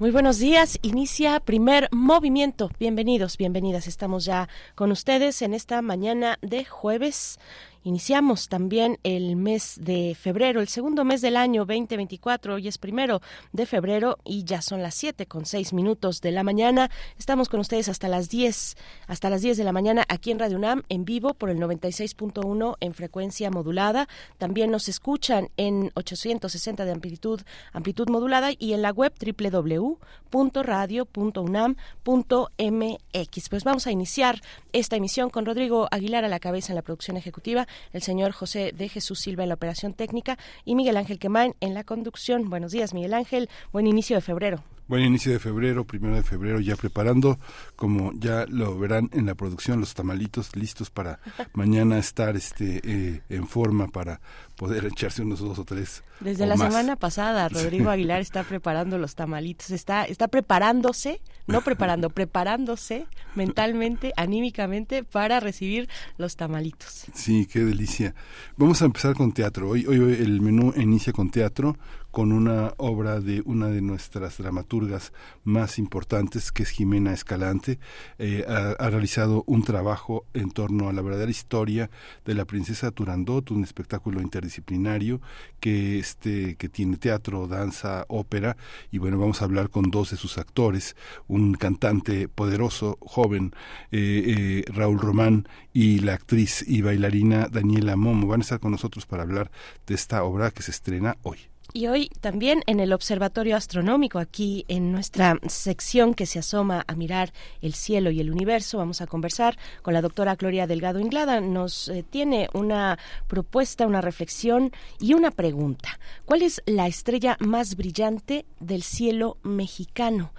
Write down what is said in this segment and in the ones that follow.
Muy buenos días. Inicia primer movimiento. Bienvenidos, bienvenidas. Estamos ya con ustedes en esta mañana de jueves Iniciamos también el mes de febrero, el segundo mes del año 2024. Hoy es primero de febrero y ya son las 7 con 6 minutos de la mañana. Estamos con ustedes hasta las 10, hasta las 10 de la mañana aquí en Radio UNAM en vivo por el 96.1 en frecuencia modulada. También nos escuchan en 860 de amplitud, amplitud modulada y en la web www.radio.unam.mx. Pues vamos a iniciar esta emisión con Rodrigo Aguilar a la cabeza en la producción ejecutiva el señor José de Jesús Silva en la operación técnica y Miguel Ángel Quemain en la conducción. Buenos días, Miguel Ángel. Buen inicio de febrero. Buen inicio de febrero, primero de febrero, ya preparando, como ya lo verán en la producción, los tamalitos listos para mañana estar este eh, en forma para poder echarse unos dos o tres. Desde la semana pasada, Rodrigo Aguilar está preparando los tamalitos, está, está preparándose, no preparando, preparándose mentalmente, anímicamente para recibir los tamalitos. Sí, qué delicia. Vamos a empezar con teatro. Hoy, hoy el menú inicia con teatro con una obra de una de nuestras dramaturgas más importantes, que es Jimena Escalante. Eh, ha, realizado un trabajo en torno a la verdadera historia de la princesa Turandot, un espectáculo interdisciplinario que, este, que tiene teatro, danza, ópera. Y bueno, vamos a hablar con dos de sus actores, un cantante poderoso, joven, eh, eh, Raúl Román, y la actriz y bailarina Daniela Momo. Van a estar con nosotros para hablar de esta obra que se estrena hoy. Y hoy también en el Observatorio Astronómico, aquí en nuestra sección que se asoma a mirar el cielo y el universo, vamos a conversar con la doctora Gloria Delgado Inglada. Nos eh, tiene una propuesta, una reflexión y una pregunta. ¿Cuál es la estrella más brillante del cielo mexicano?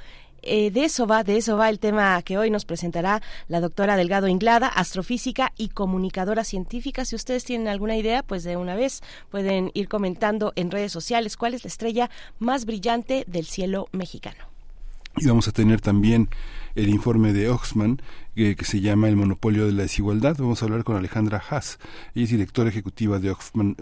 Eh, de eso va, de eso va el tema que hoy nos presentará la doctora Delgado Inglada, astrofísica y comunicadora científica. Si ustedes tienen alguna idea, pues de una vez pueden ir comentando en redes sociales cuál es la estrella más brillante del cielo mexicano. Y vamos a tener también el informe de Oxman que, se llama El monopolio de la desigualdad. Vamos a hablar con Alejandra Haas. Ella es directora ejecutiva de Oxfam,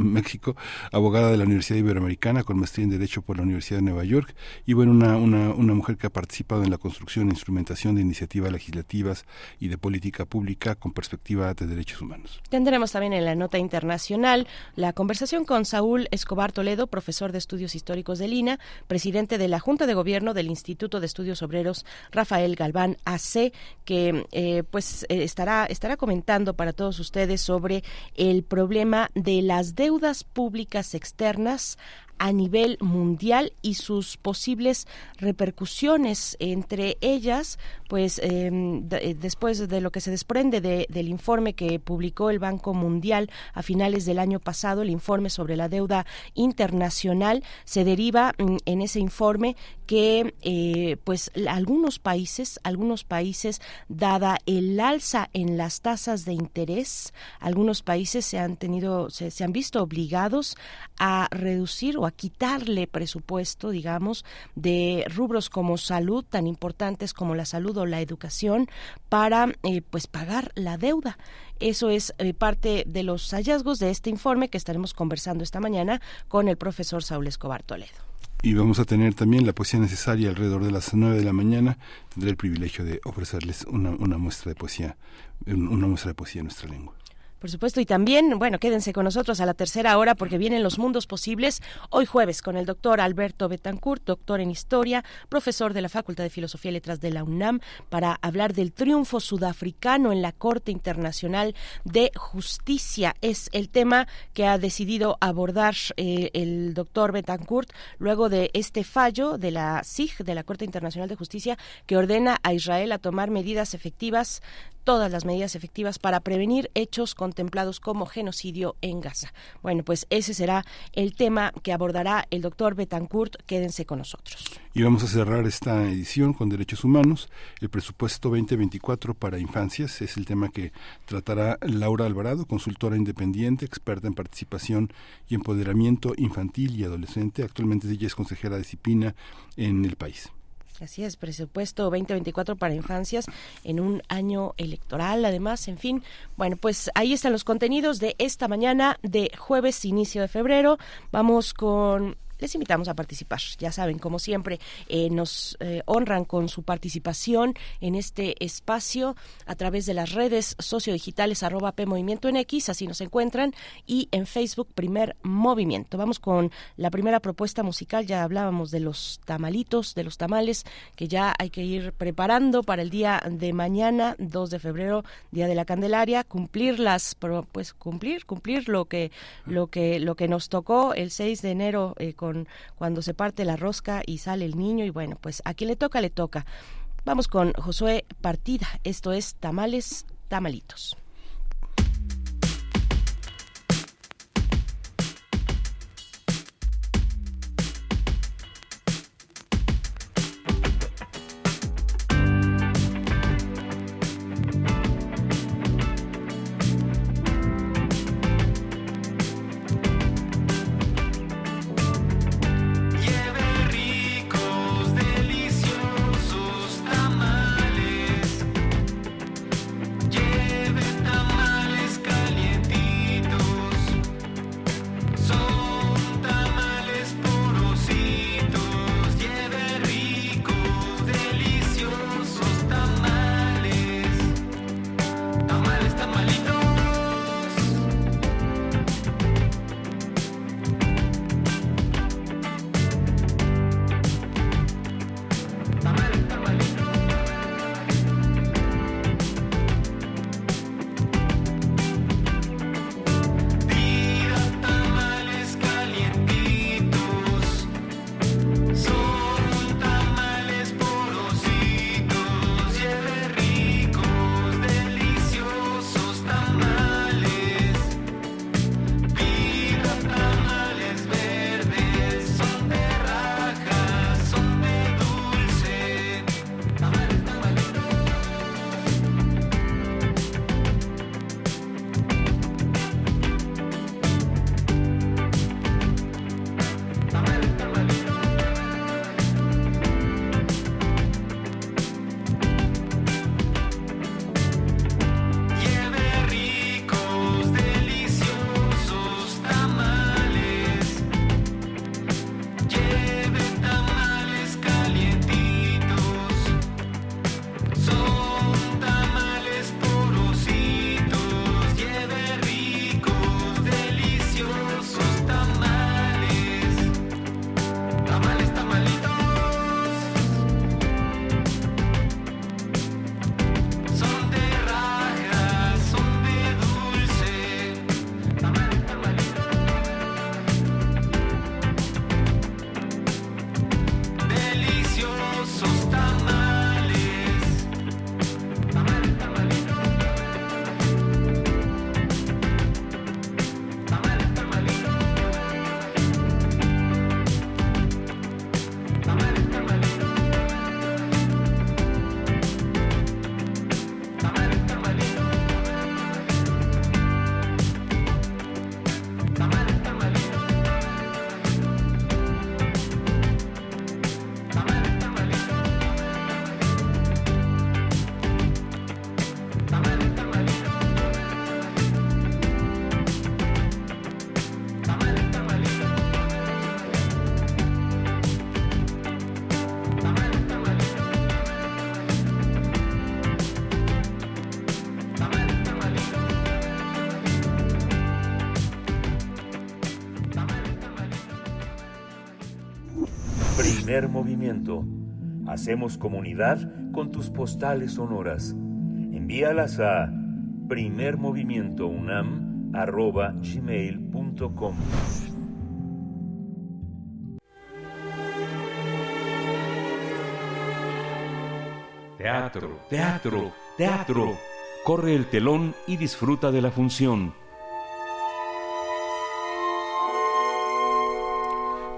México, abogada de la Universidad Iberoamericana con maestría en Derecho por la Universidad de Nueva York y bueno, una, una, una mujer que ha participado en la construcción e instrumentación de iniciativas legislativas y de política pública con perspectiva de derechos humanos. Tendremos también en la nota internacional la conversación con Saúl Escobar Toledo, profesor de estudios históricos de Lina, presidente de la Junta de Gobierno del Instituto de Estudios Obreros Rafael Galván Van AC, que eh, pues eh, estará, estará comentando para todos ustedes sobre el problema de las deudas públicas externas a nivel mundial y sus posibles repercusiones. Entre ellas pues eh, después de lo que se desprende del informe que publicó el Banco Mundial a finales del año pasado el informe sobre la deuda internacional se deriva mm, en ese informe que eh, pues algunos países algunos países dada el alza en las tasas de interés algunos países se han tenido se, se han visto obligados a reducir o a quitarle presupuesto, digamos, de rubros como salud, tan importantes como la salud o la educación, para eh, pues pagar la deuda. Eso es eh, parte de los hallazgos de este informe que estaremos conversando esta mañana con el profesor Saúl Escobar Toledo. Y vamos a tener también la poesía necesaria alrededor de las nueve de la mañana. Tendré el privilegio de ofrecerles una, una muestra de poesía, una muestra de poesía en nuestra lengua. Por supuesto, y también, bueno, quédense con nosotros a la tercera hora porque vienen los mundos posibles hoy jueves con el doctor Alberto Betancourt, doctor en historia, profesor de la Facultad de Filosofía y Letras de la UNAM, para hablar del triunfo sudafricano en la Corte Internacional de Justicia. Es el tema que ha decidido abordar eh, el doctor Betancourt luego de este fallo de la CIG, de la Corte Internacional de Justicia, que ordena a Israel a tomar medidas efectivas todas las medidas efectivas para prevenir hechos contemplados como genocidio en Gaza. Bueno, pues ese será el tema que abordará el doctor Betancourt. Quédense con nosotros. Y vamos a cerrar esta edición con derechos humanos. El presupuesto 2024 para infancias es el tema que tratará Laura Alvarado, consultora independiente, experta en participación y empoderamiento infantil y adolescente. Actualmente ella es consejera de disciplina en el país. Así es, presupuesto 2024 para infancias en un año electoral, además, en fin. Bueno, pues ahí están los contenidos de esta mañana de jueves, inicio de febrero. Vamos con les invitamos a participar. Ya saben, como siempre, eh, nos eh, honran con su participación en este espacio a través de las redes sociodigitales arroba P Movimiento en X, así nos encuentran, y en Facebook Primer Movimiento. Vamos con la primera propuesta musical, ya hablábamos de los tamalitos, de los tamales, que ya hay que ir preparando para el día de mañana, 2 de febrero, Día de la Candelaria, cumplirlas, pues cumplir, cumplir lo que, lo que, lo que nos tocó el 6 de enero eh, con cuando se parte la rosca y sale el niño y bueno, pues a quien le toca, le toca. Vamos con Josué Partida, esto es Tamales, Tamalitos. Hacemos comunidad con tus postales sonoras. Envíalas a primermovimientounam.gmail.com Teatro, teatro, teatro. Corre el telón y disfruta de la función.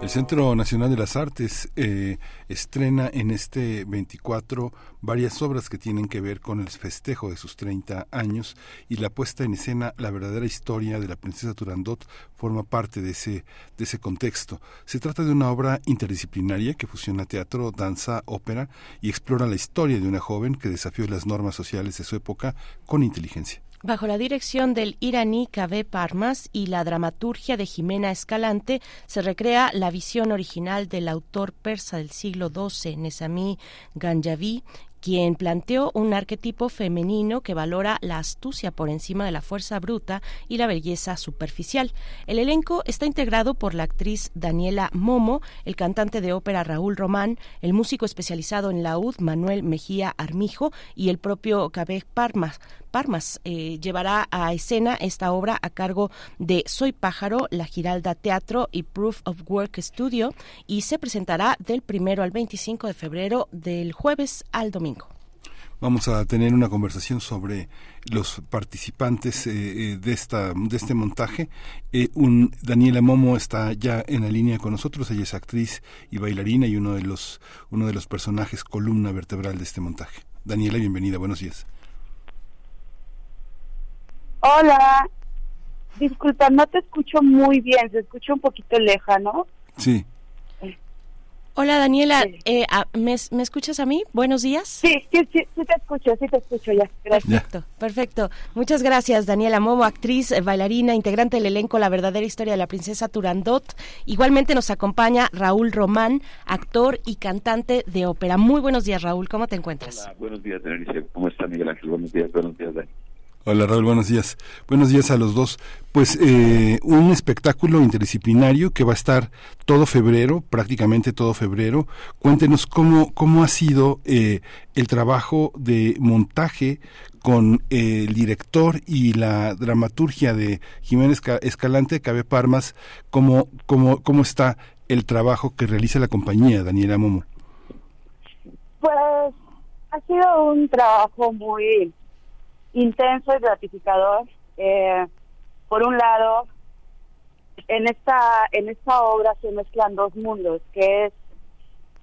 El Centro Nacional de las Artes eh, estrena en este 24 varias obras que tienen que ver con el festejo de sus 30 años y la puesta en escena, la verdadera historia de la princesa Turandot forma parte de ese, de ese contexto. Se trata de una obra interdisciplinaria que fusiona teatro, danza, ópera y explora la historia de una joven que desafió las normas sociales de su época con inteligencia. Bajo la dirección del iraní Kaveh Parmas y la dramaturgia de Jimena Escalante, se recrea la visión original del autor persa del siglo XII, Nesami Ganjavi, quien planteó un arquetipo femenino que valora la astucia por encima de la fuerza bruta y la belleza superficial. El elenco está integrado por la actriz Daniela Momo, el cantante de ópera Raúl Román, el músico especializado en laúd Manuel Mejía Armijo y el propio Cabez Parmas. Parmas eh, llevará a escena esta obra a cargo de Soy Pájaro, La Giralda Teatro y Proof of Work Studio y se presentará del primero al 25 de febrero del jueves al domingo. Vamos a tener una conversación sobre los participantes eh, eh, de esta de este montaje. Daniela Momo está ya en la línea con nosotros. Ella es actriz y bailarina y uno de los uno de los personajes columna vertebral de este montaje. Daniela, bienvenida. Buenos días. Hola. Disculpa, no te escucho muy bien, se escucha un poquito lejano. Sí. Hola Daniela, eh, ah, ¿me, escuchas a mí? Buenos días. Sí, sí, sí, sí, te escucho, sí te escucho ya. Perfecto, perfecto. Muchas gracias Daniela Momo, actriz, eh, bailarina, integrante del elenco La verdadera historia de la princesa Turandot. Igualmente nos acompaña Raúl Román, actor y cantante de ópera. Muy buenos días Raúl, ¿cómo te encuentras? Hola, buenos días Denise, ¿cómo está Miguel Ángel? Buenos días, buenos días Dani. Hola Raúl, buenos días. Buenos días a los dos. Pues eh, un espectáculo interdisciplinario que va a estar todo febrero, prácticamente todo febrero. Cuéntenos cómo, cómo ha sido eh, el trabajo de montaje con eh, el director y la dramaturgia de Jiménez Escalante, Cabe Parmas, cómo, cómo, cómo está el trabajo que realiza la compañía, Daniela Momo. Pues ha sido un trabajo muy intenso y gratificador. Eh, por un lado, en esta en esta obra se mezclan dos mundos, que es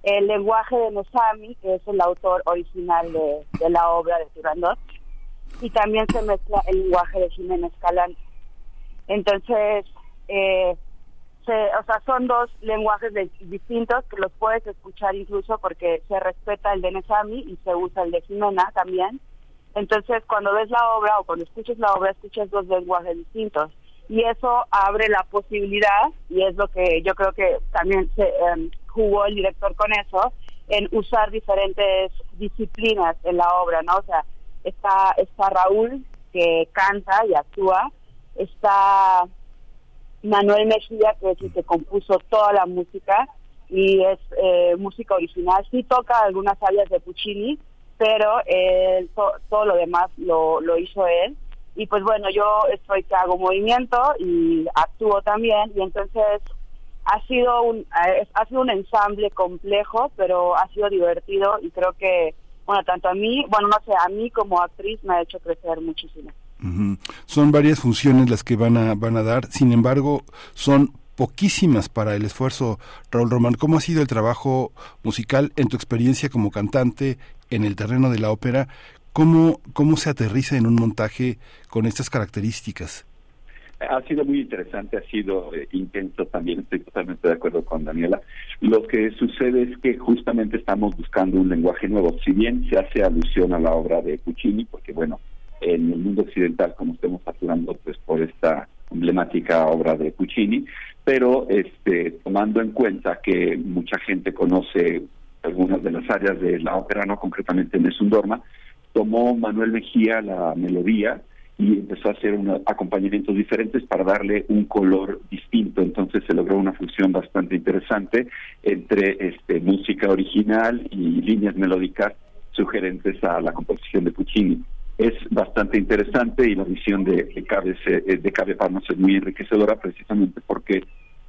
el lenguaje de Nosami, que es el autor original de, la obra de Turandot, y también se mezcla el lenguaje de Jiménez Escalante. Entonces, eh, o sea, son dos lenguajes distintos que los puedes escuchar incluso porque se respeta el de Nesami y se usa el de Jimena también entonces, cuando ves la obra o cuando escuchas la obra, escuchas dos lenguajes distintos. Y eso abre la posibilidad, y es lo que yo creo que también se em, jugó el director con eso, en usar diferentes disciplinas en la obra, ¿no? O sea, está, está Raúl, que canta y actúa, está Manuel Mejía, que es el que compuso toda la música, y es eh, música original, sí toca algunas áreas de Puccini, pero él, todo lo demás lo, lo hizo él. Y pues bueno, yo estoy que hago movimiento y actúo también y entonces ha sido un ha sido un ensamble complejo, pero ha sido divertido y creo que bueno, tanto a mí, bueno, no sé, a mí como actriz me ha hecho crecer muchísimo. Son varias funciones las que van a van a dar, sin embargo, son poquísimas para el esfuerzo, Raúl Román. ¿Cómo ha sido el trabajo musical en tu experiencia como cantante en el terreno de la ópera, ¿cómo, cómo se aterriza en un montaje con estas características? Ha sido muy interesante, ha sido eh, intenso también, estoy totalmente de acuerdo con Daniela. Lo que sucede es que justamente estamos buscando un lenguaje nuevo. Si bien se hace alusión a la obra de Puccini, porque bueno, en el mundo occidental, como estamos hablando pues por esta emblemática obra de Puccini, pero este tomando en cuenta que mucha gente conoce algunas de las áreas de la ópera, no concretamente en Esundorma, tomó Manuel Mejía la melodía y empezó a hacer acompañamientos diferentes para darle un color distinto. Entonces se logró una fusión bastante interesante entre este, música original y líneas melódicas sugerentes a la composición de Puccini. Es bastante interesante y la visión de, de Cabe, de Cabe Parnos es muy enriquecedora precisamente porque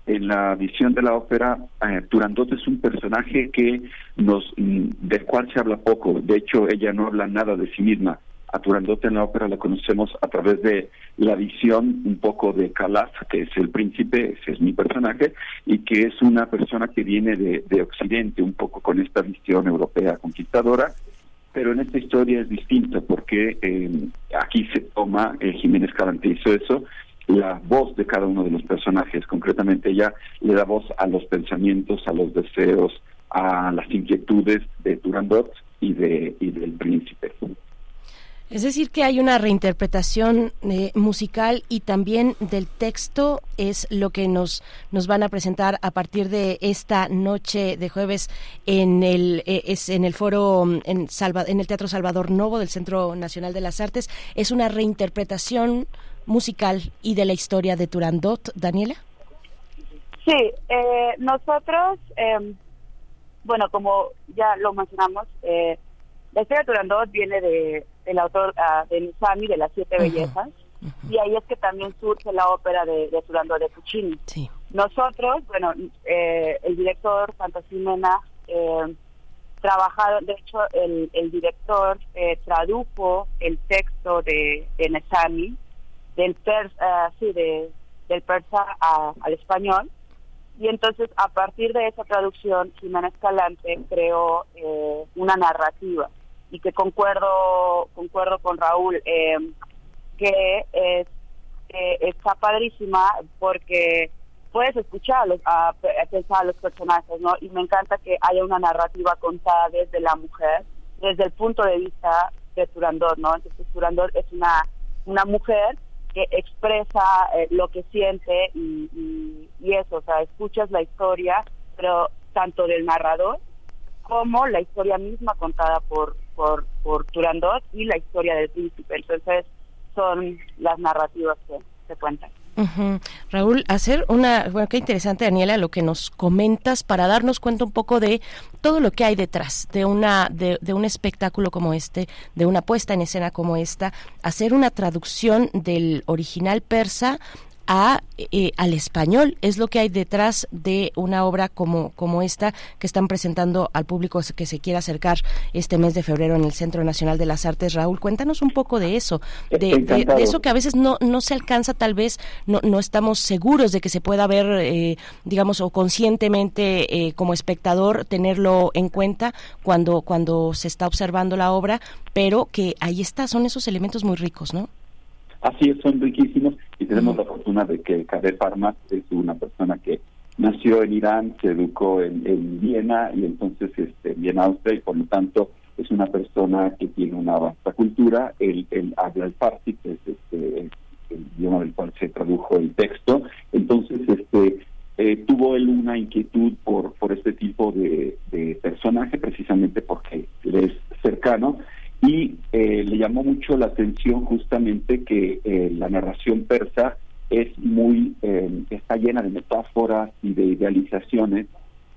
en la visión de la ópera, eh, Turandot es un personaje que nos, mm, del cual se habla poco. De hecho, ella no habla nada de sí misma. a Turandot en la ópera la conocemos a través de la visión un poco de Calaf, que es el príncipe, ese es mi personaje, y que es una persona que viene de, de Occidente, un poco con esta visión europea conquistadora, pero en esta historia es distinto porque eh, aquí se toma, eh, Jiménez Calante hizo eso, la voz de cada uno de los personajes, concretamente ella le da voz a los pensamientos, a los deseos, a las inquietudes de Turandot y de y del príncipe. Es decir, que hay una reinterpretación eh, musical y también del texto es lo que nos, nos van a presentar a partir de esta noche de jueves en el, eh, es en el foro en, Salva, en el Teatro Salvador Novo del Centro Nacional de las Artes. Es una reinterpretación musical y de la historia de Turandot, Daniela. Sí, eh, nosotros, em, bueno, como ya lo mencionamos, la historia de Turandot viene de el autor uh, de Nusami, de las siete bellezas, y ahí es que también surge la ópera de, de Turandot de Puccini. Nosotros, bueno, eh, el director Fantasy Mena, eh, trabajaron, de hecho, el, el director eh, tradujo el texto de, de Nesami, del, persa, sí, de, del persa al español, y entonces a partir de esa traducción, Jimena Escalante creó eh, una narrativa. Y que concuerdo concuerdo con Raúl eh, que es está padrísima porque puedes escuchar a, los, a, pensar a los personajes no y me encanta que haya una narrativa contada desde la mujer desde el punto de vista de Turandot no entonces Turandot es una una mujer que expresa eh, lo que siente y, y, y eso o sea escuchas la historia pero tanto del narrador como la historia misma contada por por, por Turandot y la historia del príncipe. Entonces son las narrativas que se cuentan. Raúl, hacer una, bueno, qué interesante Daniela lo que nos comentas para darnos cuenta un poco de todo lo que hay detrás de una de, de, un espectáculo como este, de una puesta en escena como esta, hacer una traducción del original persa a, eh, al español. Es lo que hay detrás de una obra como, como esta que están presentando al público que se quiera acercar este mes de febrero en el Centro Nacional de las Artes. Raúl, cuéntanos un poco de eso, de, eso que a veces no, no se alcanza, tal vez no, no estamos seguros de que se pueda ver, eh, digamos, o conscientemente eh, como espectador tenerlo en cuenta cuando, cuando se está observando la obra, pero que ahí está, son esos elementos muy ricos, ¿no? Así es, son riquísimos y tenemos la fortuna de que Kader Parmas es una persona que nació en Irán, se educó en, Viena y entonces este, en Austria y por lo tanto es una persona que tiene una vasta cultura. Él, habla el farsi, que es este, el idioma del cual se tradujo el texto. Entonces, este eh, tuvo él una inquietud por, por este tipo de, de personaje, precisamente porque le es cercano y eh, le llamó mucho la atención justamente que eh, la narración persa es muy eh, está llena de metáforas y de idealizaciones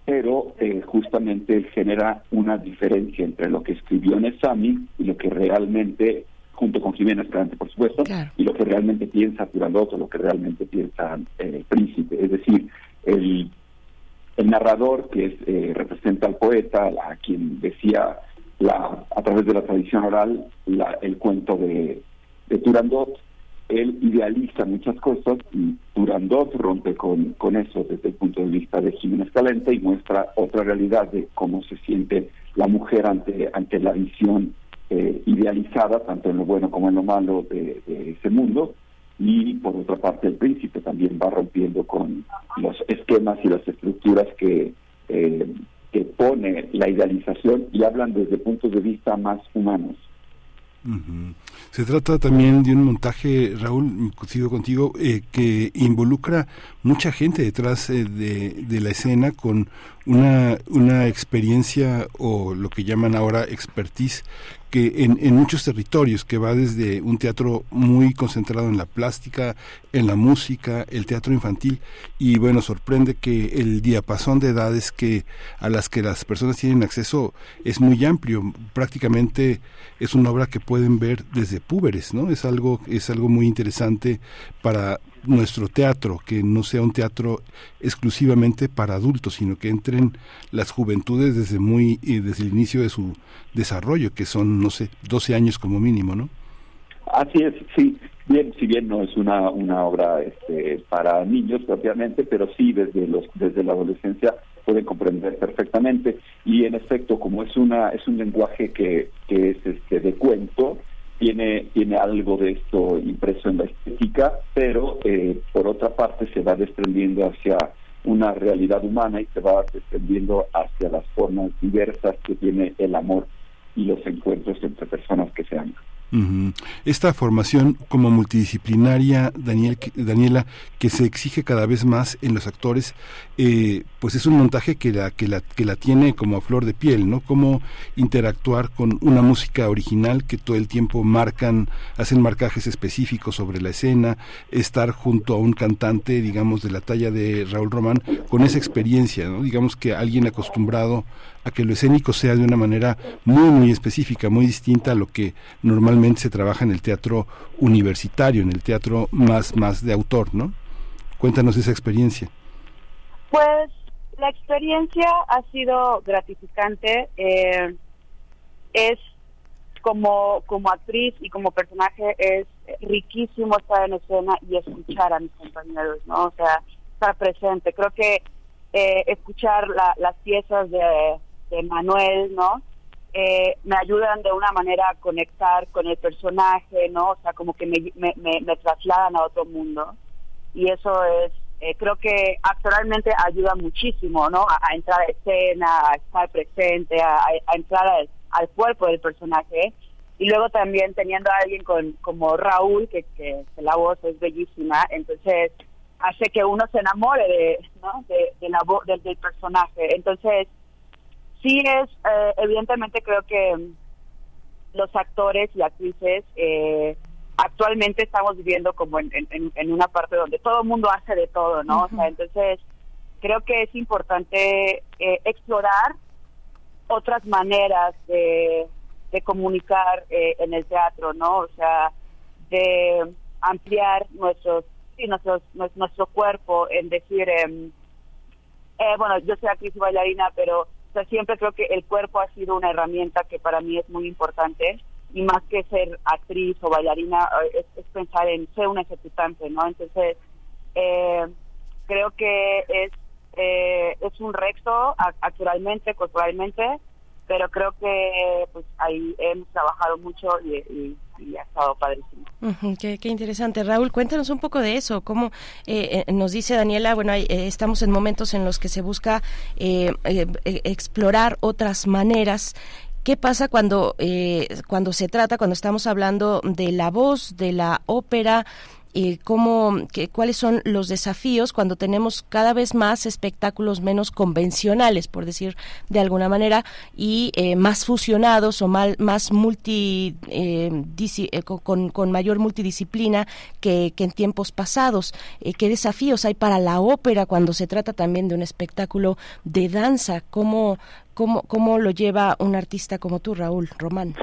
pero justamente genera una diferencia entre lo que escribió Nesami y lo que realmente junto con Jiménez Escalante por supuesto y lo que realmente piensa Turandot o lo que realmente piensa el príncipe. Es decir el el narrador que es, representa al poeta a quien decía la, a través de la tradición oral la, el cuento de, de Turandot. Él idealiza muchas cosas y Turandot rompe con, con eso desde el punto de vista de Jiménez Calente y muestra otra realidad de cómo se siente la mujer ante, ante la visión eh, idealizada, tanto en lo bueno como en lo malo de, ese mundo. Y por otra parte, el príncipe también va rompiendo con los esquemas y las estructuras que eh, que pone la idealización y hablan desde puntos de vista más humanos. Se trata también de un montaje, Raúl, coincido contigo, eh, que involucra mucha gente detrás eh, de, de, la escena con una, una experiencia o lo que llaman ahora expertise que en, en, muchos territorios, que va desde un teatro muy concentrado en la plástica, en la música, el teatro infantil, y bueno, sorprende que el diapasón de edades que a las que las personas tienen acceso es muy amplio, prácticamente es una obra que pueden ver desde púberes, ¿no? Es algo, es algo muy interesante para nuestro teatro, que no sea un teatro exclusivamente para adultos, sino que entren las juventudes desde muy desde el inicio de su desarrollo, que son no sé, 12 años como mínimo, ¿no? Así es, sí. Bien, si bien no es una, una obra este, para niños propiamente, pero sí desde los desde la adolescencia pueden comprender perfectamente y en efecto como es una es un lenguaje que, que es este de cuento tiene tiene algo de esto impreso en la estética, pero eh, por otra parte se va desprendiendo hacia una realidad humana y se va desprendiendo hacia las formas diversas que tiene el amor y los encuentros entre personas que se aman. Esta formación como multidisciplinaria, Daniel, Daniela, que se exige cada vez más en los actores, eh, pues es un montaje que la, que, la, que la tiene como a flor de piel, ¿no? Cómo interactuar con una música original que todo el tiempo marcan, hacen marcajes específicos sobre la escena, estar junto a un cantante, digamos, de la talla de Raúl Román, con esa experiencia, ¿no? Digamos que alguien acostumbrado a que lo escénico sea de una manera muy, muy específica, muy distinta a lo que normalmente se trabaja en el teatro universitario, en el teatro más, más de autor, ¿no? Cuéntanos esa experiencia. Pues la experiencia ha sido gratificante. Eh, es como, como actriz y como personaje es riquísimo estar en escena y escuchar a mis compañeros, ¿no? O sea, estar presente. Creo que eh, escuchar las piezas de, Manuel, ¿no? Eh, me ayudan de una manera a conectar con el personaje, ¿no? O sea, como que me, me, me, trasladan a otro mundo. Y eso es, eh, creo que actualmente ayuda muchísimo, ¿no? A, entrar a escena, a estar presente, a, entrar al, cuerpo del personaje. Y luego también teniendo a alguien con, como Raúl, que, que, la voz es bellísima, entonces hace que uno se enamore de, ¿no? de, la voz del personaje. Entonces, sí es, eh, evidentemente creo que los actores y actrices eh, actualmente estamos viviendo como en, una parte donde todo el mundo hace de todo, ¿no? O sea, entonces creo que es importante eh, explorar otras maneras de, comunicar en el teatro, ¿no? O sea, de ampliar nuestros, sí, nuestros, nuestro cuerpo, en decir, em, bueno, yo soy actriz y bailarina, pero siempre creo que el cuerpo ha sido una herramienta que para mí es muy importante y más que ser actriz o bailarina eh, es, pensar en ser un ejecutante, ¿no? Entonces, eh, creo que es, eh, es un reto actualmente, culturalmente, pero creo que pues ahí hemos trabajado mucho y, ha estado padrísimo. qué, interesante. Raúl, cuéntanos un poco de eso. ¿Cómo eh, eh, nos dice Daniela? Bueno, eh, estamos en momentos en los que se busca explorar otras maneras ¿Qué pasa cuando, cuando se trata, cuando estamos hablando de la voz, de la ópera, cómo, cuáles son los desafíos cuando tenemos cada vez más espectáculos menos convencionales, por decir de alguna manera, y eh, más fusionados o más multi, eh, eh, con, con, mayor multidisciplina que, en tiempos pasados. ¿Qué desafíos hay para la ópera cuando se trata también de un espectáculo de danza? ¿Cómo, cómo, cómo lo lleva un artista como tú, Raúl Román?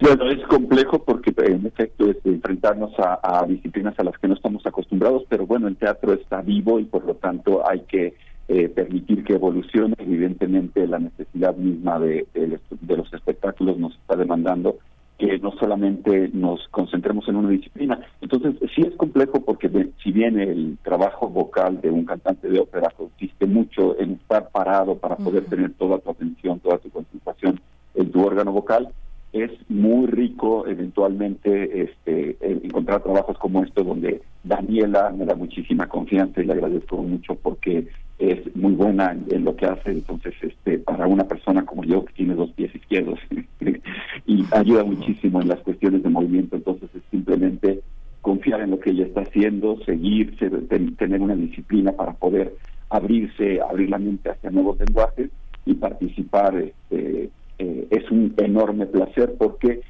Bueno, es complejo porque en efecto es enfrentarnos a, disciplinas a las que no estamos acostumbrados, pero bueno, el teatro está vivo y por lo tanto hay que eh, permitir que evolucione. Evidentemente la necesidad misma de, de, los espectáculos nos está demandando que no solamente nos concentremos en una disciplina. Entonces, sí es complejo porque si bien el trabajo vocal de un cantante de ópera consiste mucho en estar parado para poder tener toda tu atención, toda tu concentración en tu órgano vocal, es muy rico eventualmente este, encontrar trabajos como estos donde Daniela me da muchísima confianza y le agradezco mucho porque es muy buena en, lo que hace. Entonces este para una persona como yo que tiene dos pies izquierdos y ayuda muchísimo en las cuestiones de movimiento entonces es simplemente confiar en lo que ella está haciendo seguir tener una disciplina para poder abrirse abrir la mente hacia nuevos lenguajes y participar este, eh, es un enorme placer porque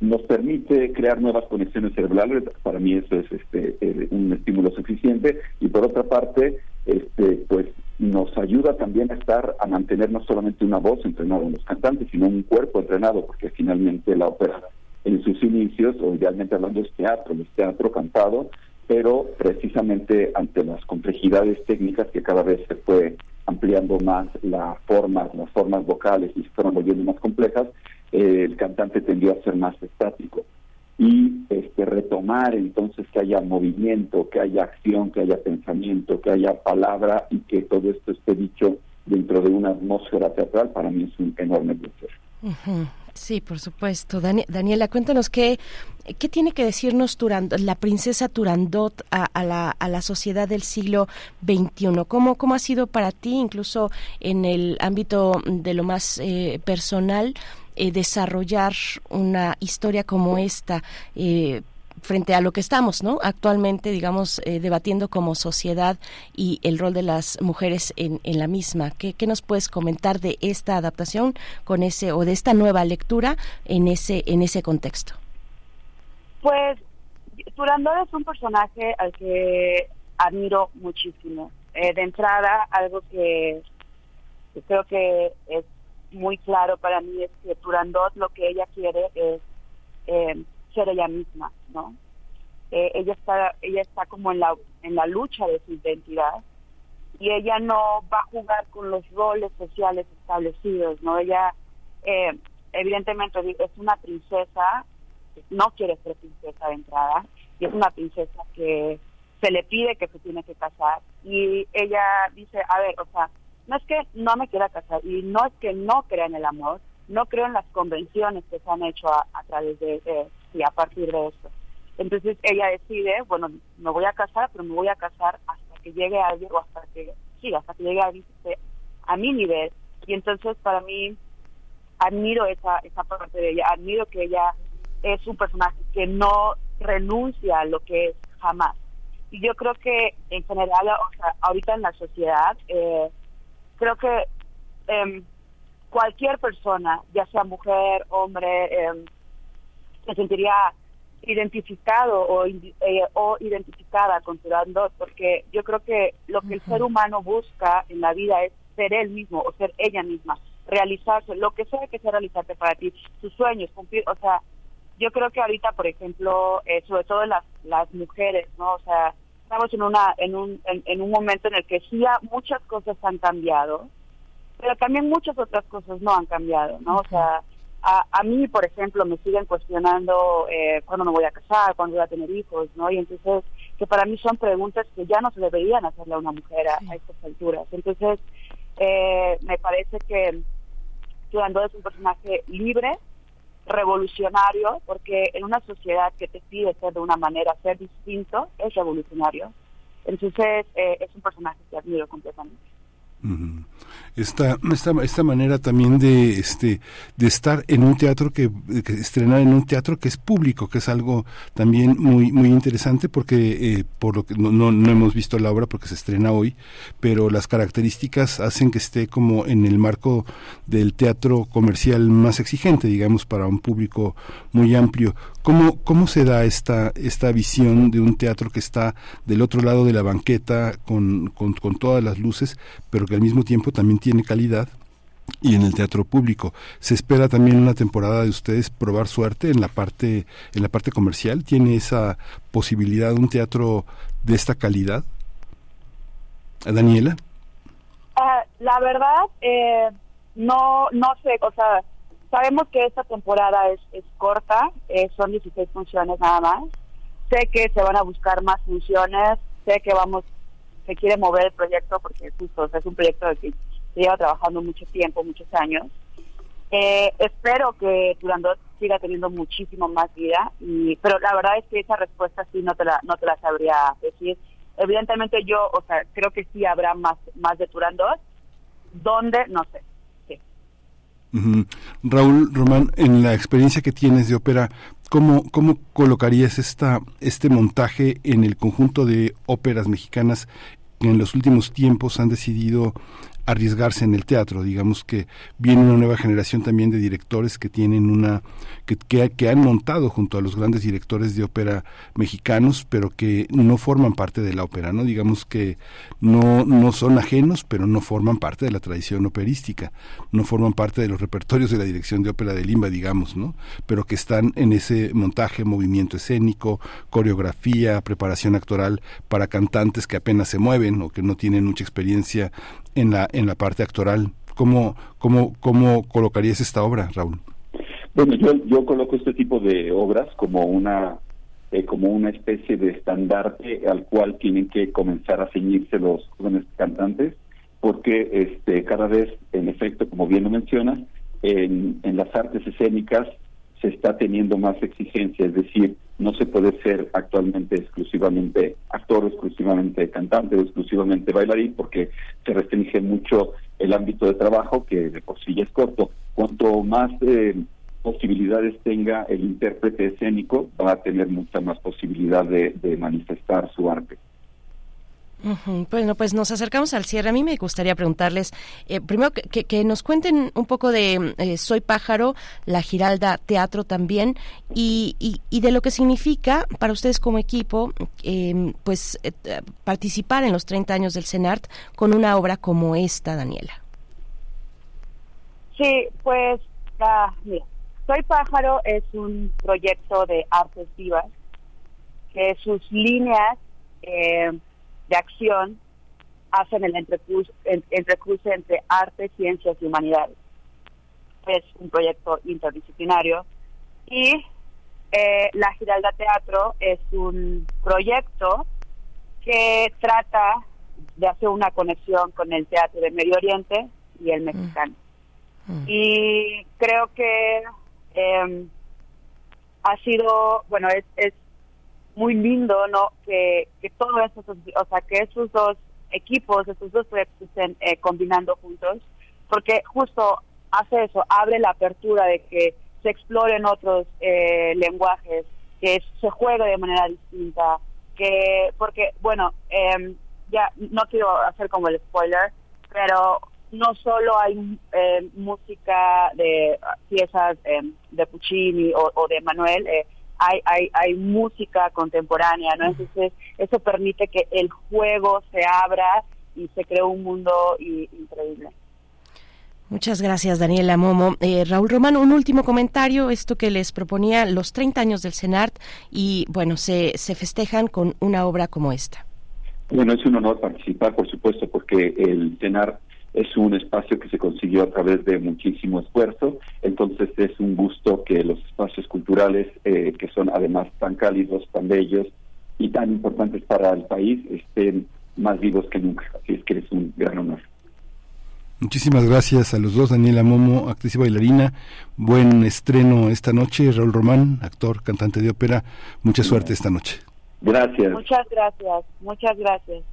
nos permite crear nuevas conexiones cerebrales. Para mí eso es este eh, un estímulo suficiente y por otra parte, este pues nos ayuda también a estar a mantener no solamente una voz entrenada en los cantantes, sino un cuerpo entrenado, porque finalmente la ópera en sus inicios, o idealmente hablando es teatro, es teatro cantado, pero precisamente ante las complejidades técnicas que cada vez se fue ampliando más las formas, las formas vocales y se fueron volviendo más complejas, eh, el cantante tendió a ser más estático. y este, retomar entonces que haya movimiento, que haya acción, que haya pensamiento, que haya palabra y que todo esto esté dicho dentro de una atmósfera teatral, para mí es un enorme placer. Sí, por supuesto. Daniela, cuéntanos qué, qué tiene que decirnos la princesa Turandot a, la, a, la, sociedad del siglo XXI. ¿Cómo, ¿Cómo ha sido para ti, incluso en el ámbito de lo más eh, personal, eh, desarrollar una historia como esta? Eh, frente a lo que estamos, ¿no? Actualmente, digamos, eh, debatiendo como sociedad y el rol de las mujeres en, en la misma. ¿Qué, ¿Qué, nos puedes comentar de esta adaptación con ese o de esta nueva lectura en ese en ese contexto? Pues Turandot es un personaje al que admiro muchísimo. Eh, de entrada, algo que, creo que es muy claro para mí es que Turandot lo que ella quiere es eh, ser ella misma, ¿no? Eh, ella está ella está como en la en la lucha de su identidad y ella no va a jugar con los roles sociales establecidos, ¿no? Ella eh, evidentemente es una princesa, no quiere ser princesa de entrada y es una princesa que se le pide que se tiene que casar y ella dice, a ver, o sea, no es que no me quiera casar y no es que no crea en el amor, no creo en las convenciones que se han hecho a, través de, de, y a partir de esto. Entonces ella decide, bueno, me voy a casar, pero me voy a casar hasta que llegue alguien o hasta que, sí, hasta que llegue alguien a mi nivel. Y entonces para mí admiro esa, esa parte de ella, admiro que ella es un personaje que no renuncia a lo que es jamás. Y yo creo que en general, o sea, ahorita en la sociedad, eh, creo que eh, cualquier persona, ya sea mujer, hombre, eh, se sentiría identificado o, eh, o identificada con Turandot, porque yo creo que lo que el ser humano busca en la vida es ser él mismo o ser ella misma, realizarse, lo que sea que sea realizarte para ti, sus sueños, cumplir, o sea, yo creo que ahorita, por ejemplo, eh, sobre todo las, las mujeres, ¿no? O sea, estamos en una en un en, un momento en el que sí muchas cosas han cambiado, pero también muchas otras cosas no han cambiado, ¿no? O sea, a, a mí, por ejemplo, me siguen cuestionando eh, cuándo me voy a casar, cuándo voy a tener hijos, ¿no? Y entonces, que para mí son preguntas que ya no se deberían hacerle a una mujer a, estas alturas. Entonces, eh, me parece que Turandot es un personaje libre, revolucionario, porque en una sociedad que te pide ser de una manera, ser distinto, es revolucionario. Entonces, eh, es un personaje que admiro completamente esta, esta, esta manera también de este de estar en un teatro que, estrenar en un teatro que es público que es algo también muy muy interesante porque eh, por lo que no, no, hemos visto la obra porque se estrena hoy pero las características hacen que esté como en el marco del teatro comercial más exigente digamos para un público muy amplio. Cómo cómo se da esta esta visión de un teatro que está del otro lado de la banqueta con, con, con todas las luces pero que al mismo tiempo también tiene calidad y en el teatro público. ¿Se espera también una temporada de ustedes probar suerte en la parte en la parte comercial? ¿Tiene esa posibilidad un teatro de esta calidad? Daniela? Ah, la verdad, eh, no, no sé, o sea, sabemos que esta temporada es, es corta, eh, son 16 funciones nada más. Sé que se van a buscar más funciones, sé que vamos se quiere mover el proyecto porque justo es un proyecto que lleva trabajando mucho tiempo, muchos años. Eh, espero que Turandot siga teniendo muchísimo más vida, y, pero la verdad es que esa respuesta sí no te la, no te la sabría decir. Evidentemente yo, o sea, creo que sí habrá más, más de Turandot. ¿Dónde? No sé. Raúl Román, en la experiencia que tienes de ópera, ¿cómo, cómo colocarías esta, este montaje en el conjunto de óperas mexicanas en los últimos tiempos han decidido arriesgarse en el teatro. Digamos que viene una nueva generación también de directores que tienen una que, que, han montado junto a los grandes directores de ópera mexicanos, pero que no forman parte de la ópera, ¿no? Digamos que no, no son ajenos, pero no forman parte de la tradición operística, no forman parte de los repertorios de la dirección de ópera de Limba, digamos, ¿no? Pero que están en ese montaje, movimiento escénico, coreografía, preparación actoral para cantantes que apenas se mueven o que no tienen mucha experiencia en la, en la parte actoral. ¿Cómo, cómo, cómo colocarías esta obra, Raúl? Bueno, yo, yo coloco este tipo de obras como una eh, como una especie de estandarte al cual tienen que comenzar a ceñirse los jóvenes cantantes, porque este cada vez, en efecto, como bien lo mencionas, en, en las artes escénicas se está teniendo más exigencia, es decir, no se puede ser actualmente exclusivamente actor, exclusivamente cantante exclusivamente bailarín, porque se restringe mucho el ámbito de trabajo, que de por sí ya es corto. Cuanto más eh, posibilidades tenga el intérprete escénico, va a tener mucha más posibilidad de, manifestar su arte. Bueno, pues nos acercamos al cierre. A mí me gustaría preguntarles, eh, primero que, nos cuenten un poco de eh, Soy Pájaro, La Giralda Teatro también, y, y, de lo que significa para ustedes como equipo, em, pues eh, participar en los 30 años del CENART con una obra como esta, Daniela. Sí, pues, ah, mira, soy Pájaro es un proyecto de artes vivas que sus líneas eh, de acción hacen el entrecruce, entre arte, ciencias y humanidades. Es un proyecto interdisciplinario y eh, la Giralda Teatro es un proyecto que trata de hacer una conexión con el teatro del Medio Oriente y el mexicano. Mm. Y creo que eh, ha sido, bueno, es, es muy lindo, ¿no? Que, que todo eso, o sea, que esos dos equipos, esos dos proyectos estén eh, combinando juntos, porque justo hace eso, abre la apertura de que se exploren otros eh, lenguajes, que se juegue de manera distinta, que, porque, bueno, eh, ya no quiero hacer como el spoiler, pero no solo hay eh, música de piezas eh, de Puccini o, de Manuel, eh, hay, hay, hay música contemporánea, ¿no? Entonces, eso permite que el juego se abra y se cree un mundo increíble. Muchas gracias, Daniela Momo. Raúl Román, un último comentario, esto que les proponía los 30 años del CENART y, bueno, se, se festejan con una obra como esta. Bueno, es un honor participar, por supuesto, porque el CENART es un espacio que se consiguió a través de muchísimo esfuerzo, entonces es un gusto que los espacios culturales, eh, que son además tan cálidos, tan bellos y tan importantes para el país, estén más vivos que nunca. Así es que es un gran honor. Muchísimas gracias a los dos, Daniela Momo, actriz y bailarina. Buen estreno esta noche, Raúl Román, actor, cantante de ópera. Mucha suerte esta noche. Gracias. Muchas gracias, muchas gracias.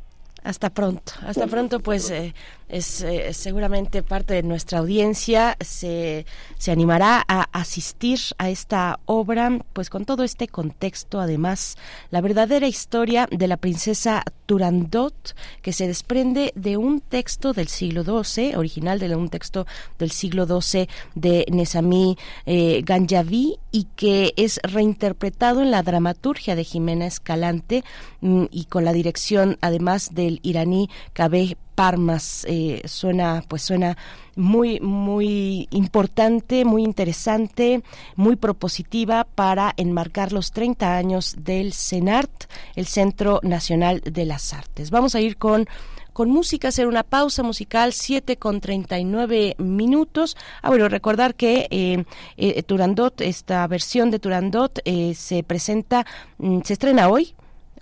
Hasta pronto. Hasta pronto, pues eh, es eh, seguramente parte de nuestra audiencia se, se animará a asistir a esta obra, pues con todo este contexto, además, la verdadera historia de la princesa Turandot, que se desprende de un texto del siglo XII, original de un texto del siglo XII de Nesami eh, Ganjavi, y que es reinterpretado en la dramaturgia de Jimena Escalante mm, y con la dirección, además, del iraní Kabeh Parmas. Eh, suena, pues suena muy, muy importante, muy interesante, muy propositiva para enmarcar los 30 años del CENART, el Centro Nacional de las Artes. Vamos a ir con con música, hacer una pausa musical, 7 con 39 minutos. Ah, bueno, recordar que eh, eh, Turandot, esta versión de Turandot eh, se presenta, mm, se estrena hoy,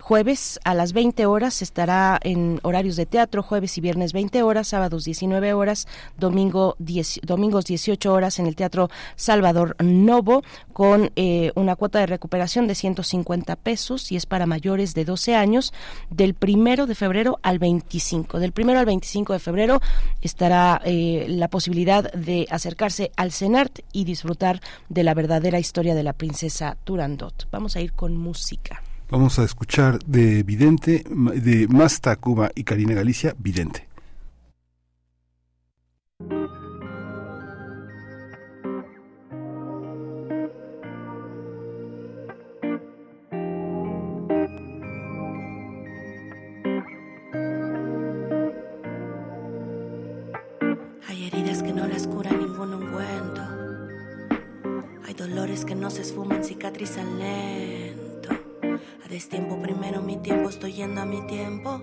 Jueves a las 20 horas estará en horarios de teatro, jueves y viernes 20 horas, sábados 19 horas, domingo domingos 18 horas en el Teatro Salvador Novo, con eh, una cuota de recuperación de 150 pesos y es para mayores de 12 años, del primero de febrero al 25. Del primero al 25 de febrero estará eh, la posibilidad de acercarse al CENART y disfrutar de la verdadera historia de la princesa Turandot. Vamos a ir con música. Vamos a escuchar de Vidente, de Masta Cuba y Karina Galicia, Vidente. Hay heridas que no las cura ningún ungüento. Hay dolores que no se esfuman, cicatrizan lento. A destiempo primero mi tiempo, estoy yendo a mi tiempo.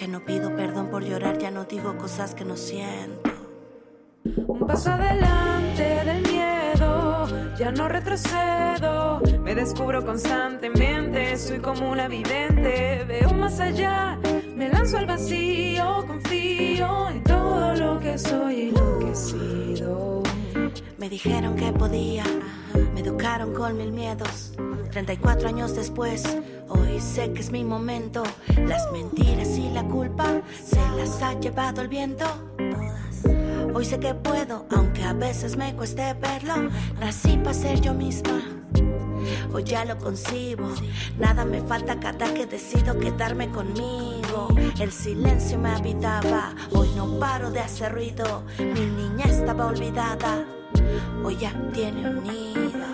Ya no pido perdón por llorar, ya no digo cosas que no siento. Un paso adelante del miedo ya no retrocedo, me descubro constantemente, soy como una vidente, veo más allá, me lanzo al vacío, confío en todo lo que soy y lo que he sido. Me dijeron que podía, me educaron con mil miedos. 34 años después, hoy sé que es mi momento. Las mentiras y la culpa se las ha llevado el viento. Hoy sé que puedo, aunque a veces me cueste verlo. Nací para ser yo misma. Hoy ya lo concibo. Nada me falta cada que decido quedarme conmigo. El silencio me habitaba. Hoy no paro de hacer ruido. Mi niña estaba olvidada. Hoy ya tiene un.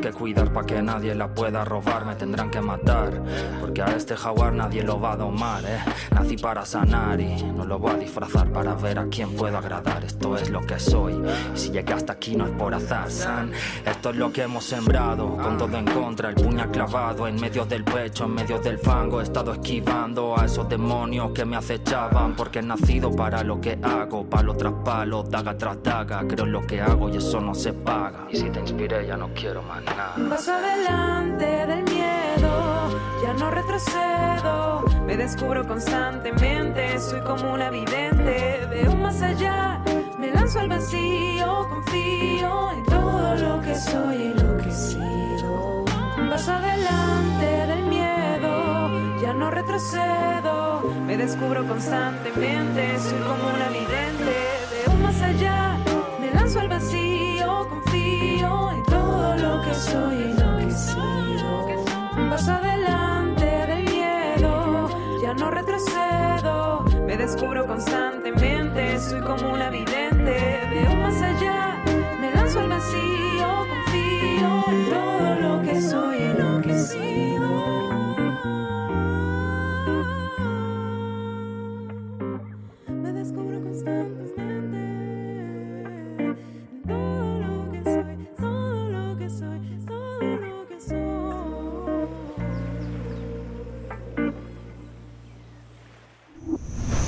Que cuidar para que nadie la pueda robar. Me tendrán que matar porque a este jaguar nadie lo va a domar. Eh. Nací para sanar y no lo voy a disfrazar para ver a quién puedo agradar. Esto es lo que soy. Y si llegué hasta aquí no es por azar, san. Esto es lo que hemos sembrado con todo en contra. El puñal clavado en medio del pecho, en medio del fango. He estado esquivando a esos demonios que me acechaban porque he nacido para lo que hago. Palo tras palo, daga tras daga. Creo en lo que hago y eso no se paga. Y si te inspiré, ya no quiero más nada. Paso adelante del miedo, ya no retrocedo. Me descubro constantemente, soy como una vidente. Veo más allá, me lanzo al vacío, confío en todo lo que soy y lo que he sido. Paso adelante del miedo, ya no retrocedo. Me descubro constantemente, soy como una vidente. Veo más allá, soy y lo. Paso adelante del miedo, ya no retrocedo. Me descubro constantemente, soy como una vidente. Veo más allá, me lanzo al vacío, confío en todo lo que soy y. Me descubro constantemente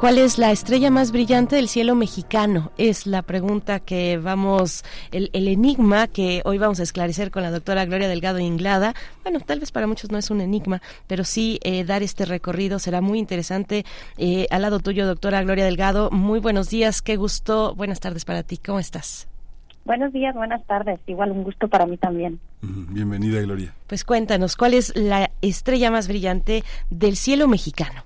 ¿Cuál es la estrella más brillante del cielo mexicano? Es la pregunta que vamos, el, el, enigma que hoy vamos a esclarecer con la doctora Gloria Delgado Inglada. Bueno, tal vez para muchos no es un enigma, pero sí eh, dar este recorrido será muy interesante. Eh, al lado tuyo, doctora Gloria Delgado, muy buenos días, qué gusto, buenas tardes para ti, ¿cómo estás? Buenos días, buenas tardes. Igual un gusto para mí también. Bienvenida, Gloria. Pues cuéntanos, ¿cuál es la estrella más brillante del cielo mexicano?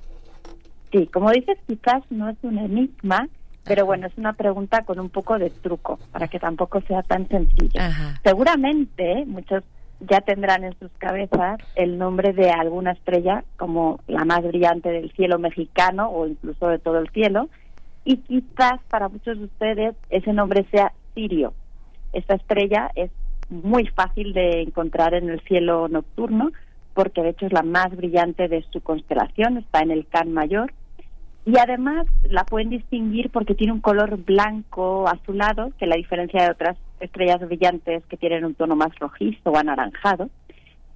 Sí, como dices, quizás no es un enigma, pero bueno, es una pregunta con un poco de truco, para que tampoco sea tan sencillo. Ajá. Seguramente muchos ya tendrán en sus cabezas el nombre de alguna estrella como la más brillante del cielo mexicano o incluso de todo el cielo, y quizás para muchos de ustedes ese nombre sea Sirio. Esta estrella es muy fácil de encontrar en el cielo nocturno, porque de hecho es la más brillante de su constelación, está en el Can Mayor, y además la pueden distinguir porque tiene un color blanco azulado, que la diferencia de otras estrellas brillantes que tienen un tono más rojizo o anaranjado.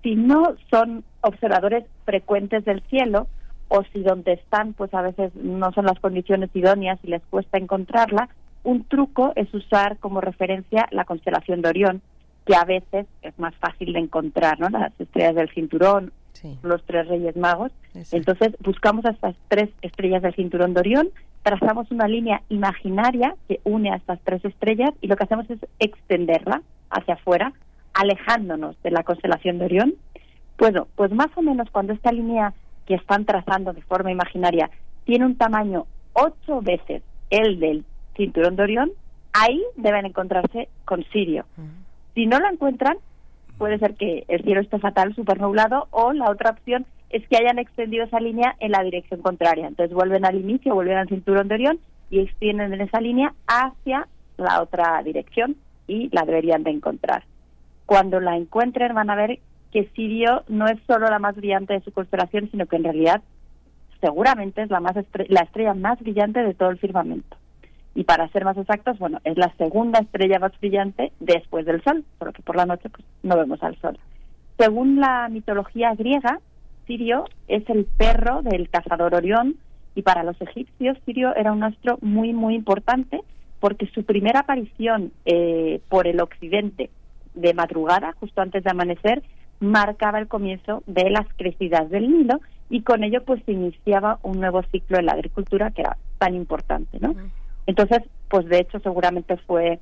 Si no son observadores frecuentes del cielo, o si donde están, pues a veces no son las condiciones idóneas y les cuesta encontrarla, un truco es usar como referencia la constelación de Orión, que a veces es más fácil de encontrar, ¿no? Las estrellas del cinturón, Sí. los tres reyes magos. Exacto. Entonces buscamos a estas tres estrellas del cinturón de Orión, trazamos una línea imaginaria que une a estas tres estrellas y lo que hacemos es extenderla hacia afuera, alejándonos de la constelación de Orión. Bueno, pues más o menos cuando esta línea que están trazando de forma imaginaria tiene un tamaño ocho veces el del cinturón de Orión, ahí deben encontrarse con Sirio. Si no lo encuentran, puede ser que el cielo esté fatal, supernublado, o la otra opción es que hayan extendido esa línea en la dirección contraria. Entonces vuelven al inicio, vuelven al cinturón de Orión y extienden en esa línea hacia la otra dirección y la deberían de encontrar. Cuando la encuentren van a ver que Sirio no es solo la más brillante de su constelación, sino que en realidad seguramente es la, más la estrella más brillante de todo el firmamento. Y para ser más exactos, bueno, es la segunda estrella más brillante después del Sol, porque por la noche pues, no vemos al Sol. Según la mitología griega, Sirio es el perro del cazador Orión y para los egipcios Sirio era un astro muy, muy importante porque su primera aparición eh, por el occidente de madrugada, justo antes de amanecer, marcaba el comienzo de las crecidas del Nilo y con ello pues iniciaba un nuevo ciclo en la agricultura que era tan importante, ¿no? Entonces, pues de hecho seguramente fue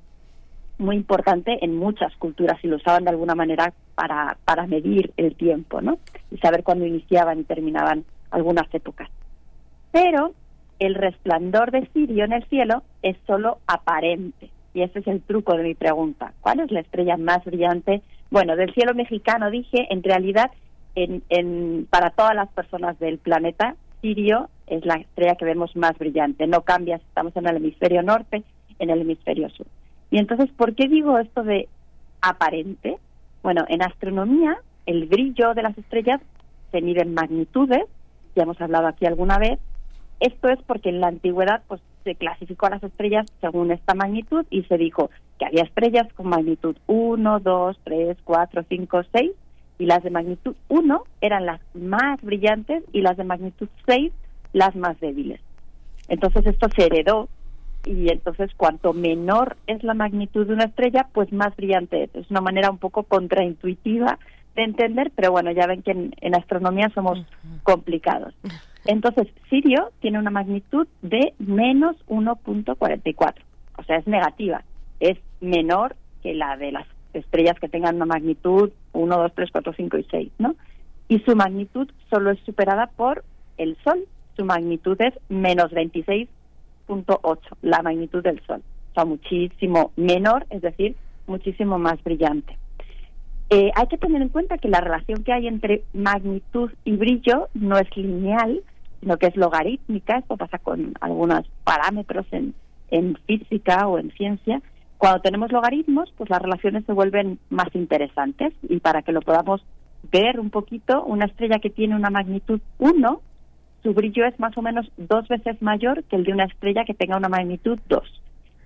muy importante en muchas culturas y lo usaban de alguna manera para, para medir el tiempo, ¿no? Y saber cuándo iniciaban y terminaban algunas épocas. Pero el resplandor de Sirio en el cielo es solo aparente. Y ese es el truco de mi pregunta. ¿Cuál es la estrella más brillante? Bueno, del cielo mexicano dije, en realidad, en, en, para todas las personas del planeta, Sirio es la estrella que vemos más brillante. No cambia si estamos en el hemisferio norte, en el hemisferio sur. Y entonces, ¿por qué digo esto de aparente? Bueno, en astronomía, el brillo de las estrellas se mide en magnitudes, ya hemos hablado aquí alguna vez. Esto es porque en la antigüedad pues, se clasificó a las estrellas según esta magnitud y se dijo que había estrellas con magnitud 1, 2, 3, 4, 5, 6 y las de magnitud 1 eran las más brillantes y las de magnitud 6 las más débiles. Entonces esto se heredó y entonces cuanto menor es la magnitud de una estrella, pues más brillante es. Es una manera un poco contraintuitiva de entender, pero bueno, ya ven que en, astronomía somos complicados. Entonces, Sirio tiene una magnitud de menos 1.44, o sea, es negativa, es menor que la de las estrellas que tengan una magnitud 1, 2, 3, 4, 5 y 6, ¿no? Y su magnitud solo es superada por el Sol, su magnitud es menos 26 la magnitud del Sol. O sea, muchísimo menor, es decir, muchísimo más brillante. Eh, hay que tener en cuenta que la relación que hay entre magnitud y brillo no es lineal, sino que es logarítmica. Esto pasa con algunos parámetros en, en física o en ciencia. Cuando tenemos logaritmos, pues las relaciones se vuelven más interesantes. Y para que lo podamos ver un poquito, una estrella que tiene una magnitud 1 su brillo es más o menos dos veces mayor que el de una estrella que tenga una magnitud 2.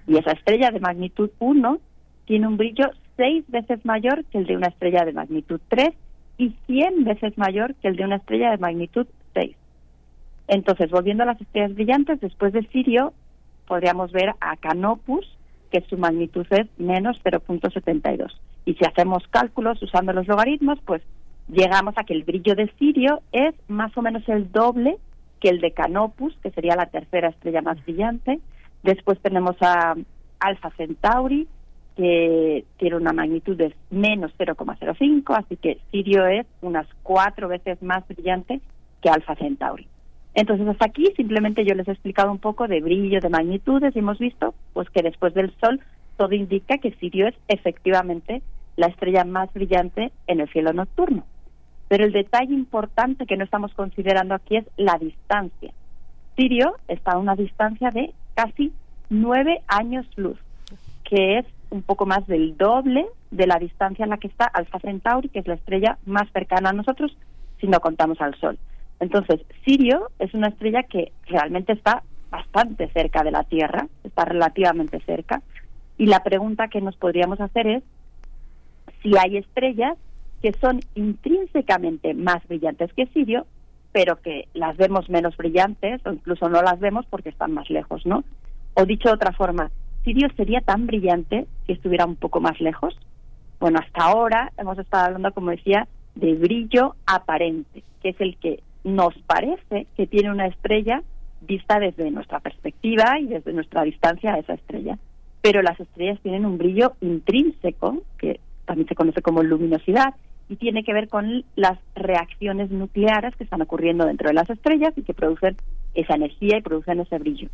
Y esa estrella de magnitud 1 tiene un brillo seis veces mayor que el de una estrella de magnitud 3 y 100 veces mayor que el de una estrella de magnitud 6. Entonces, volviendo a las estrellas brillantes, después de Sirio, podríamos ver a Canopus, que su magnitud es menos 0.72. Y si hacemos cálculos usando los logaritmos, pues llegamos a que el brillo de Sirio es más o menos el doble que el de Canopus, que sería la tercera estrella más brillante. Después tenemos a Alpha Centauri, que tiene una magnitud de menos 0,05, así que Sirio es unas cuatro veces más brillante que Alpha Centauri. Entonces, hasta aquí simplemente yo les he explicado un poco de brillo, de magnitudes, y hemos visto pues que después del Sol todo indica que Sirio es efectivamente la estrella más brillante en el cielo nocturno. Pero el detalle importante que no estamos considerando aquí es la distancia. Sirio está a una distancia de casi nueve años luz, que es un poco más del doble de la distancia en la que está Alpha Centauri, que es la estrella más cercana a nosotros si no contamos al Sol. Entonces, Sirio es una estrella que realmente está bastante cerca de la Tierra, está relativamente cerca, y la pregunta que nos podríamos hacer es si hay estrellas que son intrínsecamente más brillantes que Sirio, pero que las vemos menos brillantes o incluso no las vemos porque están más lejos, ¿no? O dicho de otra forma, ¿Sirio sería tan brillante si estuviera un poco más lejos? Bueno, hasta ahora hemos estado hablando, como decía, de brillo aparente, que es el que nos parece que tiene una estrella vista desde nuestra perspectiva y desde nuestra distancia a esa estrella. Pero las estrellas tienen un brillo intrínseco, que también se conoce como luminosidad, y tiene que ver con las reacciones nucleares que están ocurriendo dentro de las estrellas y que producen esa energía y producen ese brillo.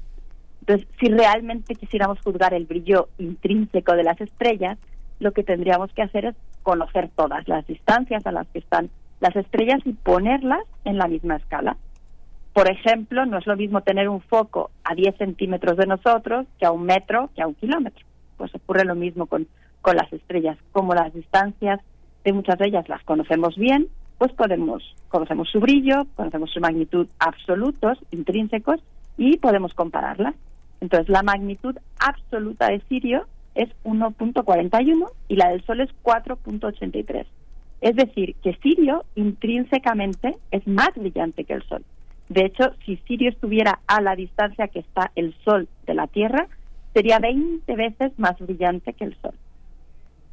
Entonces, si realmente quisiéramos juzgar el brillo intrínseco de las estrellas, lo que tendríamos que hacer es conocer todas las distancias a las que están las estrellas y ponerlas en la misma escala. Por ejemplo, no es lo mismo tener un foco a 10 centímetros de nosotros que a un metro, que a un kilómetro. Pues ocurre lo mismo con, con las estrellas. Como las distancias de muchas de ellas las conocemos bien, pues podemos, conocemos su brillo, conocemos su magnitud absolutos, intrínsecos, y podemos compararlas. Entonces, la magnitud absoluta de Sirio es 1.41 y la del Sol es 4.83. Es decir, que Sirio intrínsecamente es más brillante que el Sol. De hecho, si Sirio estuviera a la distancia que está el Sol de la Tierra, sería 20 veces más brillante que el Sol.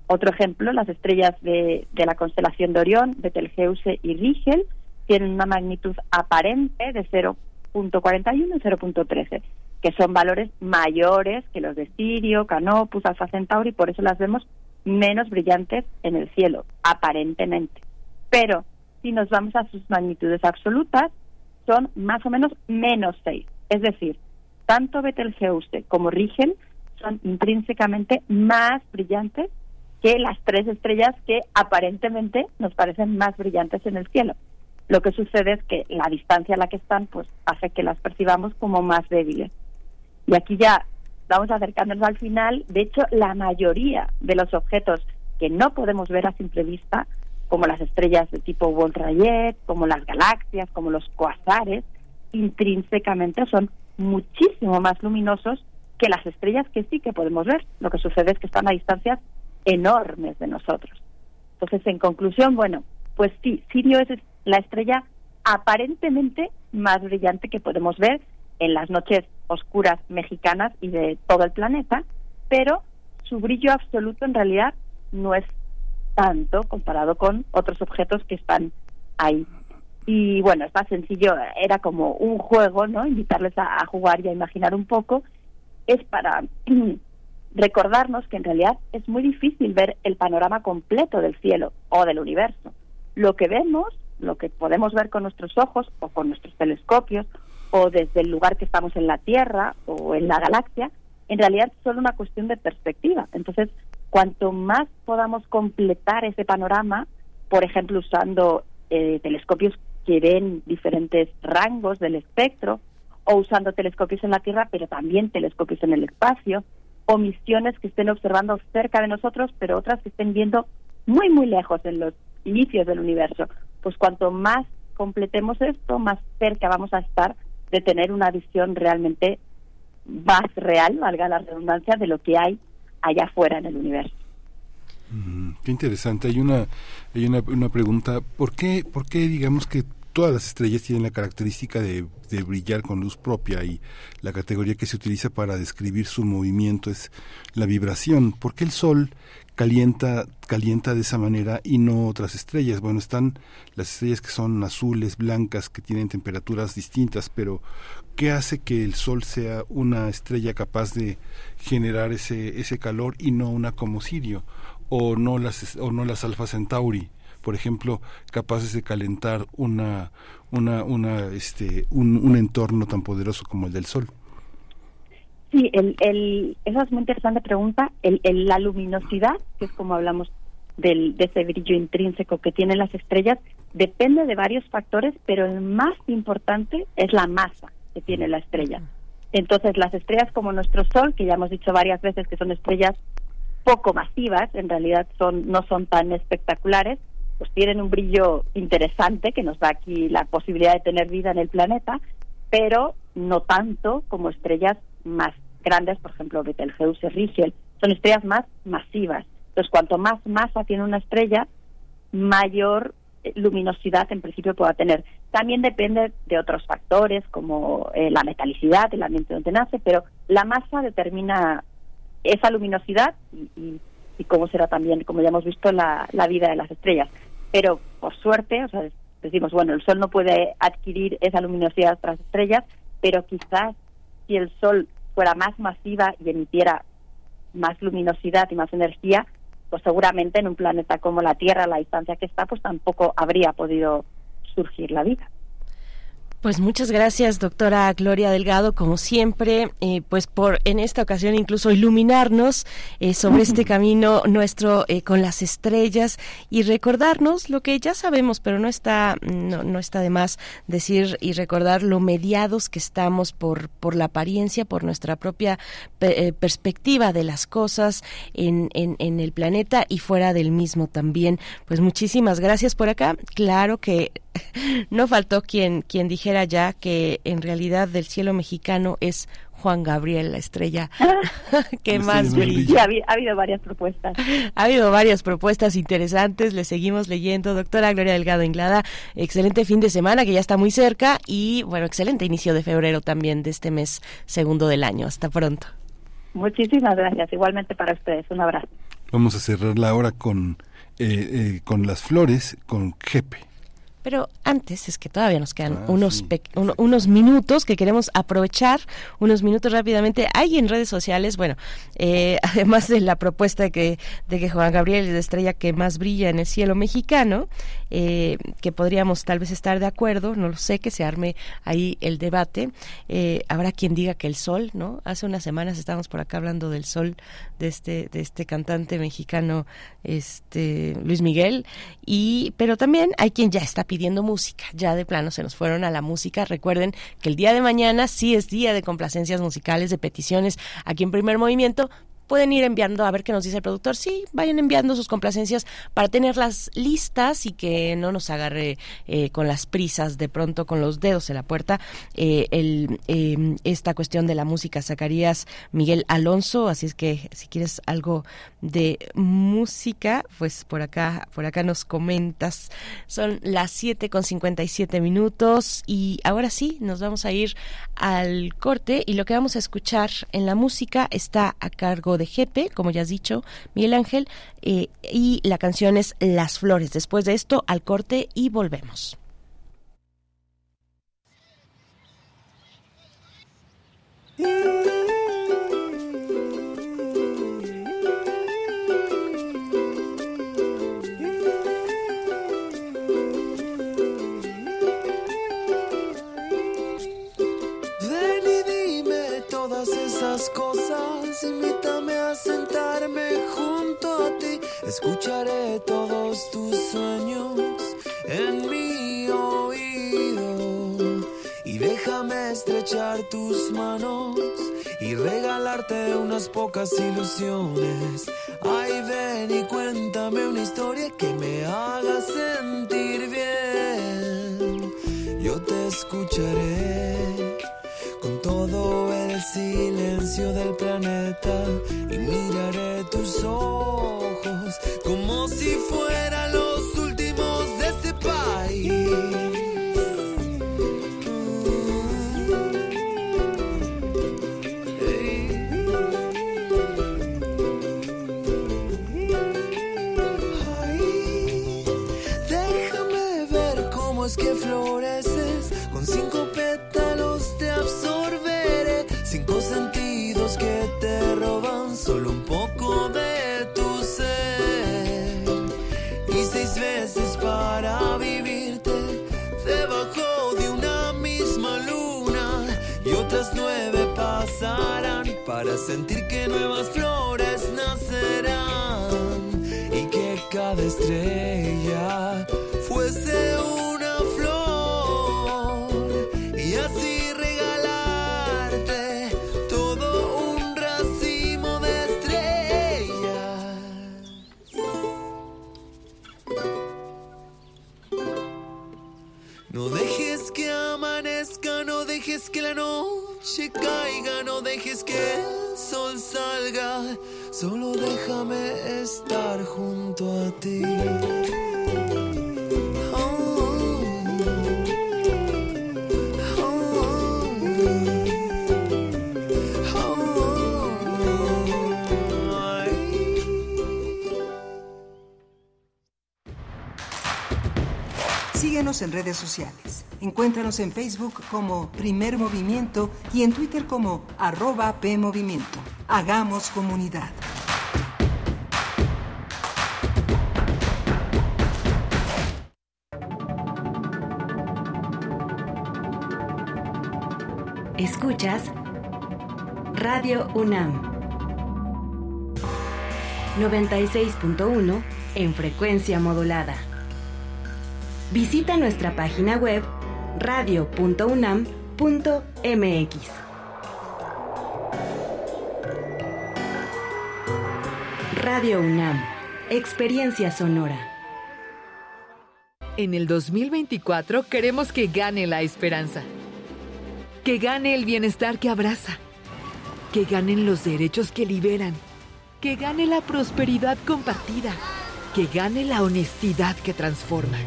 Otro ejemplo, las estrellas de, la constelación de Orión, Betelgeuse y Rigel, tienen una magnitud aparente de 0.41 y 0.13, que son valores mayores que los de Sirio, Canopus, Alfa Centauri, por eso las vemos menos brillantes en el cielo, aparentemente. Pero si nos vamos a sus magnitudes absolutas, son más o menos menos 6. Es decir, tanto Betelgeuse como Rigel son intrínsecamente más brillantes que las tres estrellas que aparentemente nos parecen más brillantes en el cielo. Lo que sucede es que la distancia a la que están pues hace que las percibamos como más débiles. Y aquí ya vamos acercándonos al final. De hecho, la mayoría de los objetos que no podemos ver a simple vista, como las estrellas de tipo Wolf-Rayet, como las galaxias, como los cuasares, intrínsecamente son muchísimo más luminosos que las estrellas que sí que podemos ver. Lo que sucede es que están a distancias enormes de nosotros. Entonces, en conclusión, bueno, pues sí, Sirio es la estrella aparentemente más brillante que podemos ver en las noches oscuras mexicanas y de todo el planeta, pero su brillo absoluto en realidad no es tanto comparado con otros objetos que están ahí. Y bueno, es más sencillo, era como un juego, ¿no? Invitarles a, jugar y a imaginar un poco. Es para recordarnos que en realidad es muy difícil ver el panorama completo del cielo o del universo. Lo que vemos, lo que podemos ver con nuestros ojos o con nuestros telescopios o desde el lugar que estamos en la Tierra o en la galaxia, en realidad es solo una cuestión de perspectiva. Entonces, cuanto más podamos completar ese panorama, por ejemplo, usando eh, telescopios que ven diferentes rangos del espectro, o usando telescopios en la Tierra, pero también telescopios en el espacio, o misiones que estén observando cerca de nosotros, pero otras que estén viendo muy, muy lejos en los inicios del universo. Pues cuanto más completemos esto, más cerca vamos a estar de tener una visión realmente más real, valga la redundancia, de lo que hay allá afuera en el universo. Mm, qué interesante. Hay una hay una, una pregunta. ¿Por qué por qué digamos que todas las estrellas tienen la característica de, brillar con luz propia y la categoría que se utiliza para describir su movimiento es la vibración. ¿Por qué el Sol calienta, calienta de esa manera y no otras estrellas? Bueno, están las estrellas que son azules, blancas, que tienen temperaturas distintas, pero ¿qué hace que el Sol sea una estrella capaz de generar ese, ese calor y no una como Sirio? O no las, o no las Alfa Centauri por ejemplo, capaces de calentar una, una, una, este, un, entorno tan poderoso como el del Sol? Sí, el, el, esa es muy interesante pregunta. El, el, la luminosidad, que es como hablamos del, de ese brillo intrínseco que tienen las estrellas, depende de varios factores, pero el más importante es la masa que tiene la estrella. Entonces, las estrellas como nuestro Sol, que ya hemos dicho varias veces que son estrellas poco masivas, en realidad son no son tan espectaculares, pues tienen un brillo interesante que nos da aquí la posibilidad de tener vida en el planeta, pero no tanto como estrellas más grandes, por ejemplo, Betelgeuse, Rigel, son estrellas más masivas. Entonces, cuanto más masa tiene una estrella, mayor eh, luminosidad en principio pueda tener. También depende de otros factores como eh, la metalicidad, el ambiente donde nace, pero la masa determina esa luminosidad y y cómo será también, como ya hemos visto, la, la vida de las estrellas. Pero por suerte, o sea, decimos, bueno, el Sol no puede adquirir esa luminosidad de estrellas, pero quizás si el Sol fuera más masiva y emitiera más luminosidad y más energía, pues seguramente en un planeta como la Tierra, a la distancia que está, pues tampoco habría podido surgir la vida. Pues muchas gracias, doctora Gloria Delgado, como siempre, eh, pues por en esta ocasión incluso iluminarnos eh, sobre este camino nuestro eh, con las estrellas y recordarnos lo que ya sabemos, pero no está no, no está de más decir y recordar lo mediados que estamos por por la apariencia, por nuestra propia perspectiva de las cosas en, en, en el planeta y fuera del mismo también. Pues muchísimas gracias por acá. Claro que no faltó quien, quien dijera ya que en realidad del cielo mexicano es Juan Gabriel, la estrella que más brilla. ha, habido varias propuestas. Ha habido varias propuestas interesantes, le seguimos leyendo. Doctora Gloria Delgado Inglada, excelente fin de semana que ya está muy cerca y bueno, excelente inicio de febrero también de este mes segundo del año. Hasta pronto. Muchísimas gracias, igualmente para ustedes. Un abrazo. Vamos a cerrar la hora con, eh, eh, con las flores, con Jepe. Pero antes es que todavía nos quedan ah, unos, unos minutos que queremos aprovechar, unos minutos rápidamente. Hay en redes sociales, bueno, eh, además de la propuesta de que, de que Juan Gabriel es la estrella que más brilla en el cielo mexicano, eh, que podríamos tal vez estar de acuerdo, no lo sé, que se arme ahí el debate. Eh, habrá quien diga que el sol, ¿no? Hace unas semanas estábamos por acá hablando del sol de este, de este cantante mexicano, este Luis Miguel, y, pero también hay quien ya está pidiendo música. Ya de plano se nos fueron a la música. Recuerden que el día de mañana sí es día de complacencias musicales, de peticiones aquí en Primer Movimiento, pueden ir enviando a ver qué nos dice el productor. Sí, vayan enviando sus complacencias para tenerlas listas y que no nos agarre eh, con las prisas de pronto con los dedos en la puerta eh, el, em, esta cuestión de la música. Zacarías Miguel Alonso, así es que si quieres algo de música, pues por acá, por acá nos comentas. Son las 7 con 57 minutos y ahora sí, nos vamos a ir al corte y lo que vamos a escuchar en la música está a cargo de Jepe, como ya has dicho, Miguel Ángel, eh, y la canción es Las Flores. Después de esto, al corte y volvemos. Cosas, invítame a sentarme junto a ti. Escucharé todos tus sueños en mi oído. Y déjame estrechar tus manos y regalarte unas pocas ilusiones. Ay, ven y cuéntame una historia que me haga sentir bien. Yo te escucharé todo el silencio del planeta y miraré tus ojos como si fueran los últimos de este país. Pasarán para sentir que nuevas flores nacerán. Y que cada estrella fuese una flor. Y así No dejes que amanezca, no dejes que la noche caiga, no dejes que el sol salga, solo déjame estar junto a ti. Síguenos en redes sociales. Encuéntranos en Facebook como Primer Movimiento y en Twitter como arroba PMovimiento. Hagamos comunidad. Escuchas Radio UNAM 96.1 en frecuencia modulada. Visita nuestra página web radio.unam.mx. Radio UNAM, experiencia sonora. En el 2024 queremos que gane la esperanza, que gane el bienestar que abraza, que ganen los derechos que liberan, que gane la prosperidad compartida, que gane la honestidad que transforma,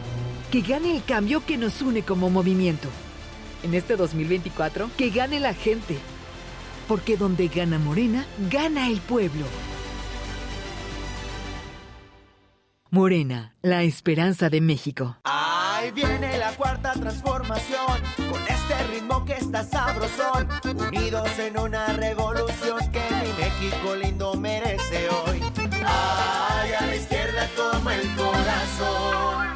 que gane el cambio que nos une como movimiento. En este 2024, que gane la gente, porque donde gana Morena, gana el pueblo. Morena, la esperanza de México. Ahí viene la cuarta transformación, con este ritmo que está sabrosón, unidos en una revolución que mi México lindo merece hoy. Ay, a la izquierda como el corazón.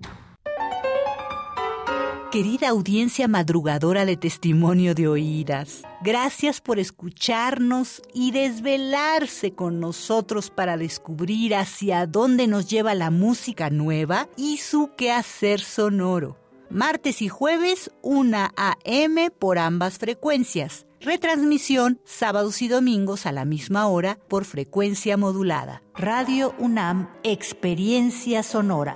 Querida audiencia madrugadora de testimonio de oídas, gracias por escucharnos y desvelarse con nosotros para descubrir hacia dónde nos lleva la música nueva y su quehacer sonoro. Martes y jueves, 1 a.m. por ambas frecuencias. Retransmisión sábados y domingos a la misma hora por frecuencia modulada. Radio UNAM, Experiencia Sonora.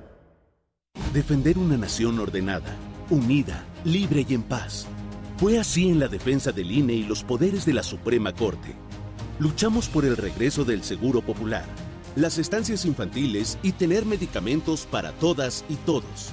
Defender una nación ordenada, unida, libre y en paz. Fue así en la defensa del INE y los poderes de la Suprema Corte. Luchamos por el regreso del Seguro Popular, las estancias infantiles y tener medicamentos para todas y todos.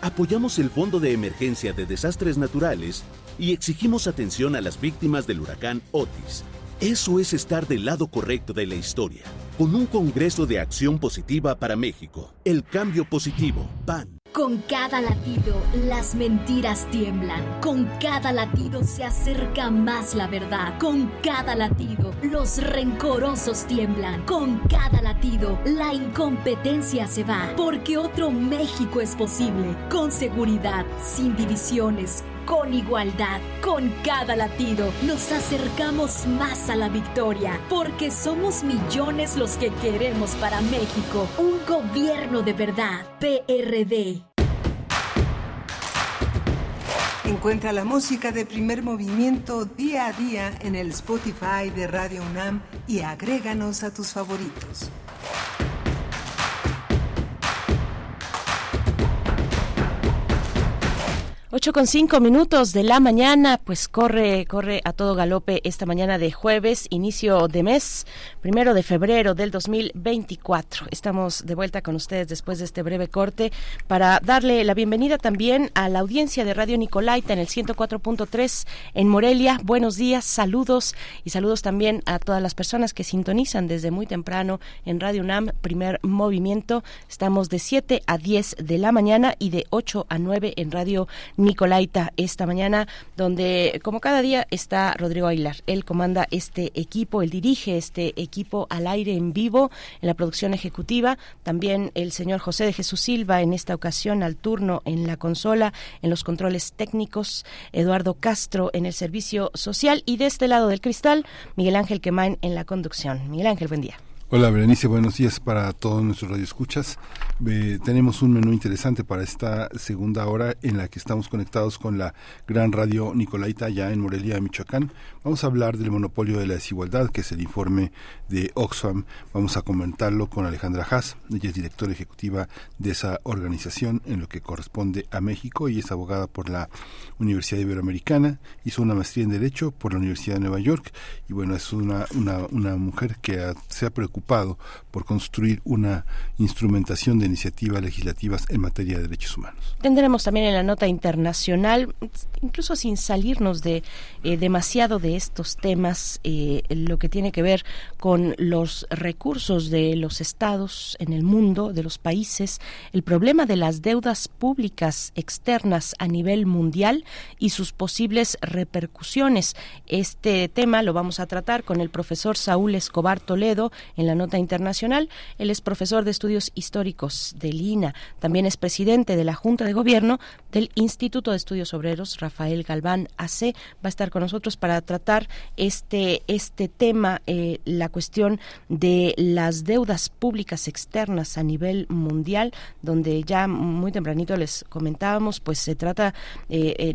Apoyamos el Fondo de Emergencia de Desastres Naturales y exigimos atención a las víctimas del huracán Otis. Eso es estar del lado correcto de la historia, con un Congreso de Acción Positiva para México. El cambio positivo, PAN. Con cada latido, las mentiras tiemblan. Con cada latido se acerca más la verdad. Con cada latido, los rencorosos tiemblan. Con cada latido, la incompetencia se va. Porque otro México es posible. Con seguridad, sin divisiones. Con igualdad, con cada latido, nos acercamos más a la victoria, porque somos millones los que queremos para México un gobierno de verdad, PRD. Encuentra la música de primer movimiento día a día en el Spotify de Radio UNAM y agréganos a tus favoritos. 8 con cinco minutos de la mañana, pues corre, corre a todo galope esta mañana de jueves, inicio de mes, primero de febrero del 2024. Estamos de vuelta con ustedes después de este breve corte para darle la bienvenida también a la audiencia de Radio Nicolaita en el 104.3 en Morelia. Buenos días, saludos y saludos también a todas las personas que sintonizan desde muy temprano en Radio UNAM, primer movimiento. Estamos de 7 a 10 de la mañana y de 8 a 9 en Radio Nicolaita esta mañana, donde como cada día está Rodrigo Aguilar. Él comanda este equipo, él dirige este equipo al aire en vivo en la producción ejecutiva. También el señor José de Jesús Silva en esta ocasión al turno en la consola, en los controles técnicos, Eduardo Castro en el servicio social y de este lado del cristal, Miguel Ángel Quemain en la conducción. Miguel Ángel, buen día. Hola Berenice, buenos días para todos nuestros radioescuchas. Eh, tenemos un menú interesante para esta segunda hora en la que estamos conectados con la gran radio Nicolaita ya en Morelia, Michoacán. Vamos a hablar del monopolio de la desigualdad, que es el informe de Oxfam. Vamos a comentarlo con Alejandra Haas, ella es directora ejecutiva de esa organización en lo que corresponde a México y es abogada por la Universidad Iberoamericana. Hizo una maestría en Derecho por la Universidad de Nueva York y bueno, es una, una mujer que se ha preocupado por construir una instrumentación de iniciativas legislativas en materia de derechos humanos. Tendremos también en la nota internacional, incluso sin salirnos de eh, demasiado de estos temas, eh, lo que tiene que ver con los recursos de los estados en el mundo, de los países, el problema de las deudas públicas externas a nivel mundial y sus posibles repercusiones. Este tema lo vamos a tratar con el profesor Saúl Escobar Toledo en la nota internacional. Él es profesor de estudios históricos del INA. También es presidente de la Junta de Gobierno del Instituto de Estudios Obreros, Rafael Galván AC. Va a estar con nosotros para tratar este, este tema, eh, la cuestión de las deudas públicas externas a nivel mundial, donde ya muy tempranito les comentábamos, pues se trata, eh,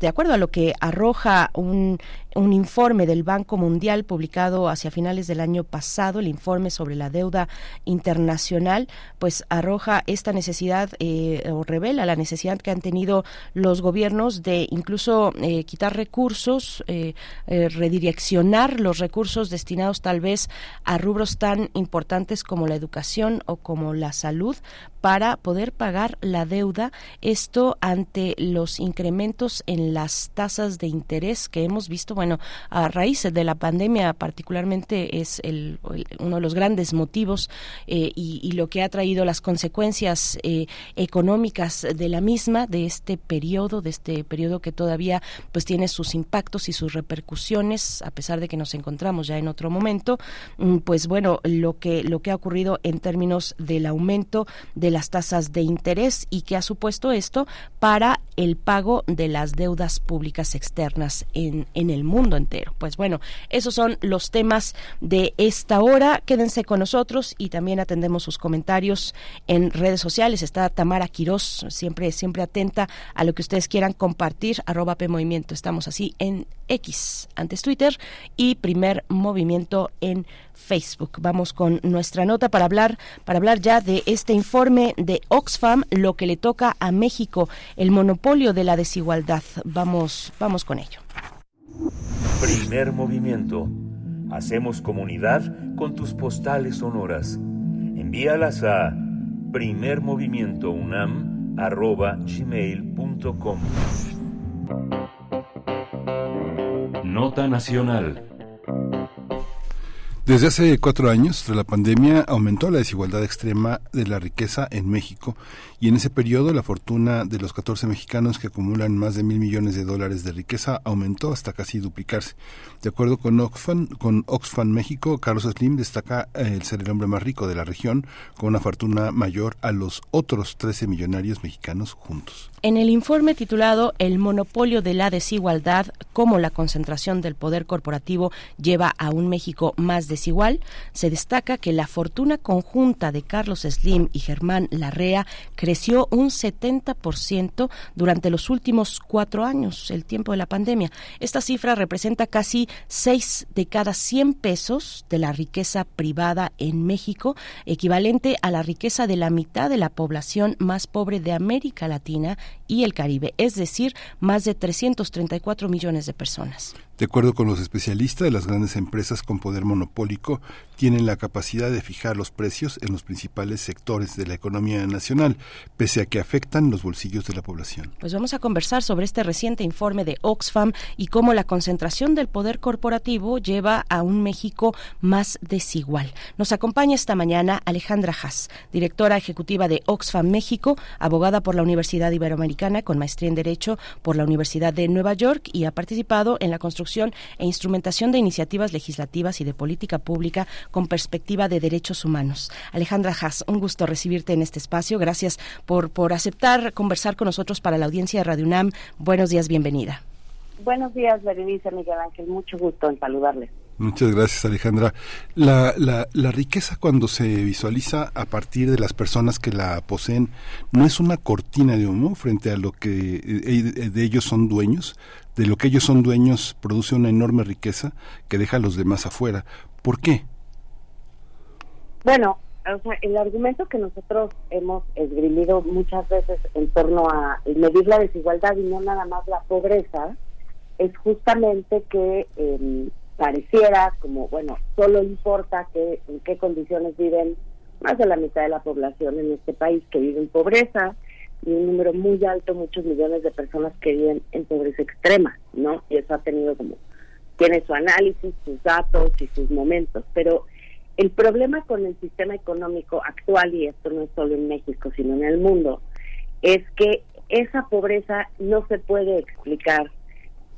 de acuerdo a lo que arroja un, un informe del Banco Mundial publicado hacia finales del año pasado, el informe sobre la deuda internacional, pues arroja esta necesidad eh, o revela la necesidad que han tenido los gobiernos de incluso eh, quitar recursos, eh, redireccionar los recursos destinados tal vez a rubros tan importantes como la educación o como la salud para poder pagar la deuda, esto ante los incrementos en las tasas de interés que hemos visto, bueno, a raíz de la pandemia particularmente es el, uno de los grandes motivos eh, y, lo que ha traído las consecuencias eh, económicas de la misma, de este periodo, de este periodo que todavía pues tiene sus impactos y sus repercusiones, a pesar de que nos encontramos ya en otro momento, mm, pues bueno, lo que, lo que ha ocurrido en términos del aumento de las tasas de interés y que ha supuesto esto para el pago de las deudas públicas externas en, en el mundo entero. Pues bueno, esos son los temas de esta hora. Quédense con nosotros y también atendemos sus comentarios en redes sociales. Está Tamara Quirós, siempre, siempre atenta a lo que ustedes quieran compartir, arroba P Movimiento. Estamos así en X, antes Twitter, y primer movimiento en Facebook. Vamos con nuestra nota para hablar, para hablar ya de este informe de Oxfam, lo que le toca a México, el monopolio de la desigualdad. Vamos, vamos con ello. Primer movimiento. Hacemos comunidad con tus postales sonoras. Envíalas a primermovimientounam.gmail.com Nota Nacional desde hace cuatro años, tras la pandemia, aumentó la desigualdad extrema de la riqueza en México y en ese periodo la fortuna de los 14 mexicanos que acumulan más de mil millones de dólares de riqueza aumentó hasta casi duplicarse. De acuerdo con Oxfam, con Oxfam México, Carlos Slim destaca el ser el hombre más rico de la región con una fortuna mayor a los otros 13 millonarios mexicanos juntos. En el informe titulado El monopolio de la desigualdad, cómo la concentración del poder corporativo lleva a un México más desigual, se destaca que la fortuna conjunta de Carlos Slim y Germán Larrea creció un 70% durante los últimos cuatro años, el tiempo de la pandemia. Esta cifra representa casi 6 de cada 100 pesos de la riqueza privada en México, equivalente a la riqueza de la mitad de la población más pobre de América Latina y el Caribe, es decir, más de 334 millones de personas. De acuerdo con los especialistas, las grandes empresas con poder monopólico tienen la capacidad de fijar los precios en los principales sectores de la economía nacional, pese a que afectan los bolsillos de la población. Pues vamos a conversar sobre este reciente informe de Oxfam y cómo la concentración del poder corporativo lleva a un México más desigual. Nos acompaña esta mañana Alejandra Haas, directora ejecutiva de Oxfam México, abogada por la Universidad Iberoamericana con maestría en Derecho por la Universidad de Nueva York y ha participado en la construcción e instrumentación de iniciativas legislativas y de política pública con perspectiva de derechos humanos. Alejandra Haas, un gusto recibirte en este espacio. Gracias por, por aceptar conversar con nosotros para la audiencia de Radio UNAM. Buenos días, bienvenida. Buenos días, Berenice Miguel Ángel. Mucho gusto en saludarles. Muchas gracias, Alejandra. La, la, la, riqueza cuando se visualiza a partir de las personas que la poseen no es una cortina de humo frente a lo que eh, de ellos son dueños. De lo que ellos son dueños produce una enorme riqueza que deja a los demás afuera. ¿Por qué? Bueno, o sea, el argumento que nosotros hemos esgrimido muchas veces en torno a medir la desigualdad y no nada más la pobreza es justamente que eh, pareciera como, bueno, solo importa que en qué condiciones viven más de la mitad de la población en este país que vive en pobreza y un número muy alto, muchos millones de personas que viven en pobreza extrema, ¿no? Y eso ha tenido como, tiene su análisis, sus datos y sus momentos, pero el problema con el sistema económico actual, y esto no es solo en México, sino en el mundo, es que esa pobreza no se puede explicar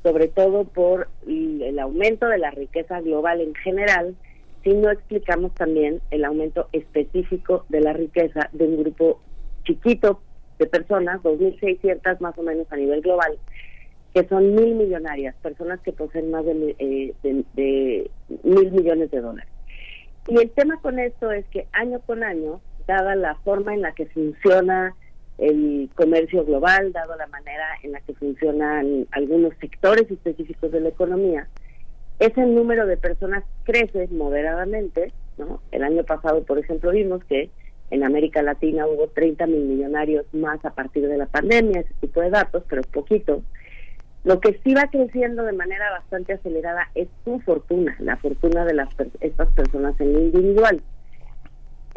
sobre todo por el aumento de la riqueza global en general, si no explicamos también el aumento específico de la riqueza de un grupo chiquito de personas, 2.600 más o menos a nivel global, que son mil millonarias, personas que poseen más de, eh, de mil millones de dólares. Y el tema con esto es que año con año, dada la forma en la que funciona el comercio global, dado la manera en la que funcionan algunos sectores específicos de la economía, ese número de personas crece moderadamente, ¿no? El año pasado, por ejemplo, vimos que en América Latina hubo 30 mil millonarios más a partir de la pandemia, ese tipo de datos, pero poquito. Lo que sí va creciendo de manera bastante acelerada es su fortuna, la fortuna de las estas personas en lo individual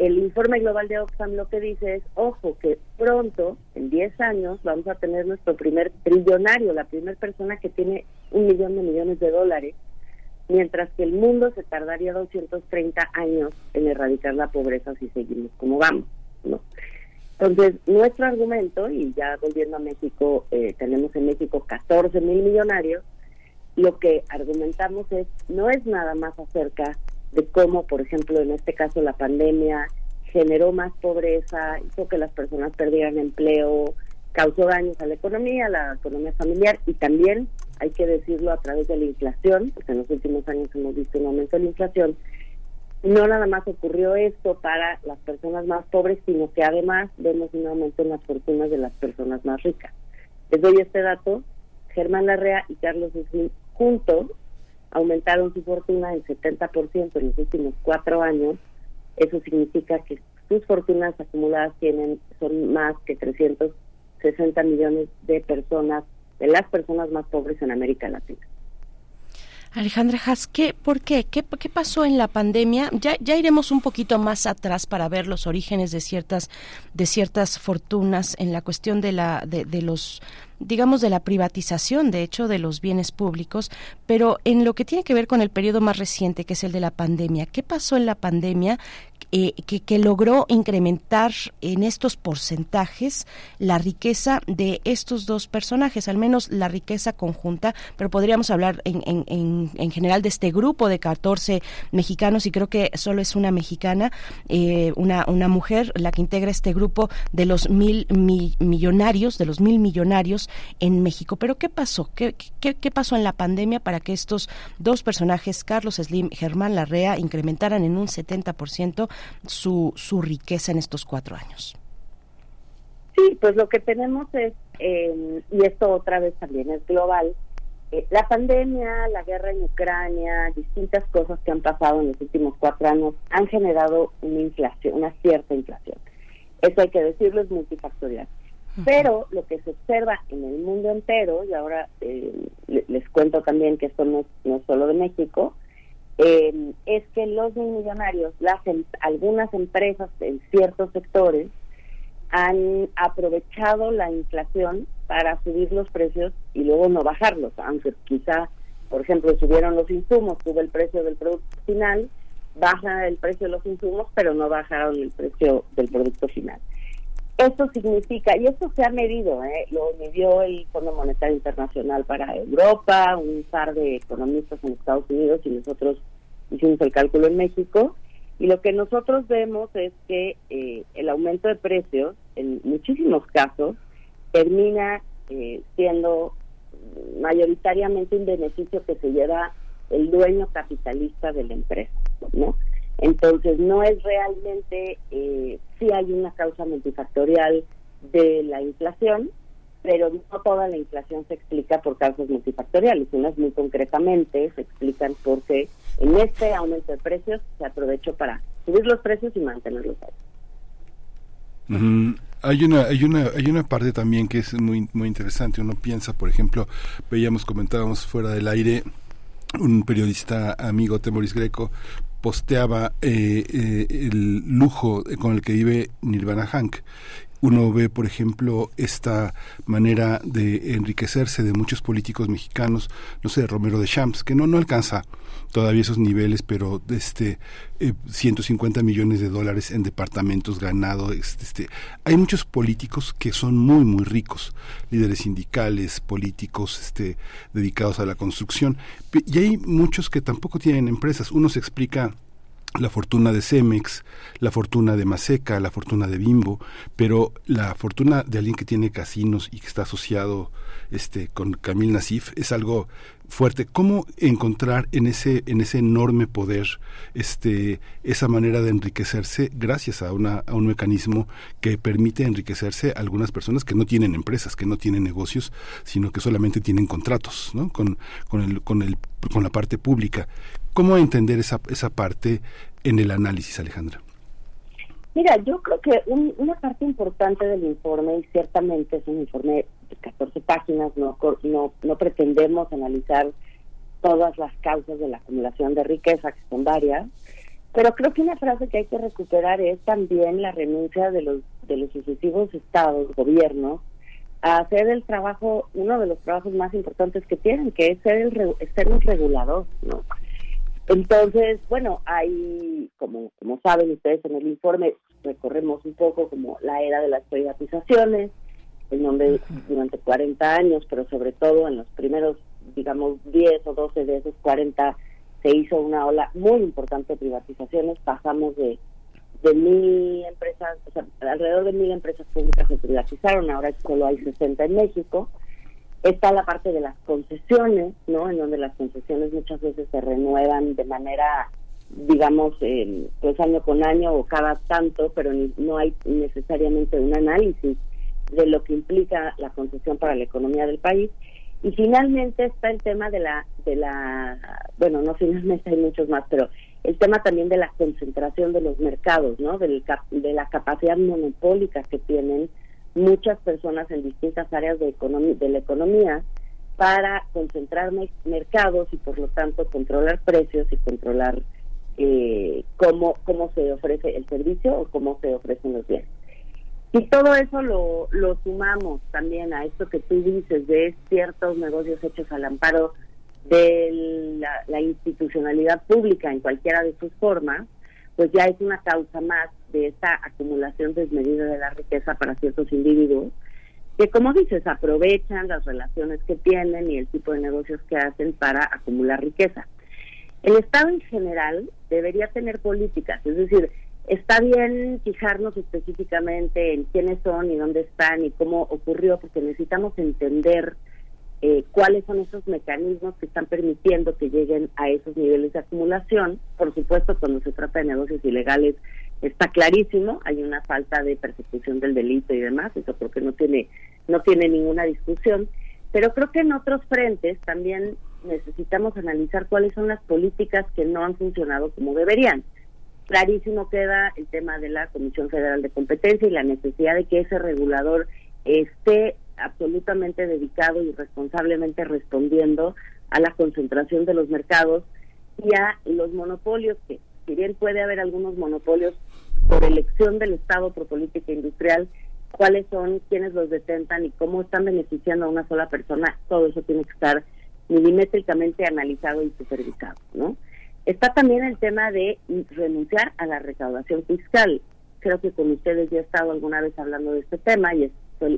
el informe global de Oxfam lo que dice es, ojo, que pronto, en 10 años, vamos a tener nuestro primer trillonario, la primera persona que tiene un millón de millones de dólares, mientras que el mundo se tardaría 230 años en erradicar la pobreza si seguimos como vamos, ¿no? Entonces, nuestro argumento, y ya volviendo a México, eh, tenemos en México 14 mil millonarios, lo que argumentamos es, no es nada más acerca de cómo, por ejemplo, en este caso la pandemia generó más pobreza, hizo que las personas perdieran empleo, causó daños a la economía, a la economía familiar y también, hay que decirlo, a través de la inflación, porque en los últimos años hemos visto un aumento de la inflación, no nada más ocurrió esto para las personas más pobres, sino que además vemos un aumento en las fortunas de las personas más ricas. Les doy este dato, Germán Larrea y Carlos Slim juntos aumentaron su fortuna en 70% en los últimos cuatro años, eso significa que sus fortunas acumuladas tienen son más que 360 millones de personas, de las personas más pobres en América Latina. Alejandra Haas, ¿qué, ¿por qué? qué? ¿Qué pasó en la pandemia? Ya, ya iremos un poquito más atrás para ver los orígenes de ciertas, de ciertas fortunas en la cuestión de, la, de, de los digamos, de la privatización, de hecho, de los bienes públicos, pero en lo que tiene que ver con el periodo más reciente, que es el de la pandemia, ¿qué pasó en la pandemia eh, que, logró incrementar en estos porcentajes la riqueza de estos dos personajes, al menos la riqueza conjunta, pero podríamos hablar en, en, en, general de este grupo de 14 mexicanos y creo que solo es una mexicana, eh, una, una mujer la que integra este grupo de los mil millonarios, de los mil millonarios en México. Pero ¿qué pasó? ¿Qué, qué, qué pasó en la pandemia para que estos dos personajes, Carlos Slim, Germán Larrea, incrementaran en un 70% su, su riqueza en estos cuatro años? Sí, pues lo que tenemos es, eh, y esto otra vez también es global, eh, la pandemia, la guerra en Ucrania, distintas cosas que han pasado en los últimos cuatro años han generado una inflación, una cierta inflación. Eso hay que decirlo, es multifactorial. Pero lo que se observa en el mundo entero, y ahora eh, les cuento también que esto no, no es solo de México, eh, es que los millonarios, las em, algunas empresas en ciertos sectores han aprovechado la inflación para subir los precios y luego no bajarlos, aunque quizá, por ejemplo, subieron los insumos, sube el precio del producto final, baja el precio de los insumos, pero no bajaron el precio del producto final. Esto significa, y esto se ha medido, ¿eh? lo midió el Fondo Monetario Internacional para Europa, un par de economistas en Estados Unidos y nosotros hicimos el cálculo en México, y lo que nosotros vemos es que eh, el aumento de precios, en muchísimos casos, termina eh, siendo mayoritariamente un beneficio que se lleva el dueño capitalista de la empresa, ¿no? Entonces no es realmente, eh, sí hay una causa multifactorial de la inflación, pero no toda la inflación se explica por causas multifactoriales, unas muy concretamente se explican porque en este aumento de precios se aprovechó para subir los precios y mantenerlos ahí. Hay una, hay una, hay una parte también que es muy, muy interesante. Uno piensa, por ejemplo, veíamos, comentábamos fuera del aire, un periodista amigo, Temoris Greco, posteaba eh, eh, el lujo con el que vive Nirvana Hank uno ve, por ejemplo, esta manera de enriquecerse de muchos políticos mexicanos, no sé, Romero de Champs, que no, no alcanza todavía esos niveles, pero este eh, 150 millones de dólares en departamentos ganado. Este, este, hay muchos políticos que son muy, muy ricos, líderes sindicales, políticos este, dedicados a la construcción, y hay muchos que tampoco tienen empresas. Uno se explica la fortuna de Cemex, la fortuna de Maseca, la fortuna de Bimbo, pero la fortuna de alguien que tiene casinos y que está asociado este con Camil Nasif es algo fuerte. ¿Cómo encontrar en ese en ese enorme poder este esa manera de enriquecerse gracias a una a un mecanismo que permite enriquecerse a algunas personas que no tienen empresas, que no tienen negocios, sino que solamente tienen contratos, ¿no? Con con el con el con la parte pública. ¿Cómo entender esa, esa parte en el análisis, Alejandra? Mira, yo creo que una parte importante del informe, y ciertamente es un informe de 14 páginas, no, no, no pretendemos analizar todas las causas de la acumulación de riqueza, que son varias, pero creo que una frase que hay que recuperar es también la renuncia de los, de los sucesivos estados, gobiernos, a hacer el trabajo, uno de los trabajos más importantes que tienen, que es ser, el, ser un regulador, ¿no? Entonces, bueno, hay, como, como saben ustedes en el informe, recorremos un poco como la era de las privatizaciones, en donde durante 40 años, pero sobre todo en los primeros, digamos, 10 o 12 de esos 40, se hizo una ola muy importante de privatizaciones. Pasamos de, de mil empresas, o sea, alrededor de mil empresas públicas se privatizaron, ahora solo hay 60 en México. Está la parte de las concesiones, ¿no? En donde las concesiones muchas veces se renuevan de manera, digamos, eh, pues año con año o cada tanto, pero no hay necesariamente un análisis de lo que implica la concesión para la economía del país. Y finalmente está el tema de la, de la, bueno, no finalmente hay muchos más, pero el tema también de la concentración de los mercados, ¿no? Del, de la capacidad monopólica que tienen muchas personas en distintas áreas de, de la economía para concentrar mercados y por lo tanto controlar precios y controlar eh, cómo, cómo se ofrece el servicio o cómo se ofrecen los bienes. Y todo eso lo, lo sumamos también a esto que tú dices de ciertos negocios hechos al amparo de la, la institucionalidad pública en cualquiera de sus formas, pues ya es una causa más de esta acumulación desmedida de la riqueza para ciertos individuos que, como dices, aprovechan las relaciones que tienen y el tipo de negocios que hacen para acumular riqueza. El Estado en general debería tener políticas, es decir, está bien fijarnos específicamente en quiénes son y dónde están y cómo ocurrió, porque necesitamos entender eh, cuáles son esos mecanismos que están permitiendo que lleguen a esos niveles de acumulación. Por supuesto, cuando se trata de negocios ilegales está clarísimo, hay una falta de persecución del delito y demás, eso creo que no tiene no tiene ninguna discusión, pero creo que en otros frentes también necesitamos analizar cuáles son las políticas que no han funcionado como deberían. Clarísimo queda el tema de la Comisión Federal de Competencia y la necesidad de que ese regulador esté absolutamente dedicado y responsablemente respondiendo a la concentración de los mercados y a los monopolios, que si bien puede haber algunos monopolios por elección del Estado, por política industrial, cuáles son, quiénes los detentan y cómo están beneficiando a una sola persona, todo eso tiene que estar milimétricamente analizado y supervisado, ¿no? Está también el tema de renunciar a la recaudación fiscal. Creo que con ustedes ya he estado alguna vez hablando de este tema y es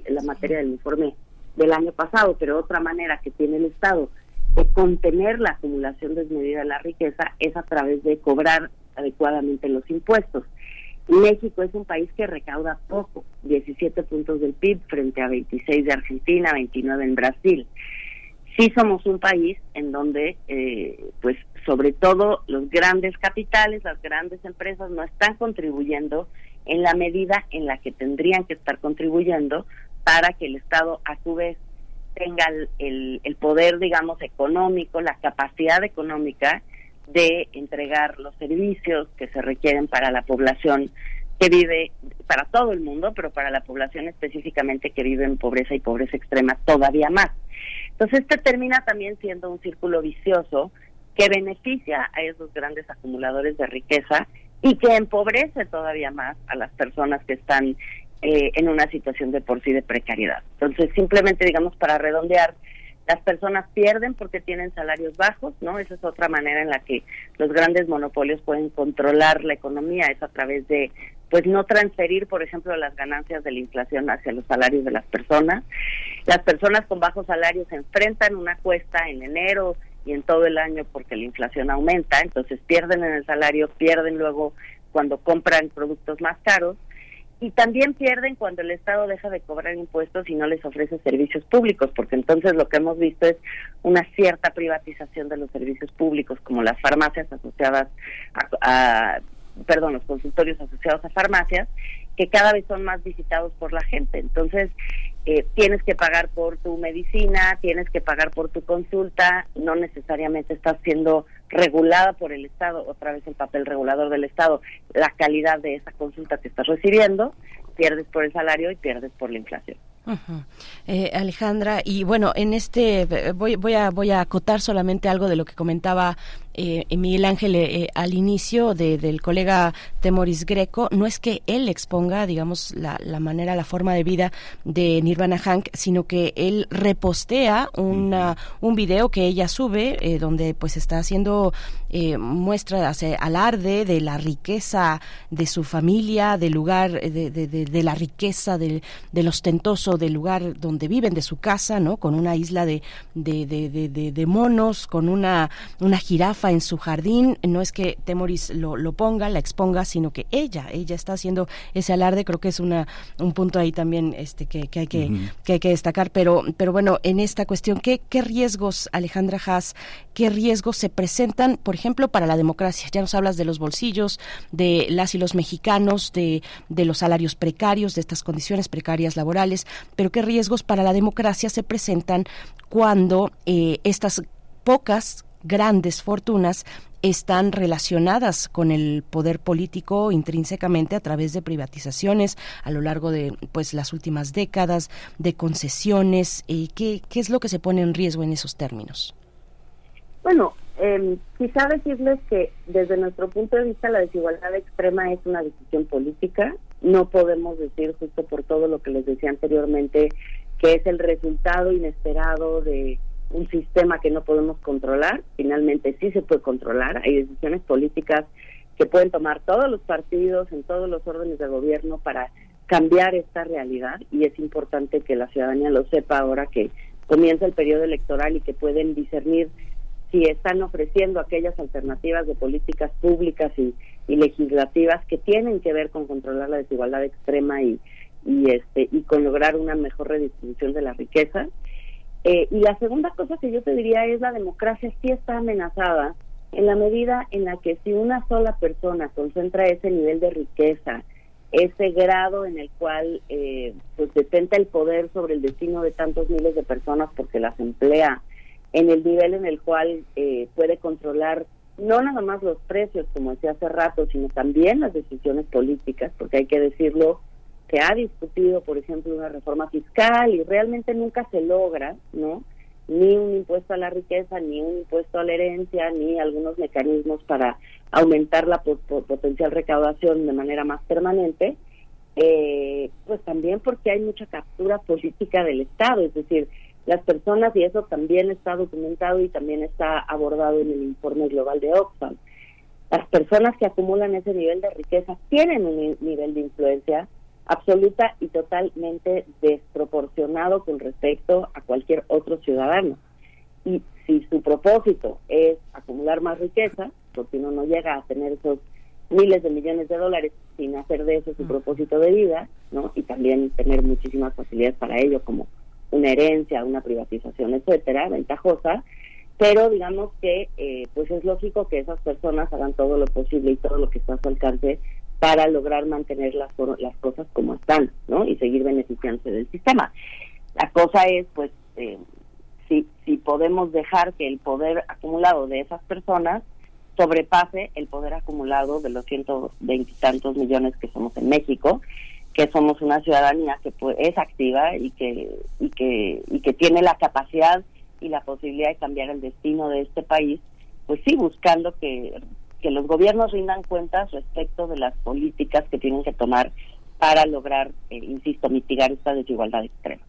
la materia del informe del año pasado, pero otra manera que tiene el Estado de contener la acumulación desmedida de la riqueza es a través de cobrar adecuadamente los impuestos. México es un país que recauda poco, 17 puntos del PIB frente a 26 de Argentina, 29 en Brasil. Sí somos un país en donde, eh, pues, sobre todo los grandes capitales, las grandes empresas no están contribuyendo en la medida en la que tendrían que estar contribuyendo para que el Estado a su vez tenga el, el poder, digamos, económico, la capacidad económica de entregar los servicios que se requieren para la población que vive, para todo el mundo, pero para la población específicamente que vive en pobreza y pobreza extrema todavía más. Entonces, este termina también siendo un círculo vicioso que beneficia a esos grandes acumuladores de riqueza y que empobrece todavía más a las personas que están eh, en una situación de por sí de precariedad. Entonces, simplemente, digamos, para redondear, las personas pierden porque tienen salarios bajos, ¿no? Esa es otra manera en la que los grandes monopolios pueden controlar la economía, es a través de, pues, no transferir, por ejemplo, las ganancias de la inflación hacia los salarios de las personas. Las personas con bajos salarios se enfrentan una cuesta en enero y en todo el año porque la inflación aumenta, entonces pierden en el salario, pierden luego cuando compran productos más caros y también pierden cuando el Estado deja de cobrar impuestos y no les ofrece servicios públicos, porque entonces lo que hemos visto es una cierta privatización de los servicios públicos, como las farmacias asociadas a, perdón, los consultorios asociados a farmacias, que cada vez son más visitados por la gente. Entonces, eh, tienes que pagar por tu medicina, tienes que pagar por tu consulta, no necesariamente estás siendo regulada por el Estado, otra vez el papel regulador del Estado, la calidad de esa consulta que estás recibiendo, pierdes por el salario y pierdes por la inflación. Eh, Alejandra, y bueno, en este voy, voy, a, voy a acotar solamente algo de lo que comentaba eh, Miguel Ángel eh, al inicio del colega Temoris Greco. No es que él exponga, digamos, la, la, manera, la forma de vida de Nirvana Hank, sino que él repostea una, un video que ella sube donde pues está haciendo muestra, hace alarde de la riqueza de su familia, del lugar, de, de, de, la riqueza, del, del ostentoso del lugar donde viven, de su casa, ¿no? Con una isla de, de, de, de, monos, con una, una jirafa en su jardín. No es que Temoris lo, lo ponga, la exponga, sino que ella, ella está haciendo ese alarde. Creo que es una, un punto ahí también este, que, que hay que, que hay que destacar. Pero, pero bueno, en esta cuestión, ¿qué, qué riesgos, Alejandra Haas, qué riesgos se presentan, por ejemplo, para la democracia? Ya nos hablas de los bolsillos, de las y los mexicanos, de, de los salarios precarios, de estas condiciones precarias laborales, pero qué riesgos para la democracia se presentan cuando eh, estas pocas grandes fortunas están relacionadas con el poder político intrínsecamente a través de privatizaciones a lo largo de pues las últimas décadas de concesiones y qué, qué es lo que se pone en riesgo en esos términos bueno eh, quizá decirles que desde nuestro punto de vista la desigualdad extrema es una decisión política. No podemos decir justo por todo lo que les decía anteriormente que es el resultado inesperado de un sistema que no podemos controlar. Finalmente sí se puede controlar. Hay decisiones políticas que pueden tomar todos los partidos en todos los órdenes de gobierno para cambiar esta realidad y es importante que la ciudadanía lo sepa ahora que comienza el periodo electoral y que pueden discernir si están ofreciendo aquellas alternativas de políticas públicas y, legislativas que tienen que ver con controlar la desigualdad extrema y, y este y con lograr una mejor redistribución de la riqueza. Eh, y la segunda cosa que yo te diría es la democracia sí está amenazada en la medida en la que si una sola persona concentra ese nivel de riqueza, ese grado en el cual eh, pues detenta el poder sobre el destino de tantos miles de personas porque las emplea, en el nivel en el cual eh, puede controlar no nada más los precios, como decía hace rato, sino también las decisiones políticas, porque hay que decirlo, se ha discutido, por ejemplo, una reforma fiscal y realmente nunca se logra, ¿no? Ni un impuesto a la riqueza, ni un impuesto a la herencia, ni algunos mecanismos para aumentar la potencial recaudación de manera más permanente, eh, pues también porque hay mucha captura política del Estado, es decir, las personas, y eso también está documentado y también está abordado en el informe global de Oxfam, las personas que acumulan ese nivel de riqueza tienen un nivel de influencia absoluta y totalmente desproporcionado con respecto a cualquier otro ciudadano. Y si su propósito es acumular más riqueza, porque uno no llega a tener esos miles de millones de dólares sin hacer de eso su propósito de vida, ¿no? Y también tener muchísimas facilidades para ello, como una herencia, una privatización, etcétera, ventajosa, pero digamos que eh, pues es lógico que esas personas hagan todo lo posible y todo lo que está a su alcance para lograr mantener las, las cosas como están, ¿no? Y seguir beneficiándose del sistema. La cosa es, pues, eh, si, si podemos dejar que el poder acumulado de esas personas sobrepase el poder acumulado de los ciento veintitantos millones que somos en México, que somos una ciudadanía que pues, es activa y que y que y que tiene la capacidad y la posibilidad de cambiar el destino de este país, pues sí buscando que, que los gobiernos rindan cuentas respecto de las políticas que tienen que tomar para lograr, eh, insisto, mitigar esta desigualdad extrema.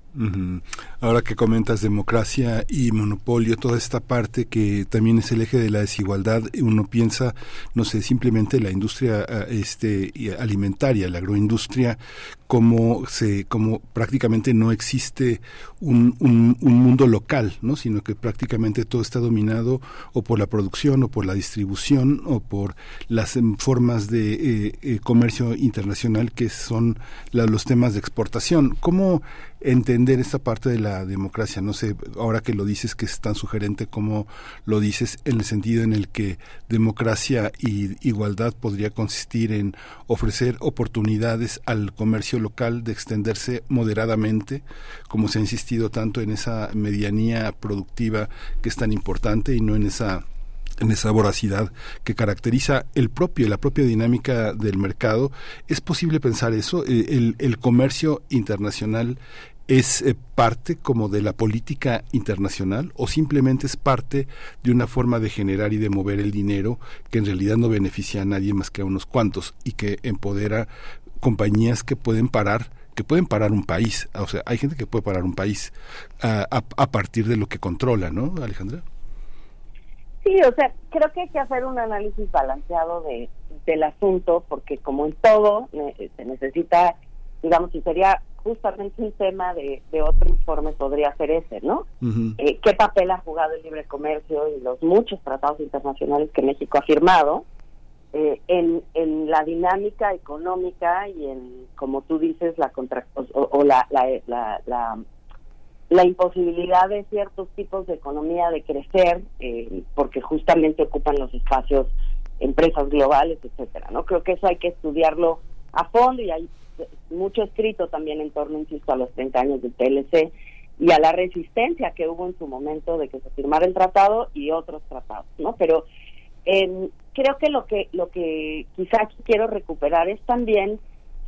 Ahora que comentas democracia y monopolio, toda esta parte que también es el eje de la desigualdad, uno piensa, no sé, simplemente la industria ah, este alimentaria, la agroindustria, como se, como prácticamente no existe un, un, mundo local, ¿no? sino que prácticamente todo está dominado o por la producción o por la distribución o por las em, formas de eh, eh, comercio internacional que son los temas de exportación. ¿Cómo entender esta parte de la democracia. No sé, ahora que lo dices que es tan sugerente como lo dices en el sentido en el que democracia y igualdad podría consistir en ofrecer oportunidades al comercio local de extenderse moderadamente, como se ha insistido tanto en esa medianía productiva que es tan importante y no en esa en esa voracidad que caracteriza el propio, la propia dinámica del mercado. ¿Es posible pensar eso? Eh, el, el comercio internacional es eh, parte como de la política internacional o simplemente es parte de una forma de generar y de mover el dinero que en realidad no beneficia a nadie más que a unos cuantos y que empodera compañías que pueden parar que pueden parar un país, o sea, hay gente que puede parar un país a, a, partir de lo que controla, ¿no, Alejandra? Sí, o sea, creo que hay que hacer un análisis balanceado de, del asunto, porque como en todo, se necesita, digamos, y sería justamente un tema de, otro informe podría ser ese, ¿no? Eh, ¿Qué papel ha jugado el libre comercio y los muchos tratados internacionales que México ha firmado eh, en, en la dinámica económica y en, como tú dices, la contra, o, la, la, la, la, imposibilidad de ciertos tipos de economía de crecer eh, porque justamente ocupan los espacios empresas globales, etcétera, ¿no? Creo que eso hay que estudiarlo a fondo y hay mucho escrito también en torno, insisto, a los 30 años del TLC y a la resistencia que hubo en su momento de que se firmara el tratado y otros tratados, ¿no? Pero eh, creo que lo que lo que quizá quiero recuperar es también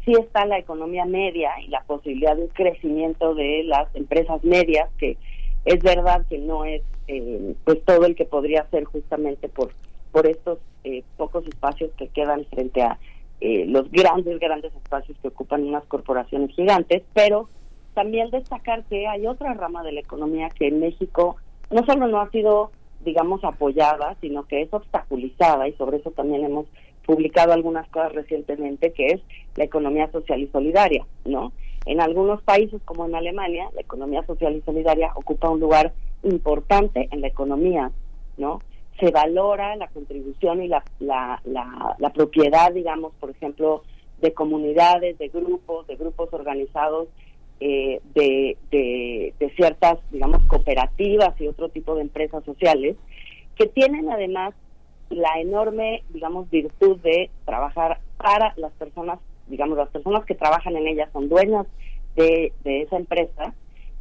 si está la economía media y la posibilidad de un crecimiento de las empresas medias, que es verdad que no es eh, pues todo el que podría ser justamente por por estos eh, pocos espacios que quedan frente a eh, los grandes, grandes espacios que ocupan unas corporaciones gigantes, pero también destacar que hay otra rama de la economía que en México no solo no ha sido, digamos, apoyada, sino que es obstaculizada y sobre eso también hemos publicado algunas cosas recientemente, que es la economía social y solidaria, ¿no? En algunos países, como en Alemania, la economía social y solidaria ocupa un lugar importante en la economía, ¿no? se valora la contribución y la, la, la, propiedad, digamos, por ejemplo, de comunidades, de grupos, de grupos organizados, eh, de, de, ciertas, digamos, cooperativas y otro tipo de empresas sociales, que tienen además la enorme, digamos, virtud de trabajar para las personas, digamos, las personas que trabajan en ellas son dueñas de, de esa empresa,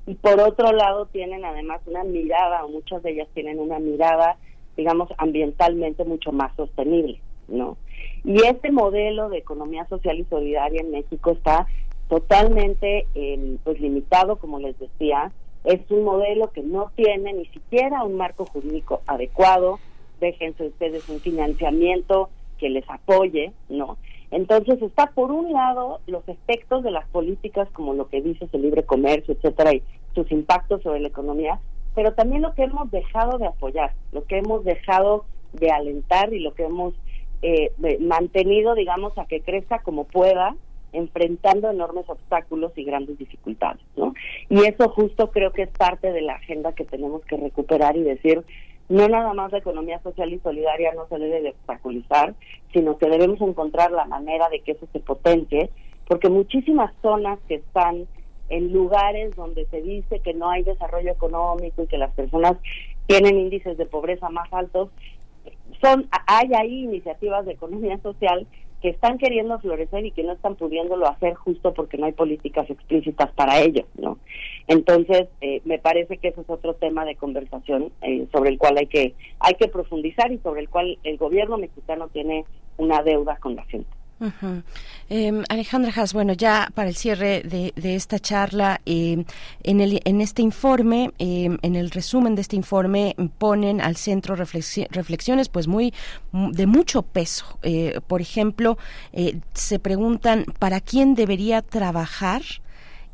y por otro lado tienen además una mirada, o muchas de ellas tienen una mirada digamos, ambientalmente mucho más sostenible, ¿no? Y este modelo de economía social y solidaria en México está totalmente eh, pues limitado, como les decía. Es un modelo que no tiene ni siquiera un marco jurídico adecuado. Déjense ustedes un financiamiento que les apoye, ¿no? Entonces está por un lado los efectos de las políticas como lo que dice el libre comercio, etcétera, y sus impactos sobre la economía, pero también lo que hemos dejado de apoyar, lo que hemos dejado de alentar y lo que hemos eh, mantenido, digamos, a que crezca como pueda, enfrentando enormes obstáculos y grandes dificultades, ¿no? Y eso justo creo que es parte de la agenda que tenemos que recuperar y decir, no nada más la economía social y solidaria no se debe de obstaculizar, sino que debemos encontrar la manera de que eso se potencie, porque muchísimas zonas que están en lugares donde se dice que no hay desarrollo económico y que las personas tienen índices de pobreza más altos, son hay ahí iniciativas de economía social que están queriendo florecer y que no están pudiéndolo hacer justo porque no hay políticas explícitas para ello, ¿no? Entonces, eh, me parece que ese es otro tema de conversación eh, sobre el cual hay que hay que profundizar y sobre el cual el gobierno mexicano tiene una deuda con la gente. Em, Alejandra Haas, bueno, ya para el cierre de, esta charla, em, en, el, en este informe, em, en el resumen de este informe, ponen al centro reflexiones pues muy de mucho peso. Eh, por ejemplo, eh, se preguntan, ¿para quién debería trabajar?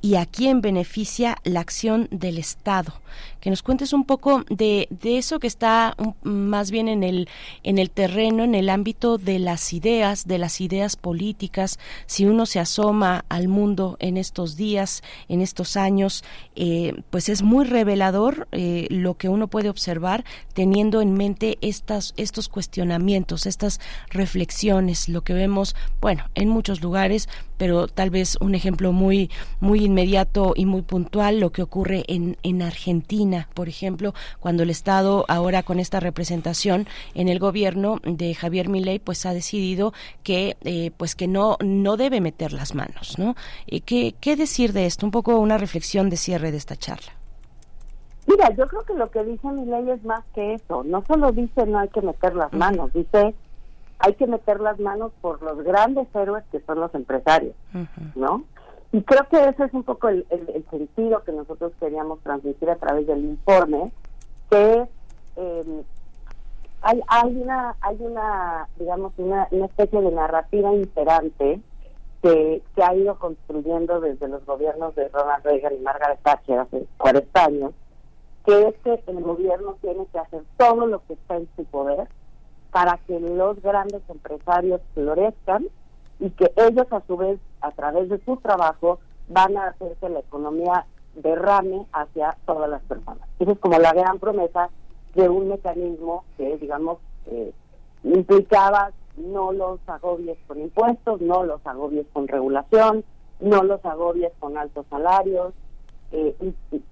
y a quién beneficia la acción del Estado. Que nos cuentes un poco de, de eso que está más bien en el, en el terreno, en el ámbito de las ideas, de las ideas políticas. Si uno se asoma al mundo en estos días, en estos años, eh, pues es muy revelador eh, lo que uno puede observar teniendo en mente estas, estos cuestionamientos, estas reflexiones, lo que vemos, bueno, en muchos lugares, pero tal vez un ejemplo muy, muy inmediato y muy puntual, lo que ocurre en, en Argentina, por ejemplo, cuando el Estado ahora con esta representación en el gobierno de Javier Milei, pues ha decidido que, eh, pues que no, no debe meter las manos, ¿no? ¿Qué, ¿Qué decir de esto? Un poco una reflexión de cierre de esta charla. Mira, yo creo que lo que dice Milei es más que eso. No solo dice no hay que meter las manos, dice hay que meter las manos por los grandes héroes que son los empresarios, ¿no? Y creo que ese es un poco el, sentido que nosotros queríamos transmitir a través del informe, que eh, hay, hay una, hay una, digamos, una, especie de narrativa imperante que, que ha ido construyendo desde los gobiernos de Ronald Reagan y Margaret Thatcher hace 40 años, que es que el gobierno tiene que hacer todo lo que está en su poder para que los grandes empresarios florezcan y que ellos a su vez, a través de su trabajo, van a hacer que la economía derrame hacia todas las personas. Esa es como la gran promesa de un mecanismo que, digamos, eh, implicaba no los agobies con impuestos, no los agobies con regulación, no los agobies con altos salarios. Eh,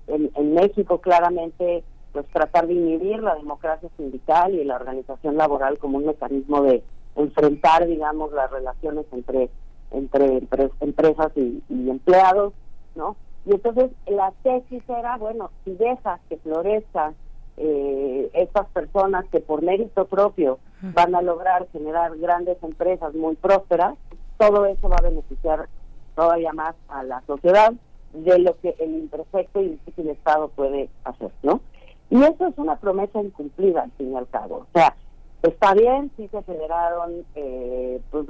en, en México claramente pues tratar de inhibir la democracia sindical y la organización laboral como un mecanismo de enfrentar, digamos, las relaciones entre entre, empresas y, empleados, ¿no? Y entonces la tesis era, bueno, si dejas que florezcan eh, estas personas que por mérito propio van a lograr generar grandes empresas muy prósperas, todo eso va a beneficiar todavía más a la sociedad de lo que el imperfecto y difícil Estado puede hacer, ¿no? Y eso es una promesa incumplida, al fin y al cabo. O sea, está bien, sí se generaron eh, pues,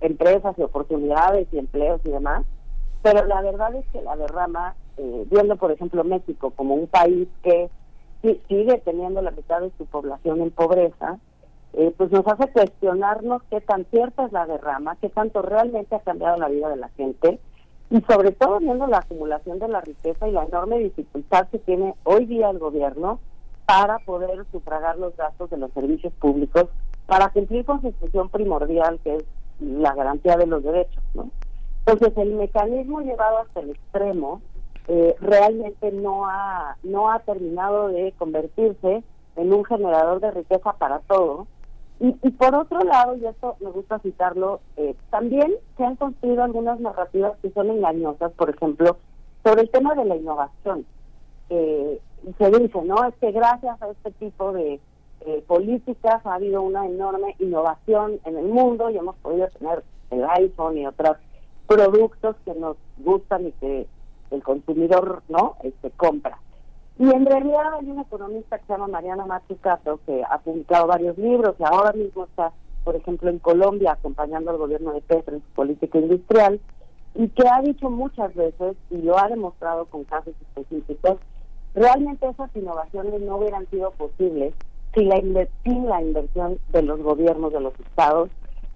empresas y oportunidades y empleos y demás, pero la verdad es que la derrama, eh, viendo por ejemplo México como un país que sigue teniendo la mitad de su población en pobreza, eh, pues nos hace cuestionarnos qué tan cierta es la derrama, qué tanto realmente ha cambiado la vida de la gente y sobre todo viendo la acumulación de la riqueza y la enorme dificultad que tiene hoy día el gobierno para poder sufragar los gastos de los servicios públicos para cumplir con su función primordial que es la garantía de los derechos, ¿no? Entonces el mecanismo llevado hasta el extremo eh, realmente no ha no ha terminado de convertirse en un generador de riqueza para todos y, por otro lado, y esto me gusta citarlo, eh, también se han construido algunas narrativas que son engañosas, por ejemplo, sobre el tema de la innovación. Eh, se dice, ¿no? Es que gracias a este tipo de políticas ha habido una enorme innovación en el mundo y hemos podido tener el iPhone y otras productos que nos gustan y que el consumidor no este compra. Y en realidad hay una economista que se llama Mariana Mazzucato que ha publicado varios libros y ahora mismo está, por ejemplo, en Colombia acompañando al gobierno de Petro en su política industrial y que ha dicho muchas veces y lo ha demostrado con casos específicos, realmente esas innovaciones no hubieran sido posibles si la, sin la inversión de los gobiernos de los estados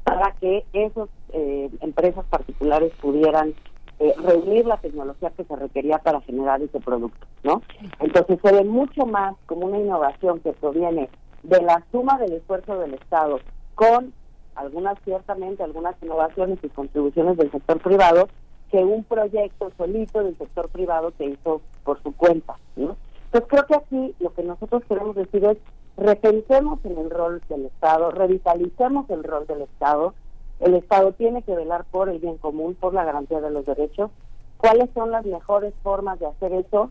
para que esas eh, empresas particulares pudieran eh, reunir la tecnología que se requería para generar ese producto, ¿no? Entonces se ve mucho más como una innovación que proviene de la suma del esfuerzo del Estado con algunas ciertamente algunas innovaciones y contribuciones del sector privado que un proyecto solito del sector privado que hizo por su cuenta, ¿no? Entonces creo que aquí lo que nosotros queremos decir es repensemos en el rol del Estado, revitalicemos el rol del Estado. El Estado tiene que velar por el bien común, por la garantía de los derechos. ¿Cuáles son las mejores formas de hacer eso?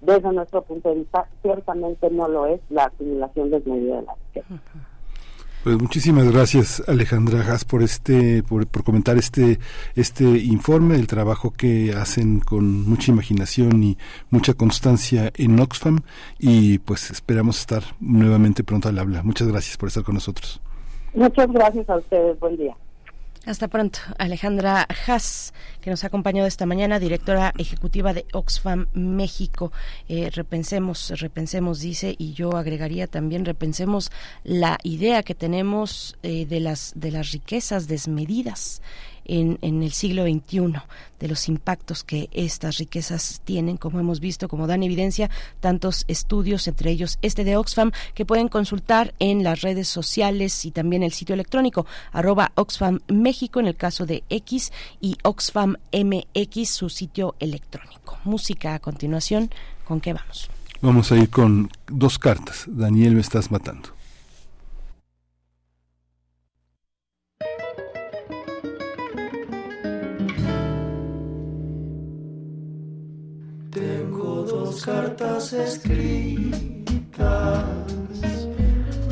Desde nuestro punto de vista, ciertamente no lo es la acumulación desmedida de la riqueza. Pues muchísimas gracias Alejandra Haas por este por, comentar este este informe el trabajo que hacen con mucha imaginación y mucha constancia en Oxfam y pues esperamos estar nuevamente pronto al habla. Muchas gracias por estar con nosotros. Muchas gracias a ustedes. Buen día. Hasta pronto. Alejandra Haas, que nos ha acompañado esta mañana, directora ejecutiva de Oxfam México. Eh, repensemos, repensemos, dice, y yo agregaría también, repensemos la idea que tenemos eh, de, las, de las riquezas desmedidas en, en, el siglo XXI, de los impactos que estas riquezas tienen, como hemos visto, como dan evidencia tantos estudios, entre ellos este de Oxfam, que pueden consultar en las redes sociales y también el sitio electrónico arroba Oxfam México en el caso de X y Oxfam MX, su sitio electrónico. Música a continuación, ¿con qué vamos? Vamos a ir con dos cartas. Daniel, me estás matando. Cartas escritas,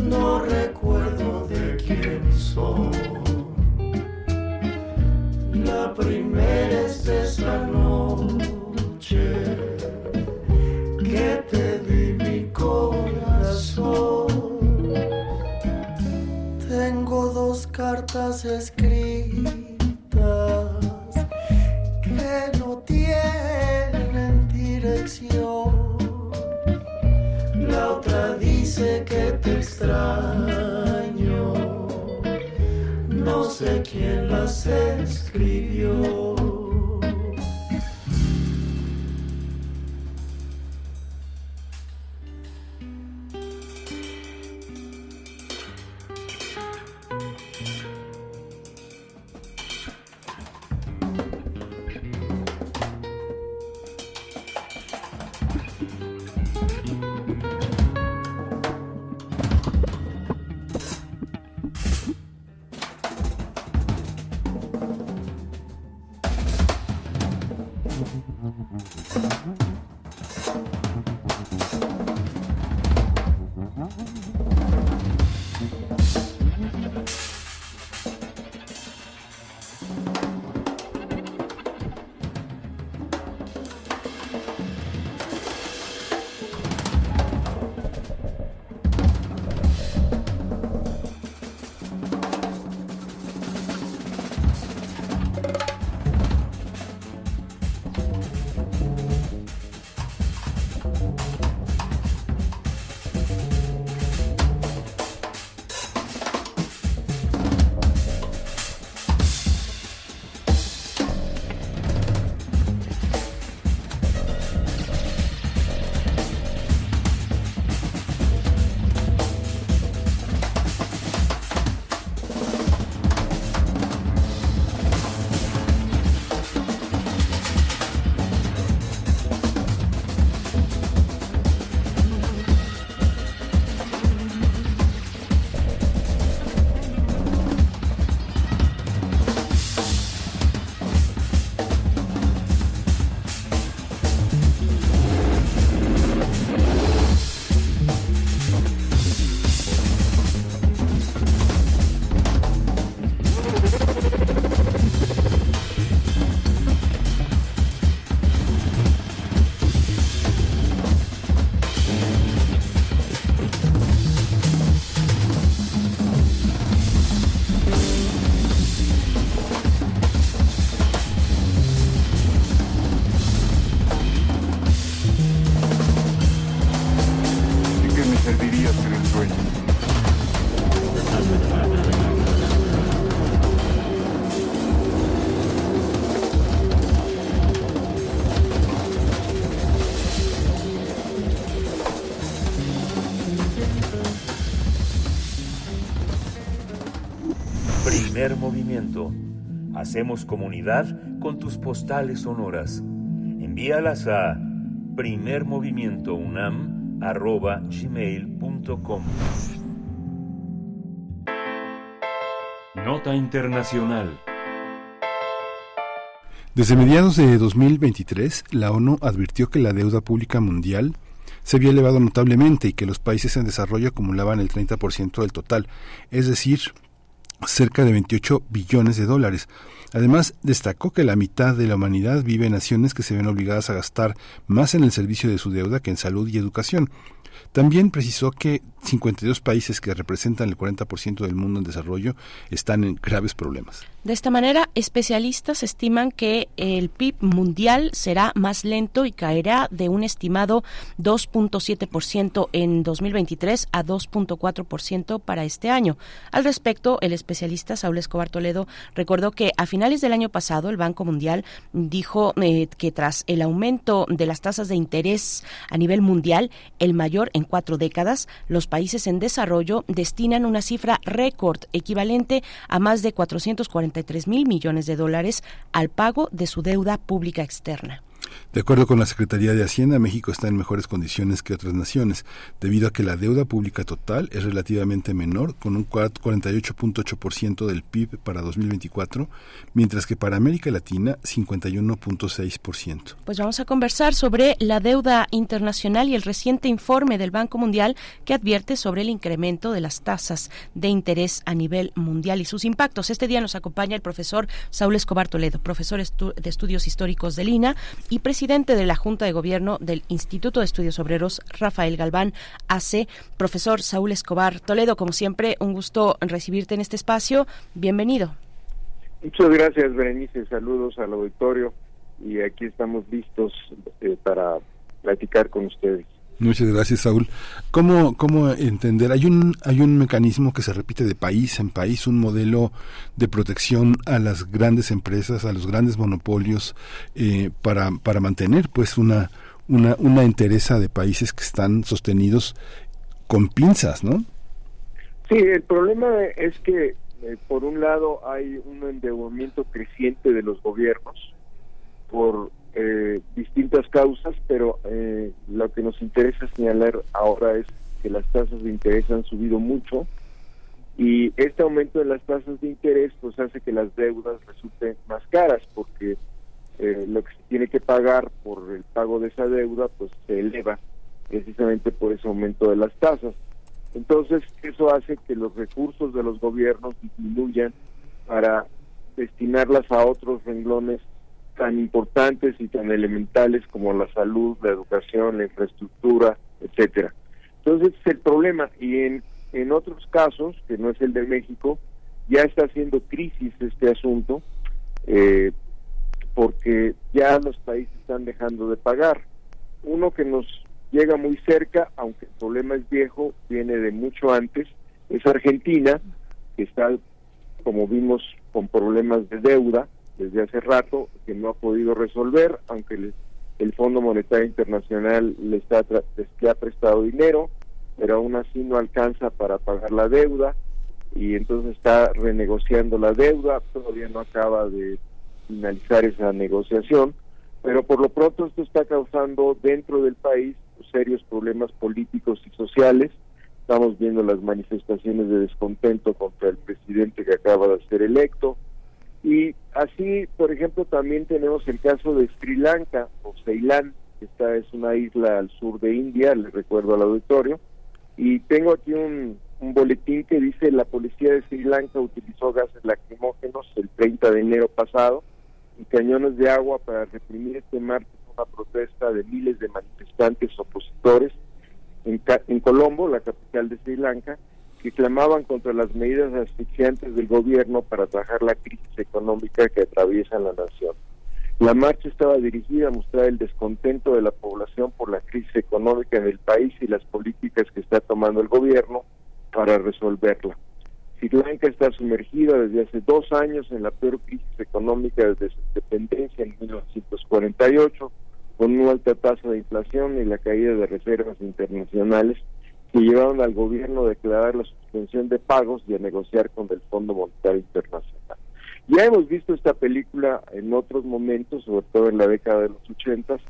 no recuerdo de quién son. La primera es esa noche que te di mi corazón. Tengo dos cartas escritas que no tienen La otra dice que te extraño. No sé quién las escribió. Hacemos comunidad con tus postales sonoras. Envíalas a primermovimientounam.gmail.com Nota Internacional Desde mediados de 2023, la ONU advirtió que la deuda pública mundial se había elevado notablemente y que los países en desarrollo acumulaban el 30% del total, es decir, cerca de 28 billones de dólares. Además, destacó que la mitad de la humanidad vive en naciones que se ven obligadas a gastar más en el servicio de su deuda que en salud y educación. También precisó que 52 países que representan el 40% del mundo en desarrollo están en graves problemas. De esta manera, especialistas estiman que el PIB mundial será más lento y caerá de un estimado 2.7% en 2023 a 2.4% para este año. Al respecto, el especialista Saúl Escobar Toledo recordó que a finales del año pasado el Banco Mundial dijo eh, que tras el aumento de las tasas de interés a nivel mundial, el mayor en cuatro décadas, los países en desarrollo destinan una cifra récord equivalente a más de 443 mil millones de dólares al pago de su deuda pública externa. De acuerdo con la Secretaría de Hacienda, México está en mejores condiciones que otras naciones, debido a que la deuda pública total es relativamente menor, con un 48.8% del PIB para 2024, mientras que para América Latina 51.6%. Pues vamos a conversar sobre la deuda internacional y el reciente informe del Banco Mundial que advierte sobre el incremento de las tasas de interés a nivel mundial y sus impactos. Este día nos acompaña el profesor Saúl Escobar Toledo, profesor de Estudios Históricos del INA y presidente de la Junta de Gobierno del Instituto de Estudios Obreros, Rafael Galván AC. Profesor Saúl Escobar Toledo, como siempre, un gusto recibirte en este espacio. Bienvenido. Muchas gracias, Berenice. Saludos al auditorio y aquí estamos listos eh, para platicar con ustedes. Muchas gracias, Saúl. ¿Cómo, ¿Cómo entender? Hay un, hay un mecanismo que se repite de país en país, un modelo de protección a las grandes empresas, a los grandes monopolios, eh, para, para mantener pues una, una, una entereza de países que están sostenidos con pinzas, ¿no? Sí, el problema es que, eh, por un lado, hay un endeudamiento creciente de los gobiernos por eh, distintas causas, pero eh, lo que nos interesa señalar ahora es que las tasas de interés han subido mucho y este aumento de las tasas de interés pues hace que las deudas resulten más caras porque eh, lo que se tiene que pagar por el pago de esa deuda pues se eleva precisamente por ese aumento de las tasas. Entonces eso hace que los recursos de los gobiernos disminuyan para destinarlas a otros renglones tan importantes y tan elementales como la salud, la educación, la infraestructura, etcétera. Entonces es el problema y en, en otros casos, que no es el de México, ya está haciendo crisis este asunto eh, porque ya los países están dejando de pagar. Uno que nos llega muy cerca, aunque el problema es viejo, viene de mucho antes, es Argentina, que está, como vimos, con problemas de deuda, desde hace rato que no ha podido resolver, aunque el Fondo Monetario Internacional le, está, le ha prestado dinero, pero aún así no alcanza para pagar la deuda y entonces está renegociando la deuda, todavía no acaba de finalizar esa negociación, pero por lo pronto esto está causando dentro del país serios problemas políticos y sociales. Estamos viendo las manifestaciones de descontento contra el presidente que acaba de ser electo, y así, por ejemplo, también tenemos el caso de Sri Lanka o Ceilán, esta es una isla al sur de India, le recuerdo al auditorio, y tengo aquí un, un boletín que dice la policía de Sri Lanka utilizó gases lacrimógenos el 30 de enero pasado y cañones de agua para reprimir este martes una protesta de miles de manifestantes opositores en, en Colombo, la capital de Sri Lanka, que clamaban contra las medidas asfixiantes del gobierno para atajar la crisis económica que atraviesa la nación. La marcha estaba dirigida a mostrar el descontento de la población por la crisis económica en el país y las políticas que está tomando el gobierno para resolverla. Sri Lanka está sumergida desde hace dos años en la peor crisis económica desde su independencia en 1948, con una alta tasa de inflación y la caída de reservas internacionales que llevaron al gobierno a declarar la suspensión de pagos y a negociar con el Fondo Monetario Internacional. Ya hemos visto esta película en otros momentos, sobre todo en la década de los ochentas,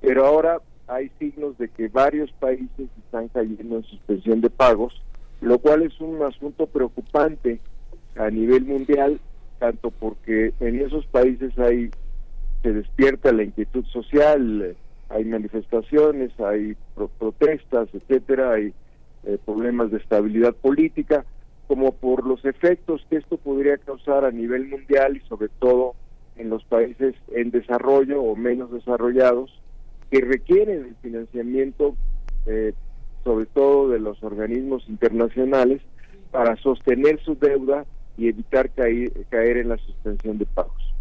pero ahora hay signos de que varios países están cayendo en suspensión de pagos, lo cual es un asunto preocupante a nivel mundial, tanto porque en esos países hay se despierta la inquietud social, hay manifestaciones, hay protestas, etcétera, hay eh, problemas de estabilidad política, como por los efectos que esto podría causar a nivel mundial y sobre todo en los países en desarrollo o menos desarrollados, que requieren el financiamiento, eh, sobre todo de los organismos internacionales, para sostener su deuda y evitar caer, caer en la suspensión de pagos.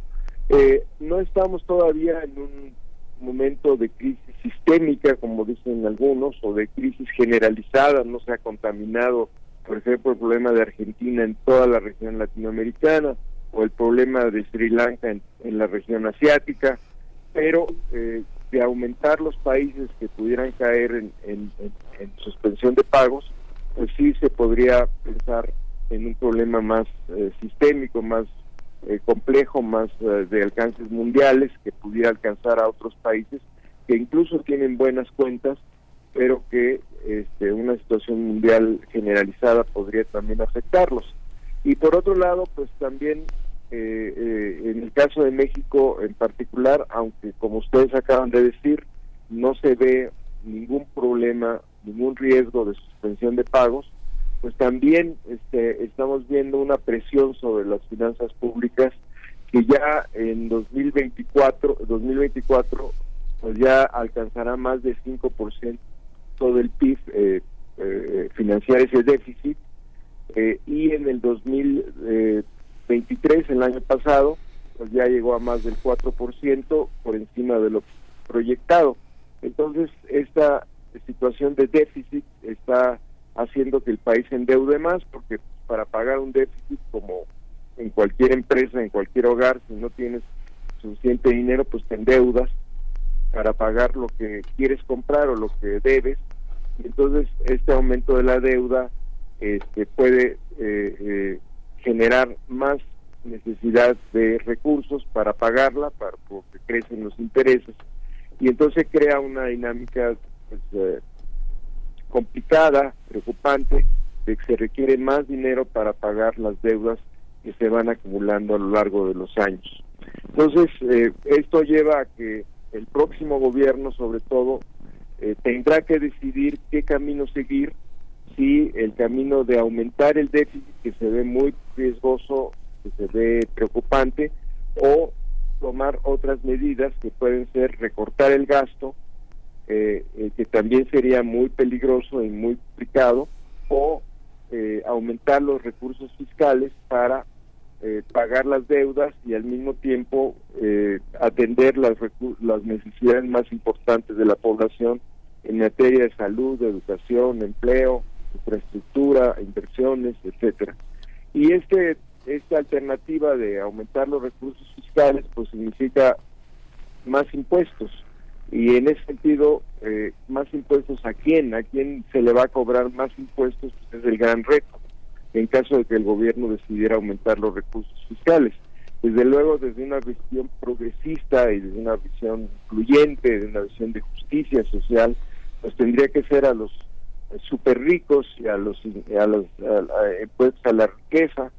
Eh, no estamos todavía en un momento de crisis sistémica, como dicen algunos, o de crisis generalizada, no se ha contaminado, por ejemplo, el problema de Argentina en toda la región latinoamericana, o el problema de Sri Lanka en, la región asiática, pero eh, de aumentar los países que pudieran caer en, suspensión de pagos, pues sí se podría pensar en un problema más eh, sistémico, más eh, complejo, más eh, de alcances mundiales, que pudiera alcanzar a otros países que incluso tienen buenas cuentas, pero que este, una situación mundial generalizada podría también afectarlos. Y por otro lado, pues también eh, eh, en el caso de México en particular, aunque como ustedes acaban de decir, no se ve ningún problema, ningún riesgo de suspensión de pagos, pues también este, estamos viendo una presión sobre las finanzas públicas que ya en 2024, 2024 pues ya alcanzará más de 5% todo el PIB eh, eh, financiar ese déficit eh, y en el 2000 23 el año pasado, pues ya llegó a más del 4% por encima de lo proyectado. Entonces, esta situación de déficit está haciendo que el país endeude más, porque para pagar un déficit, como en cualquier empresa, en cualquier hogar, si no tienes suficiente dinero, pues te endeudas para pagar lo que quieres comprar o lo que debes. Y entonces, este aumento de la deuda este, puede eh, eh, generar más necesidad de recursos para pagarla, para, porque crecen los intereses, y entonces crea una dinámica pues, eh, complicada, preocupante, de que se requiere más dinero para pagar las deudas que se van acumulando a lo largo de los años. Entonces, eh, esto lleva a que el próximo gobierno, sobre todo, eh, tendrá que decidir qué camino seguir si el camino de aumentar el déficit, que se ve muy riesgoso, que se ve preocupante, o tomar otras medidas que pueden ser recortar el gasto, eh, eh, que también sería muy peligroso y muy complicado, o eh, aumentar los recursos fiscales para pagar las deudas y al mismo tiempo atender las, las necesidades más importantes de la población en materia de salud, educación, empleo, infraestructura, inversiones, etcétera. Y este esta alternativa de aumentar los recursos fiscales pues significa más impuestos y en ese sentido eh, más impuestos a quién a quién se le va a cobrar más impuestos pues es el gran reto en caso de que el gobierno decidiera aumentar los recursos fiscales. Desde luego desde una visión progresista y desde una visión incluyente de una visión de justicia social pues tendría que ser a los super ricos y a los a los impuestos a la riqueza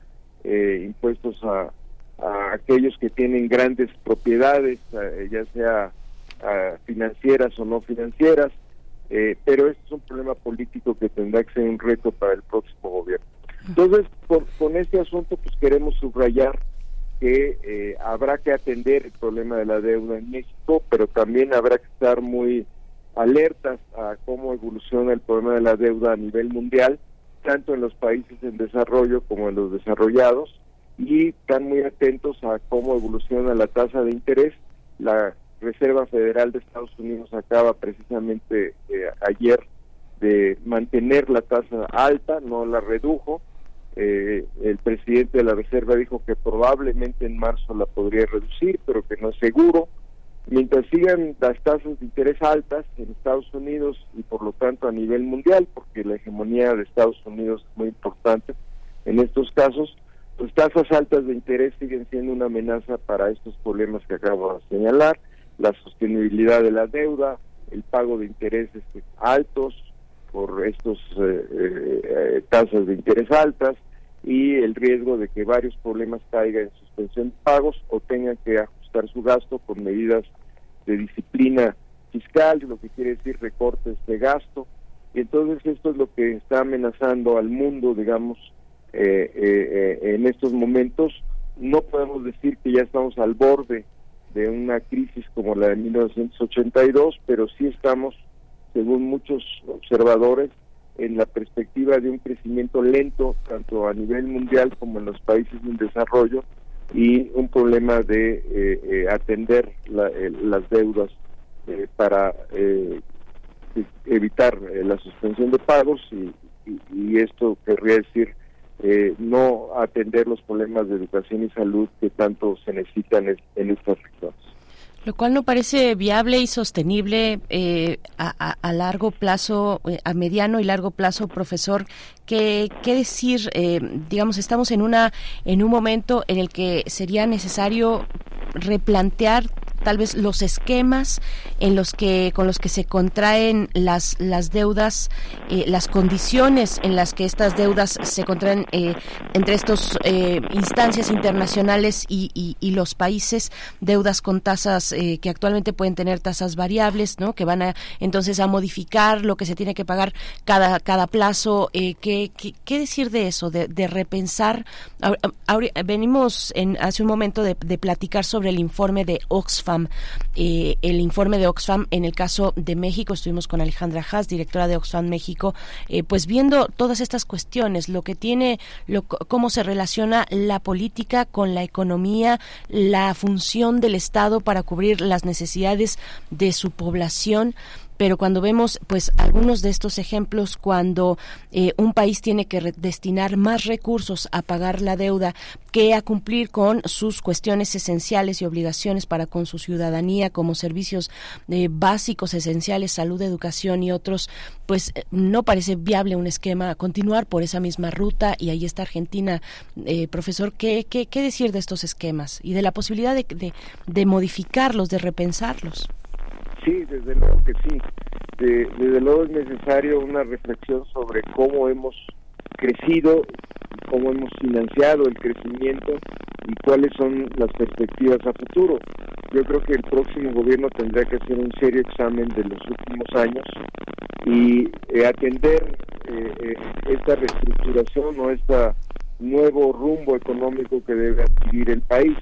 eh, impuestos a, aquellos que tienen grandes propiedades eh, ya sea financieras o no financieras eh, pero esto es un problema político que tendrá que ser un reto para el próximo gobierno entonces con, este asunto pues queremos subrayar que habrá que atender el problema de la deuda en México pero también habrá que estar muy alertas a cómo evoluciona el problema de la deuda a nivel mundial, tanto en los países en desarrollo como en los desarrollados, y están muy atentos a cómo evoluciona la tasa de interés. La Reserva Federal de Estados Unidos acaba precisamente eh, ayer de mantener la tasa alta, no la redujo. Eh, el presidente de la Reserva dijo que probablemente en marzo la podría reducir, pero que no es seguro mientras sigan las tasas de interés altas en Estados Unidos y por lo tanto a nivel mundial, porque la hegemonía de Estados Unidos es muy importante en estos casos, pues tasas altas de interés siguen siendo una amenaza para estos problemas que acabo de señalar, la sostenibilidad de la deuda, el pago de intereses altos por estos eh, eh, tasas de interés altas y el riesgo de que varios problemas caigan en suspensión de pagos o tengan que ajustar su gasto con medidas de disciplina fiscal, lo que quiere decir recortes de gasto. Y entonces esto es lo que está amenazando al mundo, digamos, eh, eh, eh, en estos momentos. No podemos decir que ya estamos al borde de una crisis como la de 1982, pero sí estamos, según muchos observadores, en la perspectiva de un crecimiento lento, tanto a nivel mundial como en los países en desarrollo, y un problema de atender las deudas eh, para eh, evitar eh, la suspensión de pagos y, esto querría decir no atender los problemas de educación y salud que tanto se necesitan en, estas regiones. Lo cual no parece viable y sostenible a, largo plazo, a mediano y largo plazo, profesor. ¿Qué, qué decir? digamos, estamos en una en un momento en el que sería necesario replantear tal vez los esquemas en los que con los que se contraen las las deudas eh, las condiciones en las que estas deudas se contraen eh, entre estos eh, instancias internacionales y, los países deudas con tasas que actualmente pueden tener tasas variables no que van a entonces a modificar lo que se tiene que pagar cada cada plazo. ¿qué, qué, decir de eso de, repensar venimos en hace un momento de, de platicar sobre el informe de Oxfam eh, el informe de Oxfam en el caso de México, estuvimos con Alejandra Haas, directora de Oxfam México, eh, pues viendo todas estas cuestiones, lo que tiene, lo, cómo se relaciona la política con la economía, la función del Estado para cubrir las necesidades de su población pero cuando vemos pues algunos de estos ejemplos cuando eh, un país tiene que destinar más recursos a pagar la deuda que a cumplir con sus cuestiones esenciales y obligaciones para con su ciudadanía como servicios eh, básicos esenciales salud educación y otros pues eh, no parece viable un esquema continuar por esa misma ruta. Y ahí está Argentina. Profesor ¿qué, ¿qué, qué, decir de estos esquemas y de la posibilidad de, de modificarlos de repensarlos Sí, desde luego que sí. desde luego es necesario una reflexión sobre cómo hemos crecido, cómo hemos financiado el crecimiento y cuáles son las perspectivas a futuro. Yo creo que el próximo gobierno tendrá que hacer un serio examen de los últimos años y eh, atender eh, eh, esta reestructuración o este nuevo rumbo económico que debe adquirir el país.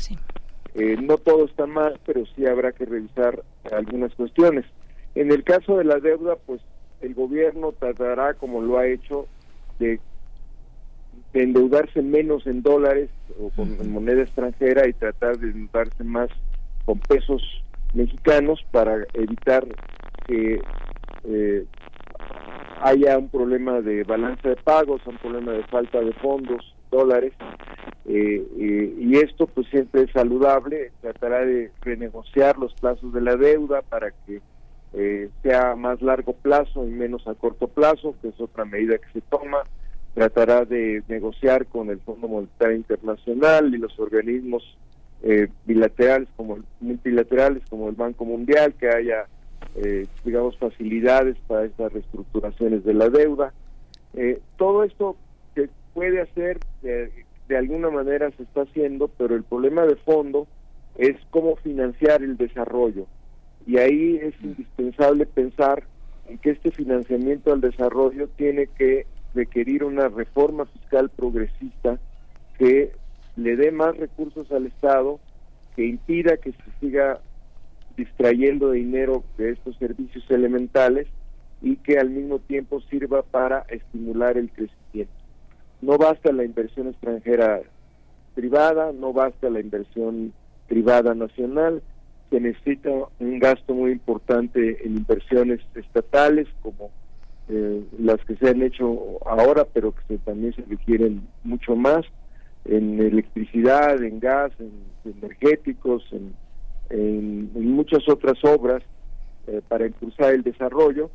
Eh, no todo está mal, pero sí habrá que revisar algunas cuestiones. En el caso de la deuda, pues el gobierno tratará, como lo ha hecho, de, endeudarse menos en dólares o con moneda extranjera y tratar de endeudarse más con pesos mexicanos para evitar que eh, haya un problema de balanza de pagos, un problema de falta de fondos, dólares, eh, eh, y esto pues siempre es saludable, tratará de renegociar los plazos de la deuda para que eh, sea más largo plazo y menos a corto plazo, que es otra medida que se toma, tratará de negociar con el Fondo Monetario Internacional y los organismos bilaterales como multilaterales como el Banco Mundial, que haya digamos facilidades para estas reestructuraciones de la deuda. todo esto puede hacer de alguna manera se está haciendo, pero el problema de fondo es cómo financiar el desarrollo. Y ahí es indispensable pensar en que este financiamiento al desarrollo tiene que requerir una reforma fiscal progresista que le dé más recursos al Estado, que impida que se siga distrayendo dinero de estos servicios elementales y que al mismo tiempo sirva para estimular el crecimiento. No basta la inversión extranjera privada, no basta la inversión privada nacional, se necesita un gasto muy importante en inversiones estatales como eh, las que se han hecho ahora, pero que también se requieren mucho más en electricidad, en gas, en, energéticos, en, muchas otras obras eh, para impulsar el desarrollo.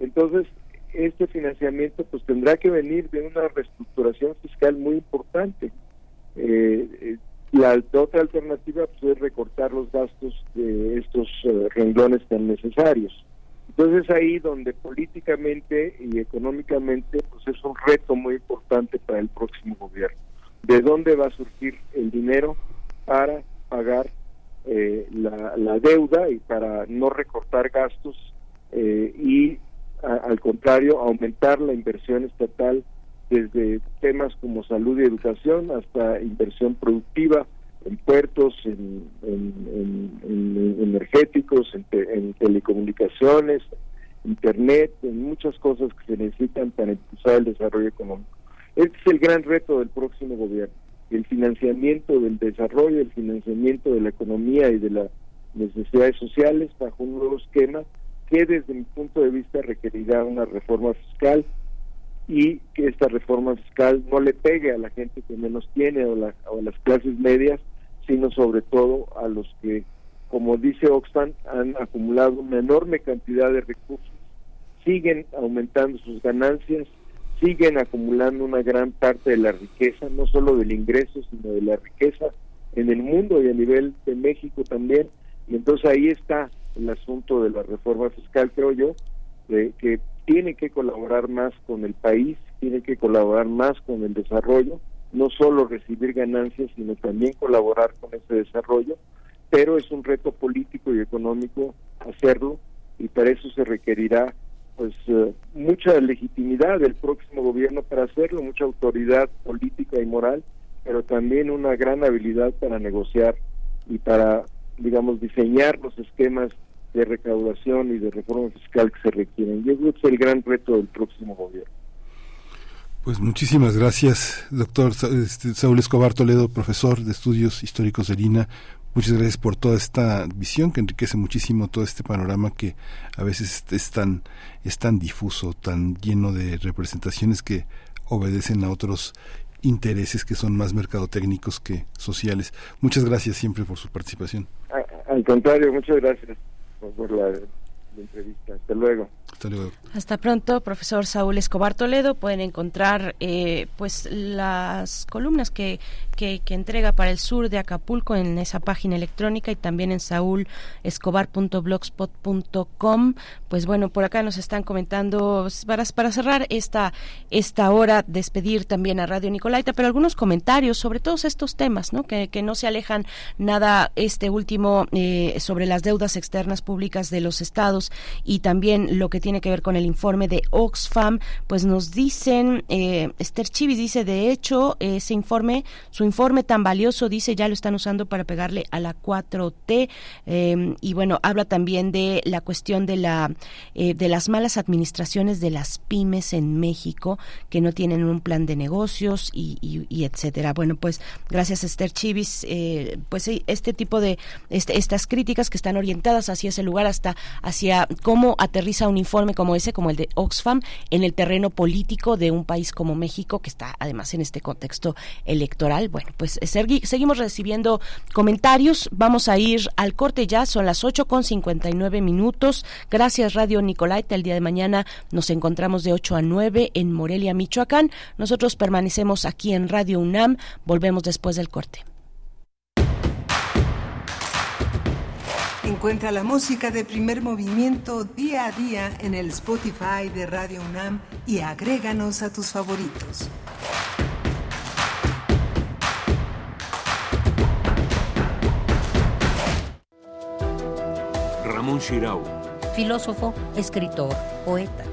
Entonces, este financiamiento pues tendrá que venir de una reestructuración fiscal muy importante. Eh, eh, la otra alternativa pues, es recortar los gastos de estos eh, renglones tan necesarios. Entonces es ahí donde políticamente y económicamente pues es un reto muy importante para el próximo gobierno. ¿De dónde va a surgir el dinero para pagar eh, la, deuda y para no recortar gastos eh, y al contrario aumentar la inversión estatal desde temas como salud y educación hasta inversión productiva en puertos, en, energéticos, en, telecomunicaciones, internet, en muchas cosas que se necesitan para impulsar el desarrollo económico. Este es el gran reto del próximo gobierno, el financiamiento del desarrollo, el financiamiento de la economía y de las necesidades sociales bajo un nuevo esquema que desde mi punto de vista requerirá una reforma fiscal y que esta reforma fiscal no le pegue a la gente que menos tiene o, o a las clases medias, sino sobre todo a los que, como dice Oxfam, han acumulado una enorme cantidad de recursos, siguen aumentando sus ganancias, siguen acumulando una gran parte de la riqueza, no solo del ingreso, sino de la riqueza en el mundo y a nivel de México también. Y entonces ahí está el asunto de la reforma fiscal, creo yo, de que tiene que colaborar más con el país, tiene que colaborar más con el desarrollo no solo recibir ganancias, sino también colaborar con ese desarrollo, pero es un reto político y económico hacerlo y para eso se requerirá pues eh, mucha legitimidad del próximo gobierno para hacerlo, mucha autoridad política y moral, pero también una gran habilidad para negociar y para, digamos, diseñar los esquemas de recaudación y de reforma fiscal que se requieren. Yo creo que es el gran reto del próximo gobierno. Pues muchísimas gracias, doctor este, Saúl Escobar Toledo, profesor de estudios históricos de Lina. Muchas gracias por toda esta visión que enriquece muchísimo todo este panorama que a veces es tan, es tan difuso, tan lleno de representaciones que obedecen a otros intereses que son más mercadotécnicos que sociales. Muchas gracias siempre por su participación. Al contrario, muchas gracias por la entrevista. Hasta luego. Hasta luego. Hasta pronto, profesor Saúl Escobar Toledo. Pueden encontrar eh, pues las columnas que, que, entrega para el sur de Acapulco en esa página electrónica y también en saúlescobar.blogspot.com. Pues bueno, por acá nos están comentando para, para cerrar esta, esta hora, despedir también a Radio Nicolaita, pero algunos comentarios sobre todos estos temas, ¿no? Que, que no se alejan nada este último eh, sobre las deudas externas públicas de los estados y también lo que tiene que ver con el informe de Oxfam, pues nos dicen, eh, Esther Chivis dice, de hecho, ese informe, su informe tan valioso, dice, ya lo están usando para pegarle a la 4T, em, y bueno, habla también de la cuestión de, la, eh, de las malas administraciones de las pymes en México, que no tienen un plan de negocios y, y, etcétera. Bueno, pues gracias Esther Chivis, eh, pues este tipo de, este, estas críticas que están orientadas hacia ese lugar, hasta hacia cómo aterriza un informe como ese, como el de Oxfam, en el terreno político de un país como México, que está además en este contexto electoral. Bueno, pues eh, seguimos recibiendo comentarios. Vamos a ir al corte ya, son las 8 con 59 minutos. Gracias, Radio Nicolaita. El día de mañana nos encontramos de 8 a 9 en Morelia, Michoacán. Nosotros permanecemos aquí en Radio UNAM. Volvemos después del corte. Encuentra la música de primer movimiento día a día en el Spotify de Radio UNAM y agréganos a tus favoritos. Ramón Shirau. Filósofo, escritor, poeta.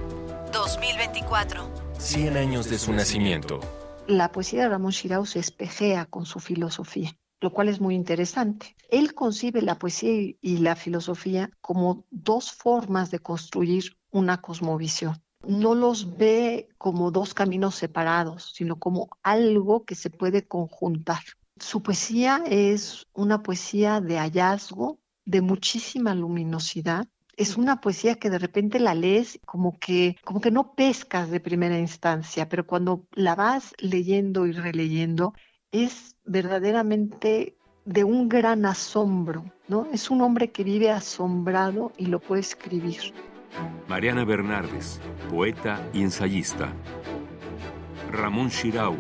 2024. 100 años de su nacimiento. La poesía de Ramón Shirau se espejea con su filosofía lo cual es muy interesante. Él concibe la poesía y la filosofía como dos formas de construir una cosmovisión. No los ve como dos caminos separados, sino como algo que se puede conjuntar. Su poesía es una poesía de hallazgo, de muchísima luminosidad. Es una poesía que de repente la lees como que, como que no pescas de primera instancia, pero cuando la vas leyendo y releyendo, es verdaderamente de un gran asombro, ¿no? Es un hombre que vive asombrado y lo puede escribir. Mariana Bernardes, poeta y ensayista. Ramón Shirau,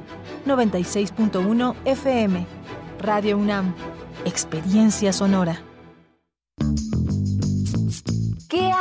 96.1 FM. Radio UNAM. Experiencia sonora.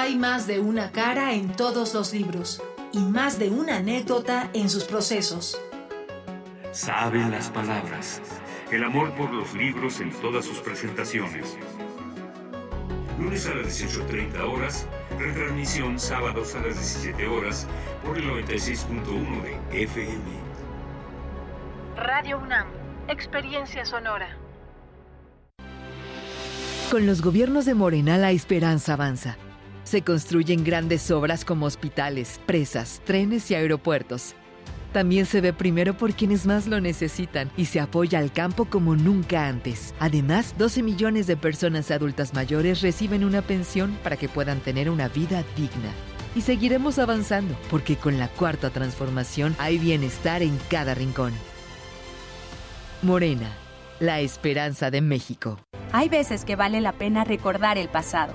Hay más de una cara en todos los libros y más de una anécdota en sus procesos. Saben las palabras. El amor por los libros en todas sus presentaciones. Lunes a las 18.30 horas, retransmisión sábados a las 17 horas por el 96.1 de FM. Radio UNAM. Experiencia sonora. Con los gobiernos de Morena la esperanza avanza. Se construyen grandes obras como hospitales, presas, trenes y aeropuertos. También se ve primero por quienes más lo necesitan y se apoya al campo como nunca antes. Además, 12 millones de personas adultas mayores reciben una pensión para que puedan tener una vida digna. Y seguiremos avanzando, porque con la cuarta transformación hay bienestar en cada rincón. Morena, la esperanza de México. Hay veces que vale la pena recordar el pasado,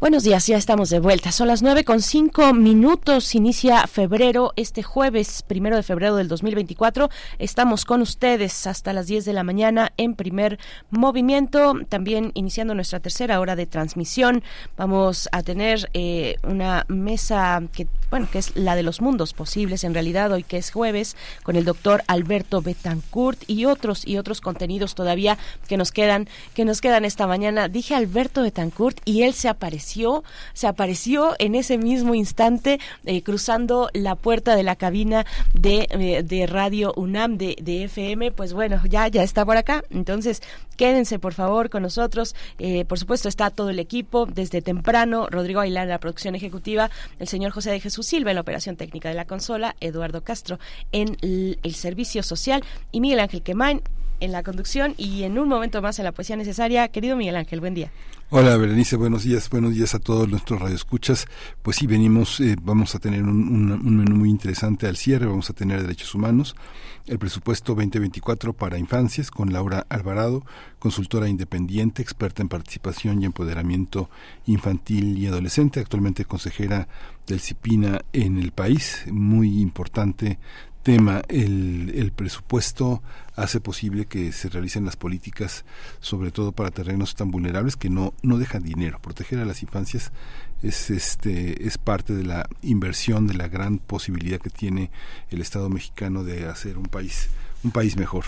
Buenos días, ya estamos de vuelta. Son las nueve con cinco minutos. Inicia febrero, este jueves, primero de febrero del 2024. Estamos con ustedes hasta las 10 de la mañana en primer movimiento. También iniciando nuestra tercera hora de transmisión. Vamos a tener eh, una mesa que, bueno, que es la de los mundos posibles en realidad, hoy que es jueves, con el doctor Alberto Betancourt y otros y otros contenidos todavía que nos quedan, que nos quedan esta mañana. Dije Alberto Betancourt y él se apareció se apareció en ese mismo instante eh, cruzando la puerta de la cabina de, eh, de Radio UNAM de, de, FM, pues bueno, ya, ya está por acá. Entonces, quédense por favor con nosotros. Eh, por supuesto, está todo el equipo desde temprano. Rodrigo Aguilar en la producción ejecutiva, el señor José de Jesús Silva en la operación técnica de la consola, Eduardo Castro en el, el servicio social y Miguel Ángel Quemain en la conducción y en un momento más en la poesía necesaria. Querido Miguel Ángel, buen día. Hola Berenice, buenos días, buenos días a todos nuestros radioescuchas. Pues sí, venimos, eh, vamos a tener un, un, menú muy interesante al cierre, vamos a tener derechos humanos, el presupuesto 2024 para infancias con Laura Alvarado, consultora independiente, experta en participación y empoderamiento infantil y adolescente, actualmente consejera del CIPINA en el país, muy importante tema. El, el presupuesto hace posible que se realicen las políticas, sobre todo para terrenos tan vulnerables que no, no dejan dinero. Proteger a las infancias es, este, es parte de la inversión, de la gran posibilidad que tiene el Estado mexicano de hacer un país, un país mejor.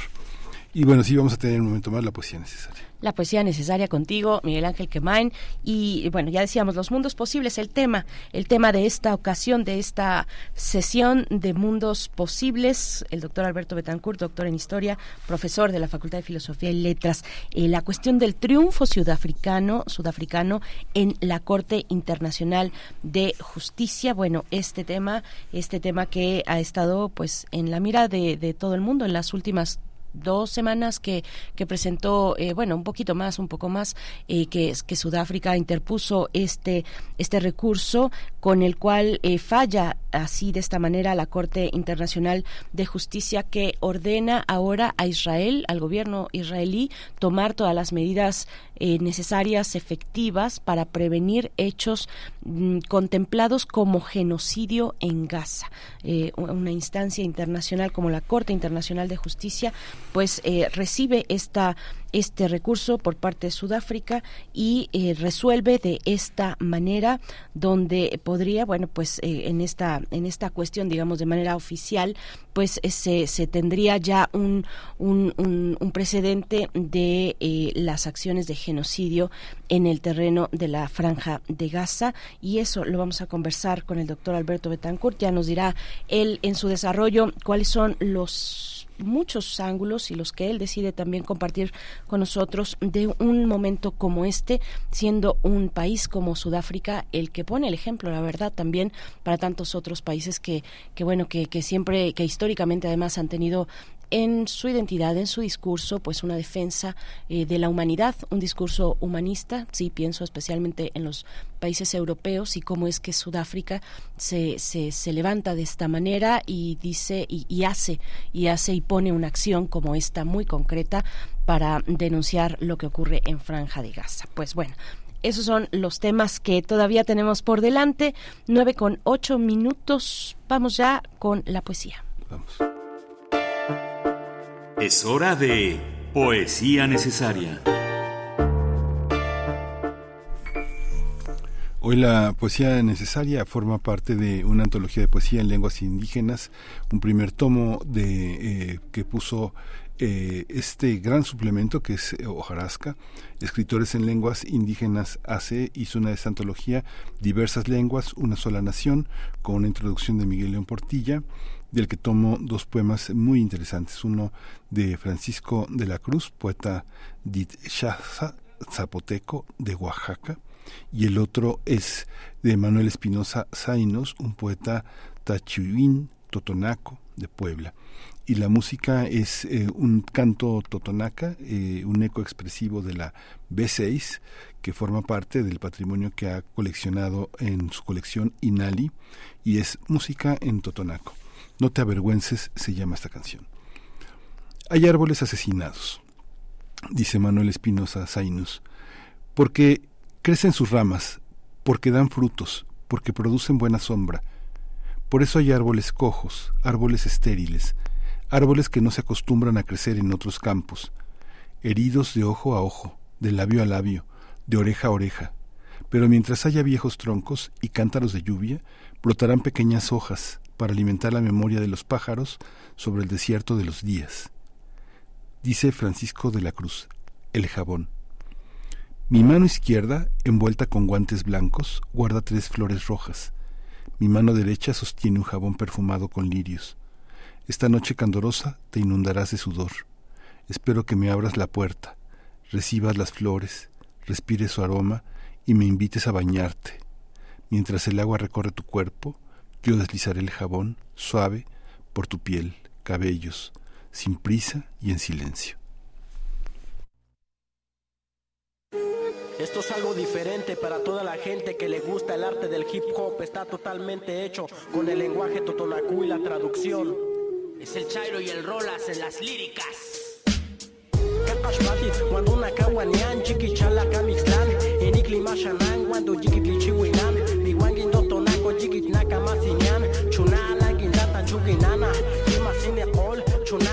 Y bueno, sí, vamos a tener un momento más la poesía necesaria la poesía necesaria contigo, Miguel Ángel Quemain. Y bueno, ya decíamos, los mundos posibles, el tema, el tema de esta ocasión, de esta sesión de mundos posibles, el doctor Alberto Betancourt, doctor en historia, profesor de la Facultad de Filosofía y Letras, eh, la cuestión del triunfo sudafricano, sudafricano en la Corte Internacional de Justicia. Bueno, este tema, este tema que ha estado pues en la mira de, de todo el mundo en las últimas dos semanas que, que presentó, eh, bueno, un poquito más, un poco más, eh, que, que Sudáfrica interpuso este, este recurso con el cual eh, falla así de esta manera la Corte Internacional de Justicia que ordena ahora a Israel, al gobierno israelí, tomar todas las medidas eh, necesarias, efectivas, para prevenir hechos mm, contemplados como genocidio en Gaza. Eh, una instancia internacional como la Corte Internacional de Justicia, pues eh, recibe esta este recurso por parte de Sudáfrica y eh, resuelve de esta manera donde podría bueno pues eh, en esta en esta cuestión digamos de manera oficial pues eh, se, se tendría ya un, un, un, precedente de las acciones de genocidio en el terreno de la franja de Gaza. Y eso lo vamos a conversar con el doctor Alberto Betancourt. Ya nos dirá él en su desarrollo cuáles son los muchos ángulos y los que él decide también compartir con nosotros de un momento como este, siendo un país como Sudáfrica el que pone el ejemplo, la verdad, también para tantos otros países que, que bueno, que, que siempre, que históricamente además han tenido en su identidad, en su discurso, pues una defensa eh, de la humanidad, un discurso humanista. Sí, pienso especialmente en los países europeos y cómo es que Sudáfrica se, se, levanta de esta manera y dice y, y hace y hace y pone una acción como esta muy concreta para denunciar lo que ocurre en Franja de Gaza. Pues bueno, esos son los temas que todavía tenemos por delante. Nueve con ocho minutos. Vamos ya con la poesía. Vamos. Es hora de Poesía Necesaria. Hoy la poesía necesaria forma parte de una antología de poesía en lenguas indígenas, un primer tomo de eh, que puso eh, este gran suplemento que es Hojarasca, Escritores en Lenguas Indígenas AC, hizo una de esta antología, Diversas Lenguas, Una Sola Nación, con una introducción de Miguel León Portilla, del que tomo dos poemas muy interesantes. Uno de Francisco de la Cruz, poeta Chaza, zapoteco de Oaxaca, y el otro es de Manuel Espinosa Zainos, un poeta tachuín totonaco de Puebla. Y la música es eh, un canto totonaca, eh, un eco expresivo de la B6, que forma parte del patrimonio que ha coleccionado en su colección Inali, y es música en totonaco. No te avergüences se llama esta canción. Hay árboles asesinados, dice Manuel Espinosa Zainus, porque crecen sus ramas, porque dan frutos, porque producen buena sombra. Por eso hay árboles cojos, árboles estériles, árboles que no se acostumbran a crecer en otros campos, heridos de ojo a ojo, de labio a labio, de oreja a oreja. Pero mientras haya viejos troncos y cántaros de lluvia, brotarán pequeñas hojas para alimentar la memoria de los pájaros sobre el desierto de los días. Dice Francisco de la Cruz, el jabón. Mi mano izquierda, envuelta con guantes blancos, guarda tres flores rojas. Mi mano derecha sostiene un jabón perfumado con lirios. Esta noche candorosa te inundarás de sudor. Espero que me abras la puerta, recibas las flores, respires su aroma y me invites a bañarte. Mientras el agua recorre tu cuerpo, yo deslizaré el jabón suave por tu piel, cabellos, sin prisa y en silencio. Esto es algo diferente para toda la gente que le gusta el arte del hip hop. Está totalmente hecho con el lenguaje totonacú y la traducción. Es el Chairo y el Rolas en las líricas. Cuando una kawanian, chiki chala kamixlan, enikli mashanan, cuando biwangin jigit naka masinyan chuna langin datan chuginana imasine all chuna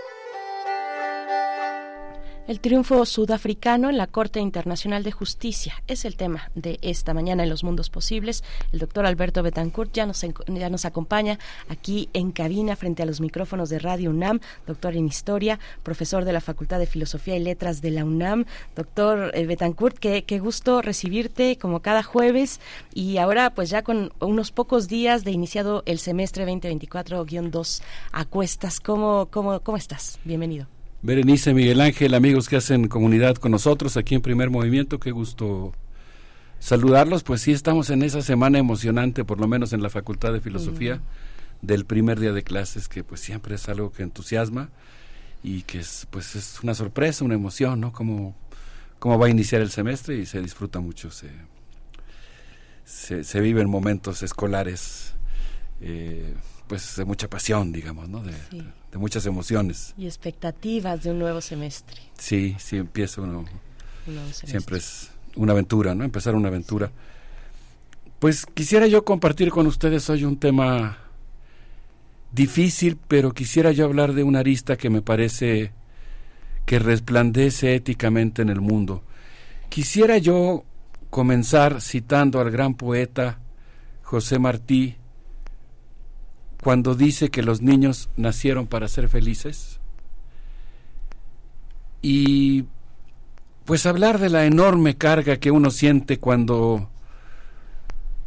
El triunfo sudafricano en la Corte Internacional de Justicia es el tema de esta mañana en los mundos posibles. El doctor Alberto Betancourt ya nos, acompaña aquí en cabina frente a los micrófonos de Radio UNAM, doctor en historia, profesor de la Facultad de Filosofía y Letras de la UNAM. Doctor eh, Betancourt, qué, qué gusto recibirte como cada jueves y ahora pues ya con unos pocos días de iniciado el semestre 2024-2 a cuestas. ¿Cómo, cómo, ¿Cómo estás? Bienvenido. Berenice, Miguel Ángel, amigos que hacen comunidad con nosotros aquí en Primer Movimiento, qué gusto saludarlos, pues sí estamos en esa semana emocionante, por lo menos en la Facultad de Filosofía, del primer día de clases, que pues siempre es algo que entusiasma y que es, pues es una sorpresa, una emoción, ¿no? Como cómo va a iniciar el semestre y se disfruta mucho, se, se, se viven momentos escolares eh, pues de mucha pasión, digamos, ¿no? De, de, muchas emociones. Y expectativas de un nuevo semestre. Sí, sí, empieza uno. siempre es una aventura, ¿no? Empezar una aventura. Pues quisiera yo compartir con ustedes hoy un tema difícil, pero quisiera yo hablar de una arista que me parece que resplandece éticamente en el mundo. Quisiera yo comenzar citando al gran poeta José Martí cuando dice que los niños nacieron para ser felices. Y pues hablar de la enorme carga que uno siente cuando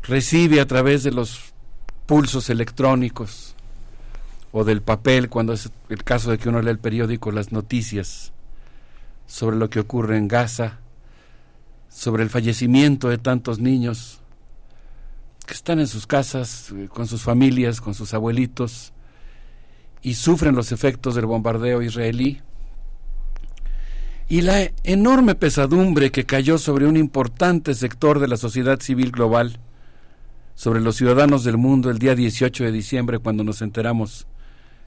recibe a través de los pulsos electrónicos o del papel, cuando es el caso de que uno lee el periódico, las noticias sobre lo que ocurre en Gaza, sobre el fallecimiento de tantos niños que están en sus casas, eh, con sus familias, con sus abuelitos, y sufren los efectos del bombardeo israelí, y la enorme pesadumbre que cayó sobre un importante sector de la sociedad civil global, sobre los ciudadanos del mundo el día 18 de diciembre, cuando nos enteramos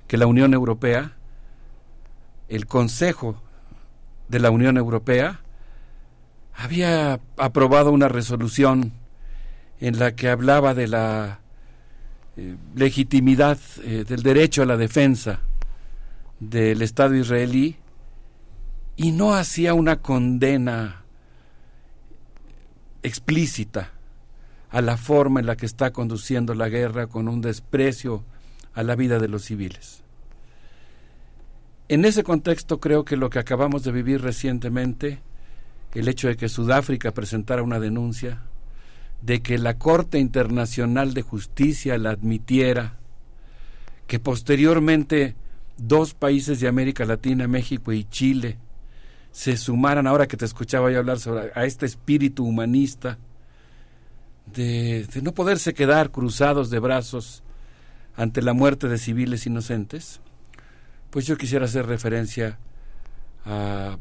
que la Unión Europea, el Consejo de la Unión Europea, había aprobado una resolución en la que hablaba de la eh, legitimidad eh, del derecho a la defensa del Estado israelí y no hacía una condena explícita a la forma en la que está conduciendo la guerra con un desprecio a la vida de los civiles. En ese contexto creo que lo que acabamos de vivir recientemente, el hecho de que Sudáfrica presentara una denuncia, de que la Corte Internacional de Justicia la admitiera, que posteriormente dos países de América Latina, México y Chile, se sumaran, ahora que te escuchaba yo hablar sobre a este espíritu humanista, de, de no poderse quedar cruzados de brazos ante la muerte de civiles inocentes, pues yo quisiera hacer referencia a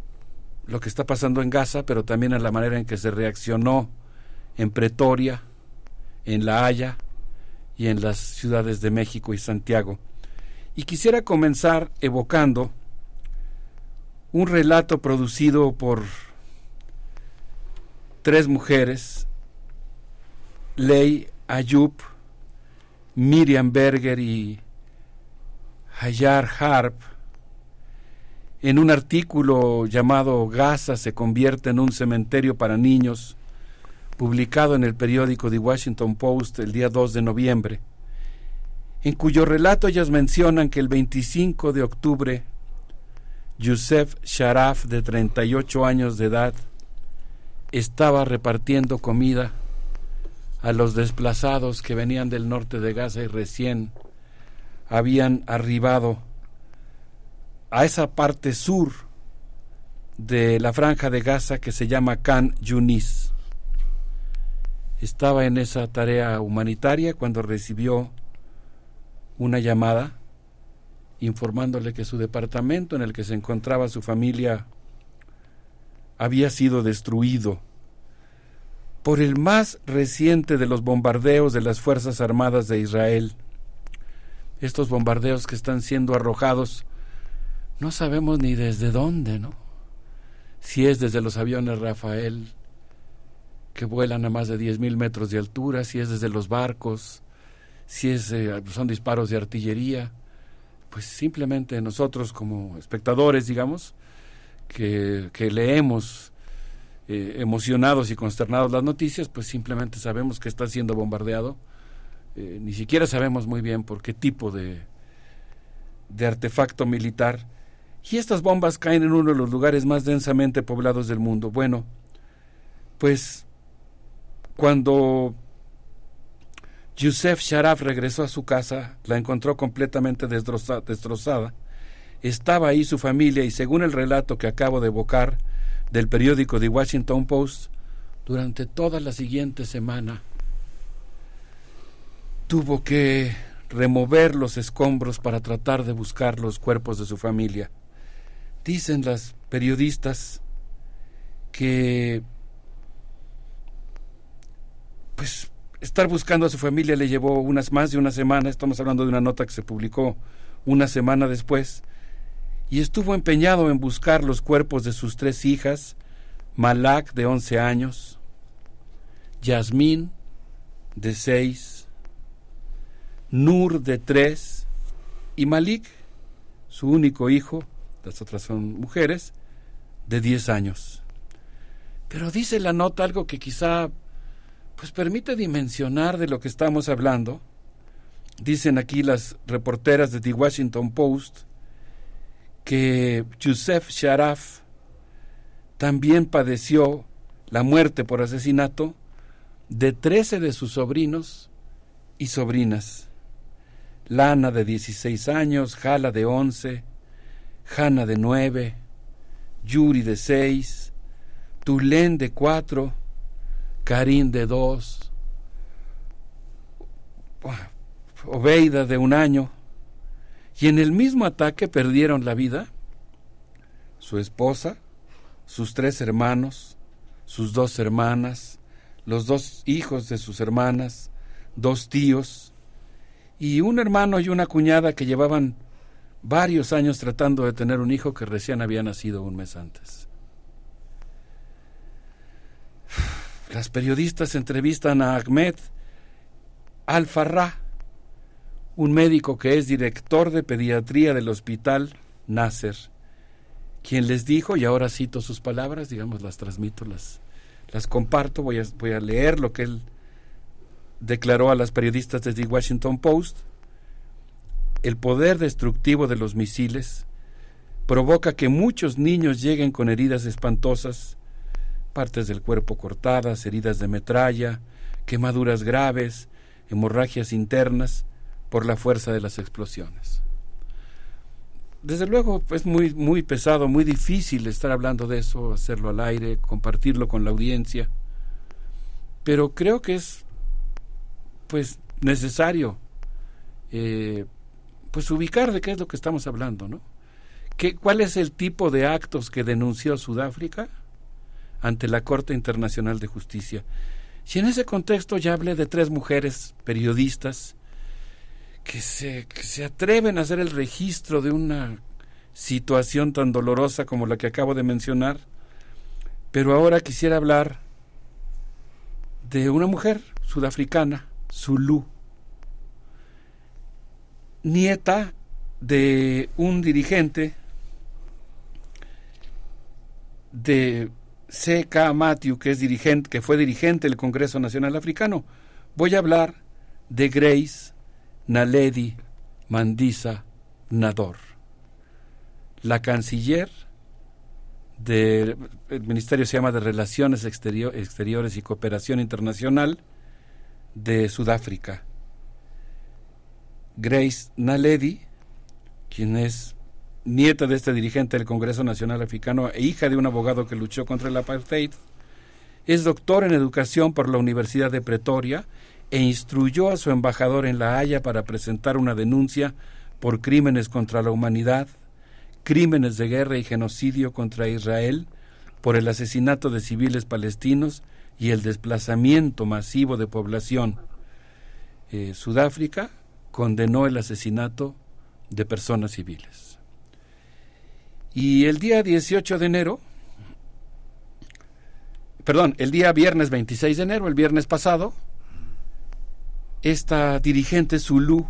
lo que está pasando en Gaza, pero también a la manera en que se reaccionó en Pretoria, en La Haya y en las ciudades de México y Santiago. Y quisiera comenzar evocando un relato producido por tres mujeres, Ley Ayub, Miriam Berger y Hayar Harp, en un artículo llamado Gaza se convierte en un cementerio para niños, publicado en el periódico The Washington Post el día 2 de noviembre, en cuyo relato ellas mencionan que el 25 de octubre, Yusef Sharaf, de 38 años de edad, estaba repartiendo comida a los desplazados que venían del norte de Gaza y recién habían arribado a esa parte sur de la franja de Gaza que se llama Khan Yunis. Estaba en esa tarea humanitaria cuando recibió una llamada informándole que su departamento en el que se encontraba su familia había sido destruido por el más reciente de los bombardeos de las Fuerzas Armadas de Israel. Estos bombardeos que están siendo arrojados, no sabemos ni desde dónde, ¿no? Si es desde los aviones Rafael, que vuelan a más de 10.000 metros de altura, si es desde los barcos, si es, eh, son disparos de artillería, pues simplemente nosotros como espectadores, digamos, que, leemos eh, emocionados y consternados las noticias, pues simplemente sabemos que está siendo bombardeado. Eh, ni siquiera sabemos muy bien por qué tipo de, de artefacto militar. Y estas bombas caen en uno de los lugares más densamente poblados del mundo. Bueno, pues cuando Yusef Sharaf regresó a su casa, la encontró completamente destrozada. Estaba ahí su familia y según el relato que acabo de evocar, del periódico The Washington Post, durante toda la siguiente semana tuvo que remover los escombros para tratar de buscar los cuerpos de su familia. Dicen las periodistas que pues estar buscando a su familia le llevó unas más de una semana, estamos hablando de una nota que se publicó una semana después, y estuvo empeñado en buscar los cuerpos de sus tres hijas, Malak de 11 años, Yasmín de 6, Nur de 3 y Malik, su único hijo, las otras son mujeres, de 10 años. Pero dice la nota algo que quizá pues permite dimensionar de lo que estamos hablando. Dicen aquí las reporteras de The Washington Post que Youssef Sharaf también padeció la muerte por asesinato de 13 de sus sobrinos y sobrinas. Lana de 16 años, Jala de 11, Hanna de 9, Yuri de 6, Tulén de 4, Karim de 2, Obeida de un año, y en el mismo ataque perdieron la vida su esposa, sus tres hermanos, sus dos hermanas, los dos hijos de sus hermanas, dos tíos, y un hermano y una cuñada que llevaban varios años tratando de tener un hijo que recién había nacido un mes antes. Las periodistas entrevistan a Ahmed Al-Farrah, un médico que es director de pediatría del hospital Nasser, quien les dijo, y ahora cito sus palabras, digamos, las transmito, las, las comparto, voy a, voy a leer lo que él declaró a las periodistas desde The Washington Post, el poder destructivo de los misiles provoca que muchos niños lleguen con heridas espantosas, partes del cuerpo cortadas, heridas de metralla, quemaduras graves, hemorragias internas, por la fuerza de las explosiones. Desde luego es muy, muy pesado, muy difícil estar hablando de eso, hacerlo al aire, compartirlo con la audiencia, pero creo que es pues necesario eh, pues ubicar de qué es lo que estamos hablando, ¿no? ¿Qué, ¿Cuál es el tipo de actos que denunció Sudáfrica ante la Corte Internacional de Justicia? Si en ese contexto ya hablé de tres mujeres periodistas que se, que se atreven a hacer el registro de una situación tan dolorosa como la que acabo de mencionar, pero ahora quisiera hablar de una mujer sudafricana, Zulu, nieta de un dirigente de C.K. Matthew, que es dirigente, que fue dirigente del Congreso Nacional Africano. Voy a hablar de Grace Naledi Mandisa Nador, la canciller del ministerio se llama de Relaciones Exteriores y Cooperación Internacional de Sudáfrica. Grace Naledi, quien es nieta de este dirigente del Congreso Nacional Africano e hija de un abogado que luchó contra el apartheid, es doctor en educación por la Universidad de Pretoria e instruyó a su embajador en La Haya para presentar una denuncia por crímenes contra la humanidad, crímenes de guerra y genocidio contra Israel, por el asesinato de civiles palestinos y el desplazamiento masivo de población. Eh, Sudáfrica condenó el asesinato de personas civiles. Y el día 18 de enero, perdón, el día viernes 26 de enero, el viernes pasado, esta dirigente Zulu,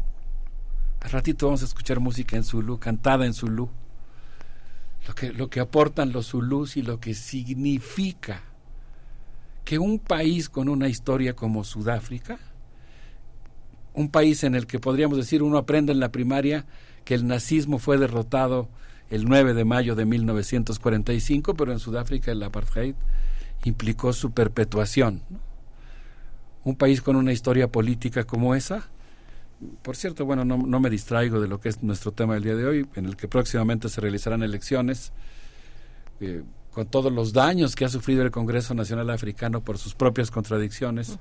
al ratito vamos a escuchar música en Zulu, cantada en Zulu, lo que, lo que aportan los Zulus y lo que significa que un país con una historia como Sudáfrica, un país en el que podríamos decir uno aprende en la primaria que el nazismo fue derrotado el 9 de mayo de 1945, pero en Sudáfrica el apartheid implicó su perpetuación. un país con una historia política como esa. Por cierto, bueno, no, me distraigo de lo que es nuestro tema del día de hoy, en el que próximamente se realizarán elecciones, eh, con todos los daños que ha sufrido el Congreso Nacional Africano por sus propias contradicciones,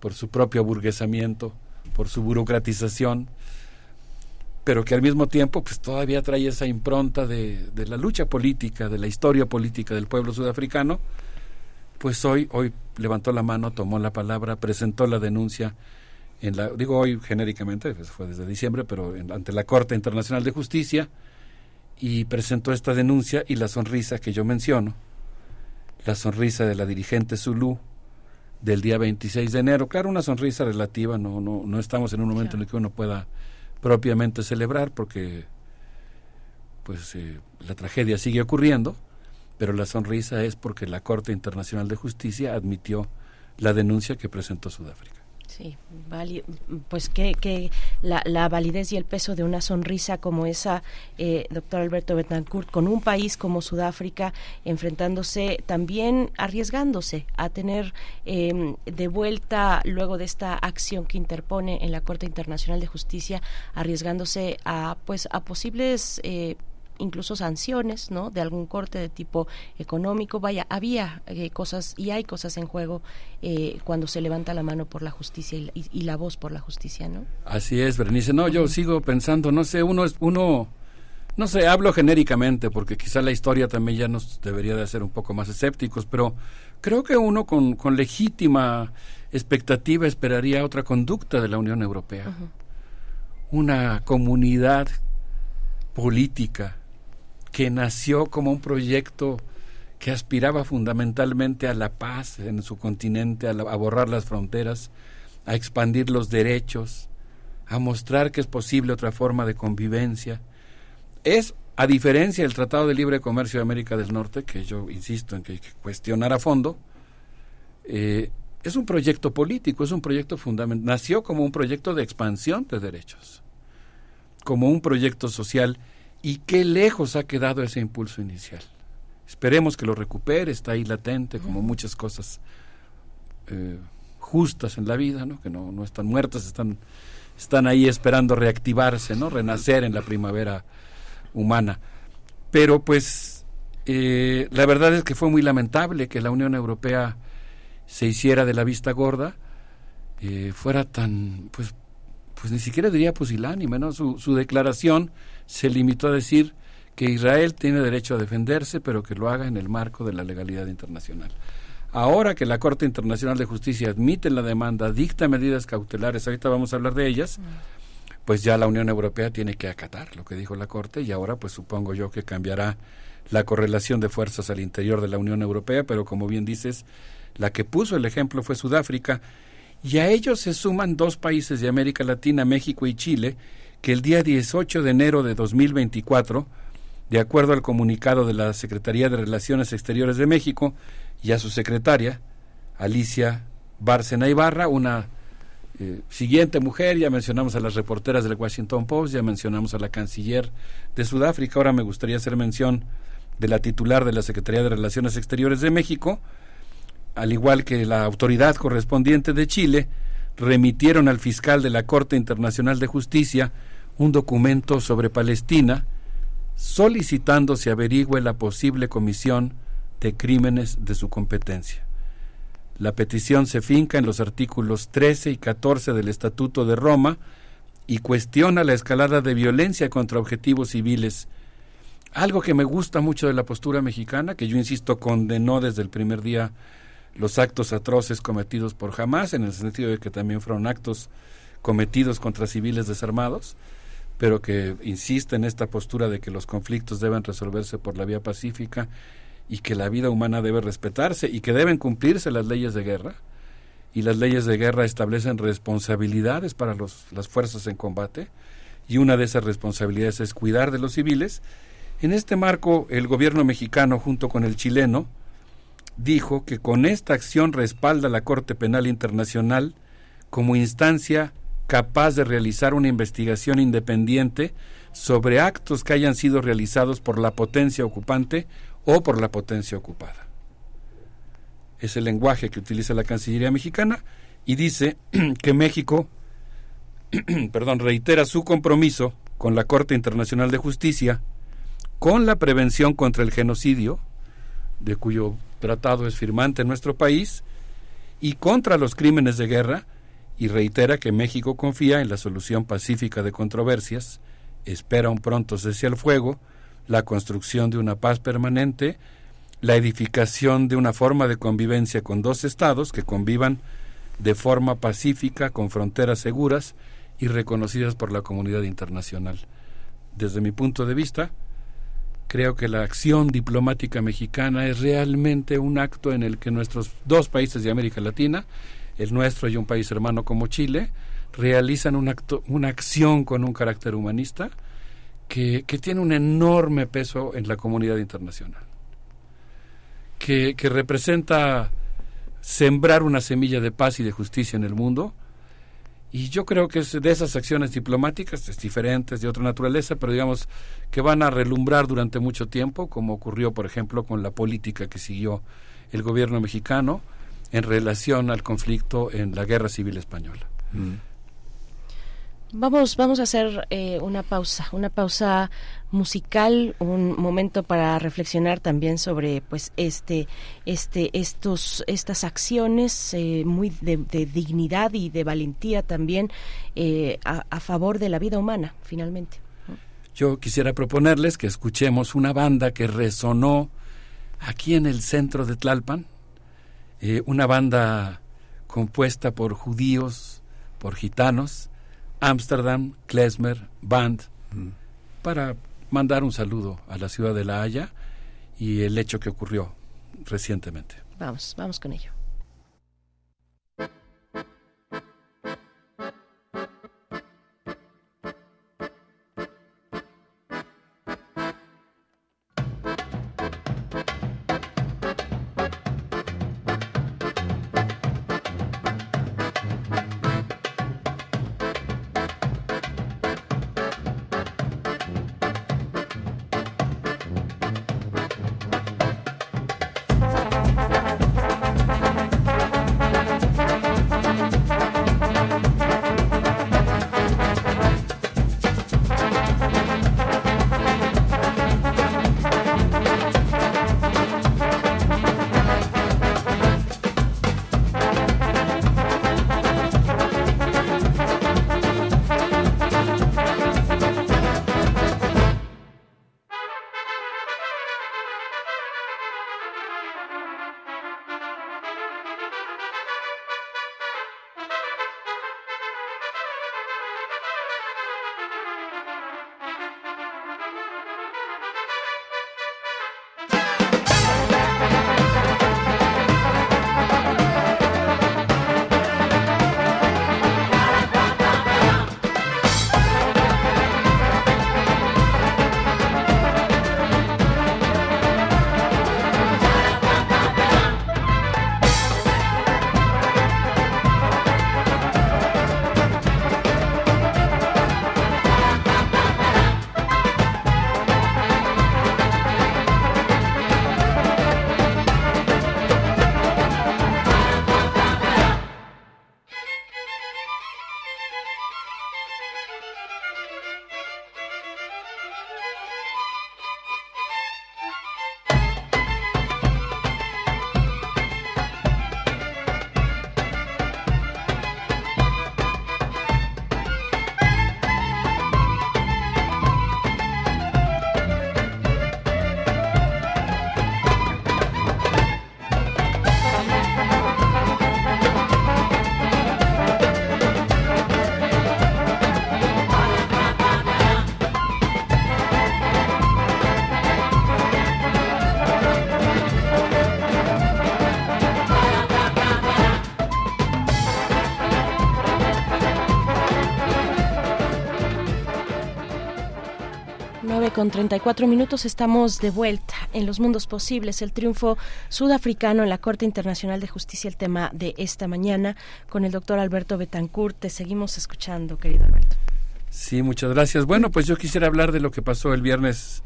por su propio aburguesamiento, por su burocratización, pero que al mismo tiempo pues todavía trae esa impronta de, de la lucha política, de la historia política del pueblo sudafricano, pues hoy, hoy levantó la mano, tomó la palabra, presentó la denuncia en la, digo hoy genéricamente, pues, fue desde diciembre, pero en- ante la Corte Internacional de Justicia, y presentó esta denuncia y la sonrisa que yo menciono, la sonrisa de la dirigente Zulu del día 26 de enero. Claro, una sonrisa relativa, no, no, no estamos en un momento en el que uno pueda propiamente celebrar porque pues eh, la tragedia sigue ocurriendo, pero la sonrisa es porque la Corte Internacional de Justicia admitió la denuncia que presentó Sudáfrica. Sí, vali- pues que, que la, la validez y el peso de una sonrisa como esa, eh, doctor Alberto Betancourt, con un país como Sudáfrica enfrentándose también, arriesgándose a tener eh, de vuelta luego de esta acción que interpone en la Corte Internacional de Justicia, arriesgándose a pues a posibles eh, incluso sanciones, ¿no? De algún corte de tipo económico. Vaya, había eh, cosas y hay cosas en juego eh, cuando se levanta la mano por la justicia y, la- y- y la voz por la justicia, ¿no? Así es, Berenice. No, yo sigo pensando, no sé, uno es uno no sé, hablo genéricamente porque quizá la historia también ya nos debería de hacer un poco más escépticos, pero creo que uno con, con legítima expectativa esperaría otra conducta de la Unión Europea. Una comunidad política que nació como un proyecto que aspiraba fundamentalmente a la paz en su continente, a, borrar las fronteras, a expandir los derechos, a mostrar que es posible otra forma de convivencia. Es, a diferencia del Tratado de Libre Comercio de América del Norte, que yo insisto en que hay que cuestionar a fondo, eh, es un proyecto político, es un proyecto fundamental. Nació como un proyecto de expansión de derechos, como un proyecto social, y qué lejos ha quedado ese impulso inicial. Esperemos que lo recupere, está ahí latente, como muchas cosas eh, justas en la vida, ¿no? que no, no están muertas, están, están ahí esperando reactivarse, ¿no? renacer en la primavera humana. Pero pues eh, la verdad es que fue muy lamentable que la Unión Europea se hiciera de la vista gorda, eh, fuera tan, pues, pues ni siquiera diría pusilánime, ¿no? Su, su declaración se limitó a decir que Israel tiene derecho a defenderse, pero que lo haga en el marco de la legalidad internacional. Ahora que la Corte Internacional de Justicia admite la demanda, dicta medidas cautelares, ahorita vamos a hablar de ellas, pues ya la Unión Europea tiene que acatar lo que dijo la Corte y ahora pues supongo yo que cambiará la correlación de fuerzas al interior de la Unión Europea, pero como bien dices, la que puso el ejemplo fue Sudáfrica y a ellos se suman dos países de América Latina, México y Chile, que el día 18 de enero de 2024, de acuerdo al comunicado de la Secretaría de Relaciones Exteriores de México y a su secretaria, Alicia Bárcena Ibarra, una eh, siguiente mujer, ya mencionamos a las reporteras del Washington Post, ya mencionamos a la canciller de Sudáfrica, ahora me gustaría hacer mención de la titular de la Secretaría de Relaciones Exteriores de México, al igual que la autoridad correspondiente de Chile, remitieron al fiscal de la Corte Internacional de Justicia un documento sobre Palestina solicitando se averigüe la posible comisión de crímenes de su competencia. La petición se finca en los artículos 13 y 14 del Estatuto de Roma y cuestiona la escalada de violencia contra objetivos civiles. Algo que me gusta mucho de la postura mexicana, que yo insisto condenó desde el primer día los actos atroces cometidos por Hamas, en el sentido de que también fueron actos cometidos contra civiles desarmados, pero que insiste en esta postura de que los conflictos deben resolverse por la vía pacífica y que la vida humana debe respetarse y que deben cumplirse las leyes de guerra. Y las leyes de guerra establecen responsabilidades para los, las fuerzas en combate y una de esas responsabilidades es cuidar de los civiles. En este marco, el gobierno mexicano, junto con el chileno, dijo que con esta acción respalda la Corte Penal Internacional como instancia capaz de realizar una investigación independiente sobre actos que hayan sido realizados por la potencia ocupante o por la potencia ocupada. Es el lenguaje que utiliza la Cancillería mexicana y dice que México perdón, reitera su compromiso con la Corte Internacional de Justicia con la prevención contra el genocidio, de cuyo tratado es firmante en nuestro país, y contra los crímenes de guerra, y reitera que México confía en la solución pacífica de controversias, espera un pronto cese al fuego, la construcción de una paz permanente, la edificación de una forma de convivencia con dos estados que convivan de forma pacífica, con fronteras seguras y reconocidas por la comunidad internacional. Desde mi punto de vista, creo que la acción diplomática mexicana es realmente un acto en el que nuestros dos países de América Latina, el nuestro y un país hermano como Chile, realizan una acción con un carácter humanista que, que tiene un enorme peso en la comunidad internacional, que, que representa sembrar una semilla de paz y de justicia en el mundo. Y yo creo que es de esas acciones diplomáticas, es diferentes, de otra naturaleza, pero digamos que van a relumbrar durante mucho tiempo, como ocurrió, por ejemplo, con la política que siguió el gobierno mexicano en relación al conflicto en la Guerra Civil Española. Mm. Vamos, vamos a hacer eh, una pausa, una pausa musical, un momento para reflexionar también sobre, pues, este, este, estos, estas acciones eh, muy de, de, dignidad y de valentía también eh, a, a, favor de la vida humana, finalmente. Yo quisiera proponerles que escuchemos una banda que resonó aquí en el centro de Tlalpan, una banda compuesta por judíos, por gitanos Amsterdam Klezmer Band mm. para mandar un saludo a la ciudad de La Haya y el hecho que ocurrió recientemente. Vamos, vamos con ello. Con 34 minutos estamos de vuelta en los mundos posibles. El triunfo sudafricano en la Corte Internacional de Justicia, el tema de esta mañana, con el doctor Alberto Betancourt. Te seguimos escuchando, querido Alberto. Sí, muchas gracias. Bueno, pues yo quisiera hablar de lo que pasó el viernes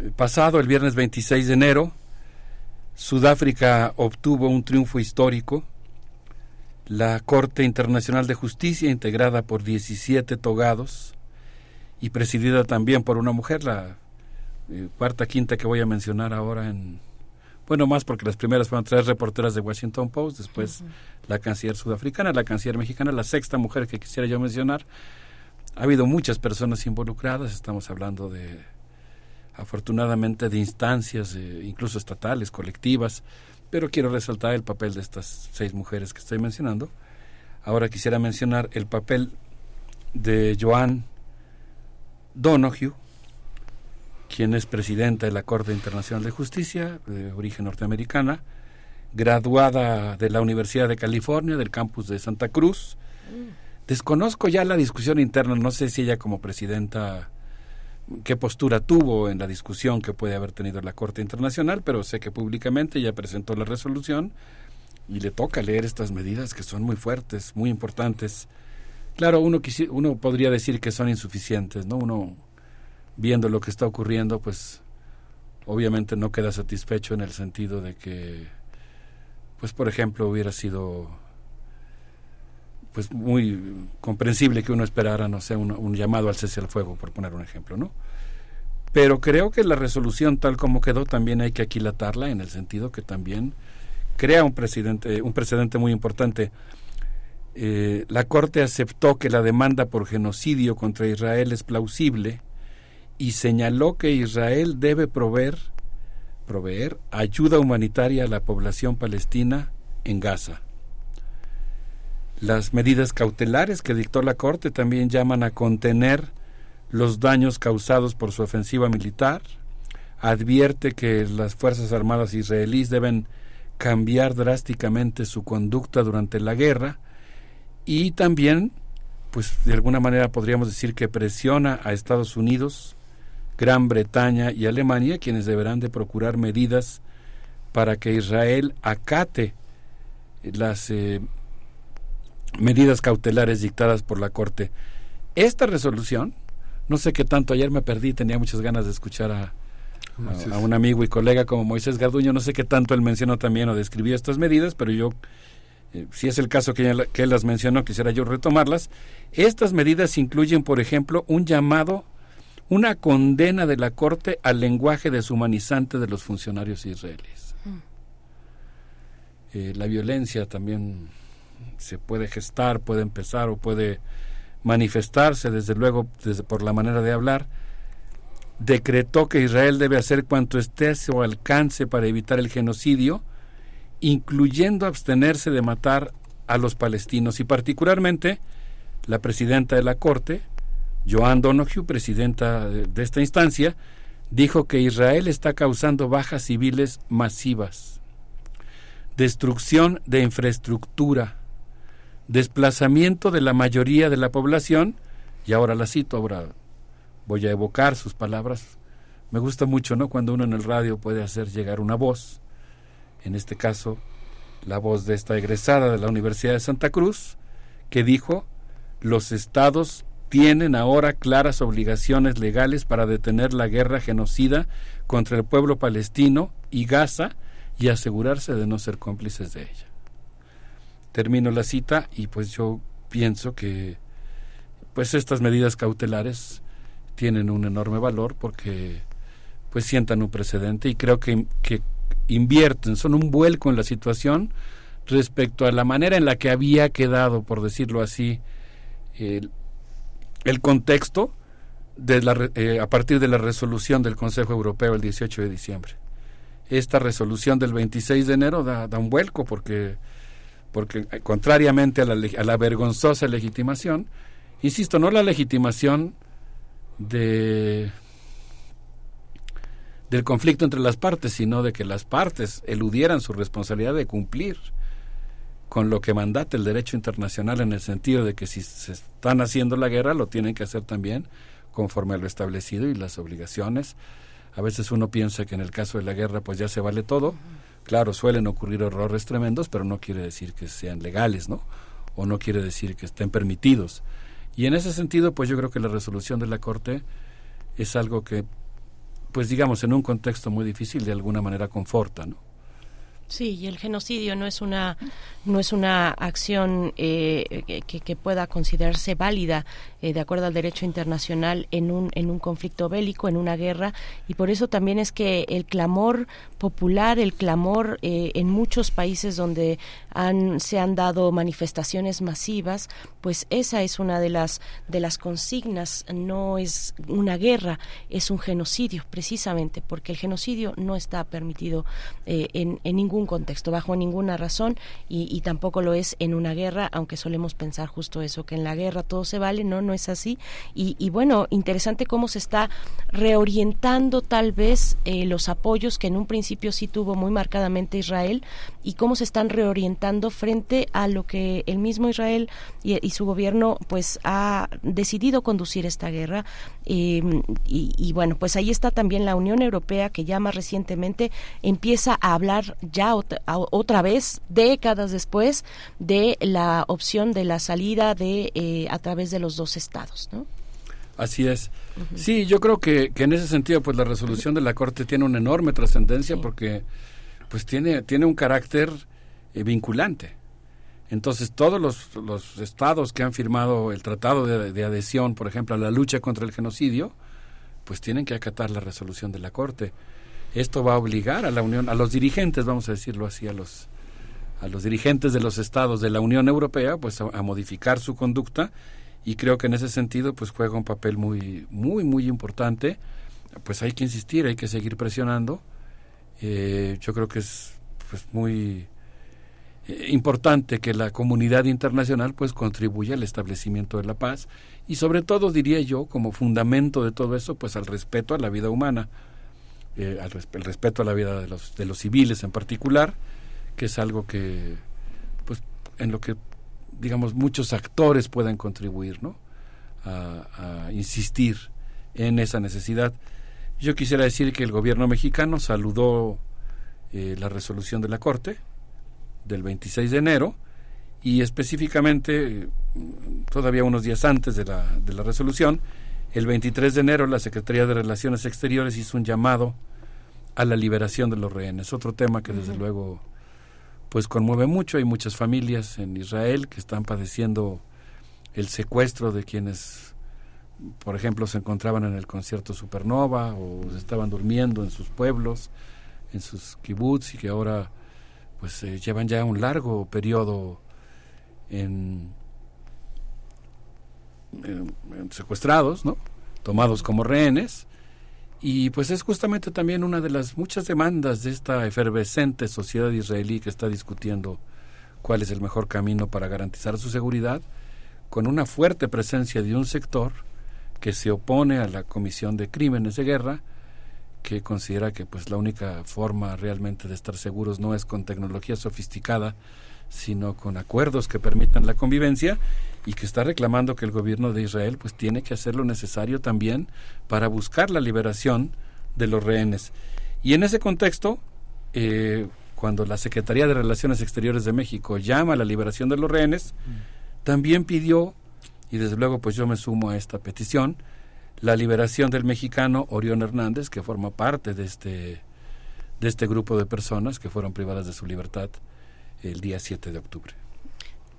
eh, pasado, el viernes 26 de enero. Sudáfrica obtuvo un triunfo histórico. La Corte Internacional de Justicia, integrada por 17 togados, y presidida también por una mujer, la eh, cuarta, quinta que voy a mencionar ahora en, Bueno, más porque las primeras fueron tres reporteras de Washington Post, después la canciller sudafricana, la canciller mexicana, la sexta mujer que quisiera yo mencionar. Ha habido muchas personas involucradas, estamos hablando de, afortunadamente, de instancias, eh, incluso estatales, colectivas, pero quiero resaltar el papel de estas seis mujeres que estoy mencionando. Ahora quisiera mencionar el papel de Joan Donoghue, quien es presidenta de la Corte Internacional de Justicia, de origen norteamericana, graduada de la Universidad de California, del campus de Santa Cruz. Desconozco ya la discusión interna, no sé si ella como presidenta qué postura tuvo en la discusión que puede haber tenido la Corte Internacional, pero sé que públicamente ya presentó la resolución y le toca leer estas medidas que son muy fuertes, muy importantes. Claro, uno, uno podría decir que son insuficientes, ¿no? Uno, viendo lo que está ocurriendo, pues obviamente no queda satisfecho en el sentido de que, pues por ejemplo, hubiera sido pues muy comprensible que uno esperara, no sé, un, llamado al cese al fuego, por poner un ejemplo, ¿no? Pero creo que la resolución tal como quedó también hay que aquilatarla en el sentido que también crea un un precedente muy importante. Eh, la Corte aceptó que la demanda por genocidio contra Israel es plausible y señaló que Israel debe proveer, proveer ayuda humanitaria a la población palestina en Gaza. Las medidas cautelares que dictó la Corte también llaman a contener los daños causados por su ofensiva militar, advierte que las Fuerzas Armadas israelíes deben cambiar drásticamente su conducta durante la guerra y también, pues de alguna manera podríamos decir que presiona a Estados Unidos, Gran Bretaña y Alemania, quienes deberán de procurar medidas para que Israel acate las eh, medidas cautelares dictadas por la Corte. Esta resolución, no sé qué tanto, ayer me perdí, tenía muchas ganas de escuchar a, a, a, un amigo y colega como Moisés Garduño, no sé qué tanto él mencionó también o describió estas medidas, pero yo, eh, si es el caso que, él, que él las mencionó, quisiera yo retomarlas. Estas medidas incluyen, por ejemplo, un llamado, una condena de la Corte al lenguaje deshumanizante de los funcionarios israelíes. Eh, la violencia también se puede gestar, puede empezar o puede manifestarse, desde luego, desde, por la manera de hablar, decretó que Israel debe hacer cuanto esté a su alcance para evitar el genocidio, incluyendo abstenerse de matar a los palestinos y particularmente la presidenta de la Corte, Joan Donoghue, presidenta de, esta instancia, dijo que Israel está causando bajas civiles masivas, destrucción de infraestructura, desplazamiento de la mayoría de la población, y ahora la cito, ahora voy a evocar sus palabras. Me gusta mucho, ¿no? Cuando uno en el radio puede hacer llegar una voz, en este caso, la voz de esta egresada de la Universidad de Santa Cruz, que dijo, los estados tienen ahora claras obligaciones legales para detener la guerra genocida contra el pueblo palestino y Gaza y asegurarse de no ser cómplices de ella termino la cita y pues yo pienso que pues estas medidas cautelares tienen un enorme valor porque pues sientan un precedente y creo que, que invierten, son un vuelco en la situación respecto a la manera en la que había quedado, por decirlo así, el, el contexto de la, eh, a partir de la resolución del Consejo Europeo el 18 de diciembre. Esta resolución del 26 de enero da, da un vuelco porque porque eh, contrariamente a la, a la vergonzosa legitimación, insisto, no la legitimación de del conflicto entre las partes, sino de que las partes eludieran su responsabilidad de cumplir con lo que mandata el derecho internacional en el sentido de que si se están haciendo la guerra lo tienen que hacer también conforme a lo establecido y las obligaciones. A veces uno piensa que en el caso de la guerra pues ya se vale todo. Claro, suelen ocurrir errores tremendos, pero no quiere decir que sean legales, ¿no? O no quiere decir que estén permitidos. Y en ese sentido, pues yo creo que la resolución de la Corte es algo que, pues digamos, en un contexto muy difícil, de alguna manera conforta, ¿no? Sí, y el genocidio no es una no es una acción eh, que, que, pueda considerarse válida eh, de acuerdo al derecho internacional en un en un conflicto bélico, en una guerra, y por eso también es que el clamor popular, el clamor eh, en muchos países donde han, se han dado manifestaciones masivas, pues esa es una de las de las consignas. No es una guerra, es un genocidio, precisamente, porque el genocidio no está permitido en, en ningún contexto, bajo ninguna razón, y, y, tampoco lo es en una guerra, aunque solemos pensar justo eso, que en la guerra todo se vale, no es así. Y, bueno, interesante cómo se está reorientando tal vez eh, los apoyos que en un principio sí tuvo muy marcadamente Israel y cómo se están reorientando frente a lo que el mismo Israel y, su gobierno pues ha decidido conducir esta guerra. Eh, y, bueno, pues ahí está también la Unión Europea que ya más recientemente empieza a hablar ya otra, otra vez, décadas después, de la opción de la salida de eh, a través de los dos estados, ¿no? Así es. Sí, yo creo que, que, en ese sentido, pues la resolución de la Corte tiene una enorme trascendencia sí. porque, pues tiene tiene un carácter eh, vinculante. Entonces, todos los, los, estados que han firmado el tratado de, de, adhesión, por ejemplo, a la lucha contra el genocidio, pues tienen que acatar la resolución de la Corte. Esto va a obligar a la Unión, a los dirigentes, vamos a decirlo así, a los a los dirigentes de los estados de la Unión Europea, pues a, a modificar su conducta y creo que en ese sentido pues juega un papel muy muy muy importante. Pues hay que insistir hay que seguir presionando. Eh, yo creo que es pues muy eh, importante que la comunidad internacional pues contribuya al establecimiento de la paz y sobre todo diría yo como fundamento de todo eso pues al respeto a la vida humana eh, al respeto a la vida de los de los civiles en particular que es algo que pues en lo que digamos, muchos actores puedan contribuir, ¿no? A, a, insistir en esa necesidad. Yo quisiera decir que el gobierno mexicano saludó eh, la resolución de la Corte del 26 de enero y específicamente, todavía unos días antes de la, de la resolución, el 23 de enero la Secretaría de Relaciones Exteriores hizo un llamado a la liberación de los rehenes, otro tema que desde uh -huh. luego pues conmueve mucho. Hay muchas familias en Israel que están padeciendo el secuestro de quienes, por ejemplo, se encontraban en el concierto Supernova o estaban durmiendo en sus pueblos, en sus kibbutz y que ahora pues eh, llevan ya un largo periodo en, secuestrados, ¿no? tomados como rehenes y pues es justamente también una de las muchas demandas de esta efervescente sociedad israelí que está discutiendo cuál es el mejor camino para garantizar su seguridad, con una fuerte presencia de un sector que se opone a la Comisión de Crímenes de Guerra, que considera que pues la única forma realmente de estar seguros no es con tecnología sofisticada, sino con acuerdos que permitan la convivencia y que está reclamando que el gobierno de Israel pues tiene que hacer lo necesario también para buscar la liberación de los rehenes. Y en ese contexto, eh, cuando la Secretaría de Relaciones Exteriores de México llama a la liberación de los rehenes, mm. también pidió, y desde luego pues yo me sumo a esta petición, la liberación del mexicano Orión Hernández, que forma parte de este, de este grupo de personas que fueron privadas de su libertad el día 7 de octubre.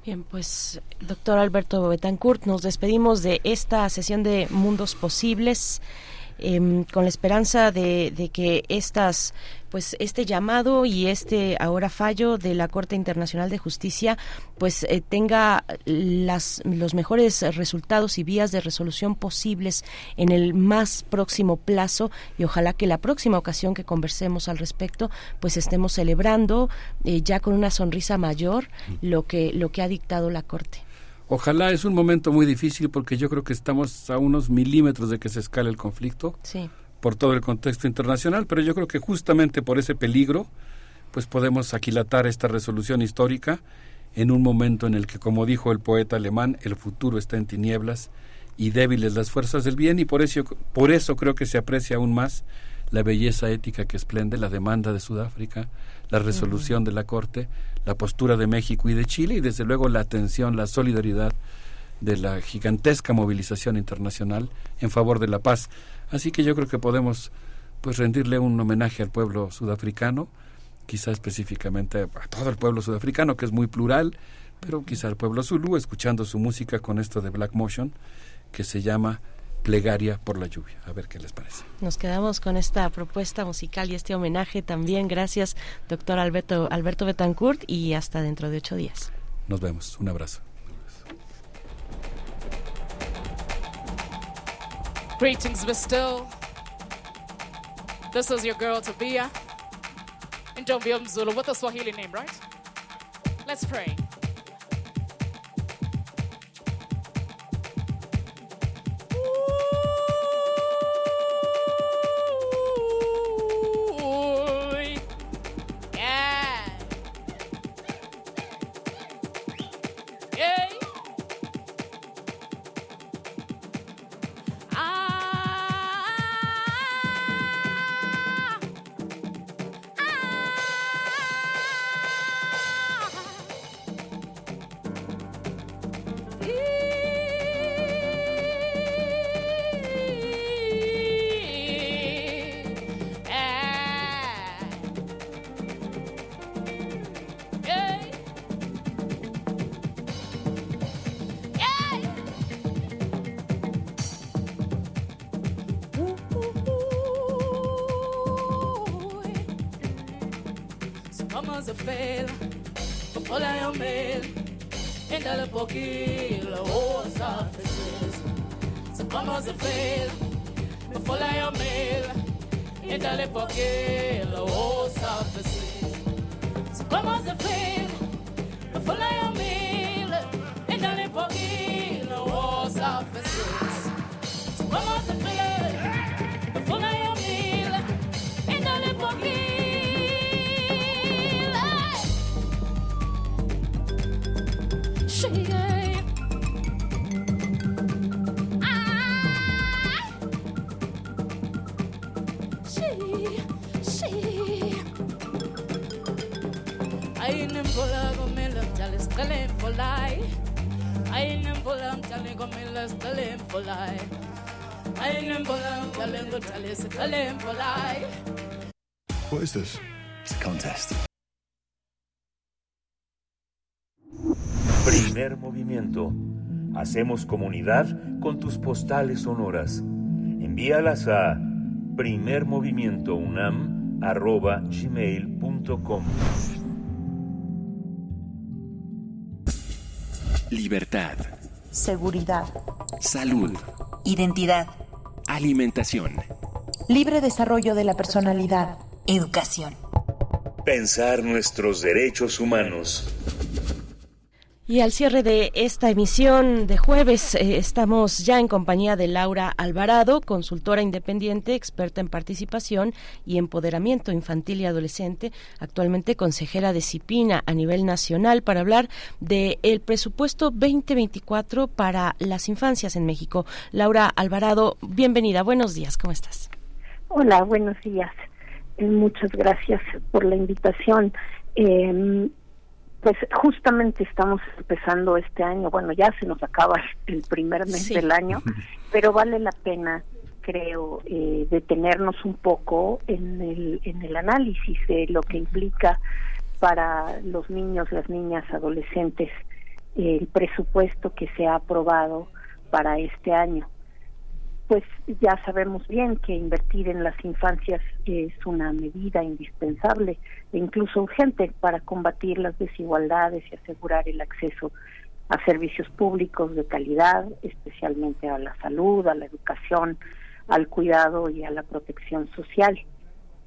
Bien, pues doctor Alberto Betancourt, nos despedimos de esta sesión de Mundos Posibles. Eh, con la esperanza de, de, que estas pues este llamado y este ahora fallo de la Corte Internacional de Justicia pues eh, tenga las, los mejores resultados y vías de resolución posibles en el más próximo plazo y ojalá que la próxima ocasión que conversemos al respecto pues estemos celebrando eh, ya con una sonrisa mayor lo que lo que ha dictado la Corte. Ojalá es un momento muy difícil porque yo creo que estamos a unos milímetros de que se escale el conflicto sí. por todo el contexto internacional, pero yo creo que justamente por ese peligro pues podemos aquilatar esta resolución histórica en un momento en el que, como dijo el poeta alemán, el futuro está en tinieblas y débiles las fuerzas del bien y por eso, por eso creo que se aprecia aún más la belleza ética que esplende la demanda de Sudáfrica, la resolución de la Corte, la postura de México y de Chile y desde luego la atención, la solidaridad de la gigantesca movilización internacional en favor de la paz. Así que yo creo que podemos pues rendirle un homenaje al pueblo sudafricano quizá específicamente a todo el pueblo sudafricano, que es muy plural, pero quizá al pueblo zulú, escuchando su música con esto de Black Motion, que se llama Plegaria por la lluvia. A ver qué les parece. Nos quedamos con esta propuesta musical y este homenaje también. Gracias, doctor Alberto, Alberto Betancourt, y hasta dentro de ocho días. Nos vemos. Un abrazo. Greetings, Still. This is your girl, Tabia. And don't be Zulu with a Swahili name, right? Let's pray. What is this? It's a contest. Primer movimiento. Hacemos comunidad con tus postales sonoras. Envíalas a primermovimientounam.gmail.com Libertad. Seguridad. Salud. Identidad. Alimentación. Libre desarrollo de la personalidad. Educación. Pensar nuestros derechos humanos. Y al cierre de esta emisión de jueves eh, estamos ya en compañía de Laura Alvarado, consultora independiente, experta en participación y empoderamiento infantil y adolescente, actualmente consejera de CIPINA a nivel nacional para hablar del el presupuesto 2024 para las infancias en México. Laura Alvarado, bienvenida, buenos días, ¿cómo estás? Hola, buenos días. Eh, muchas gracias por la invitación. Eh, pues justamente estamos empezando este año, bueno, ya se nos acaba el primer mes del año, pero vale la pena, creo, eh, detenernos un poco en el, en el análisis de lo que implica para los niños, las niñas, adolescentes, el presupuesto que se ha aprobado para este año pues ya sabemos bien que invertir en las infancias es una medida indispensable e incluso urgente para combatir las desigualdades y asegurar el acceso a servicios públicos de calidad, especialmente a la salud, a la educación, al cuidado y a la protección social.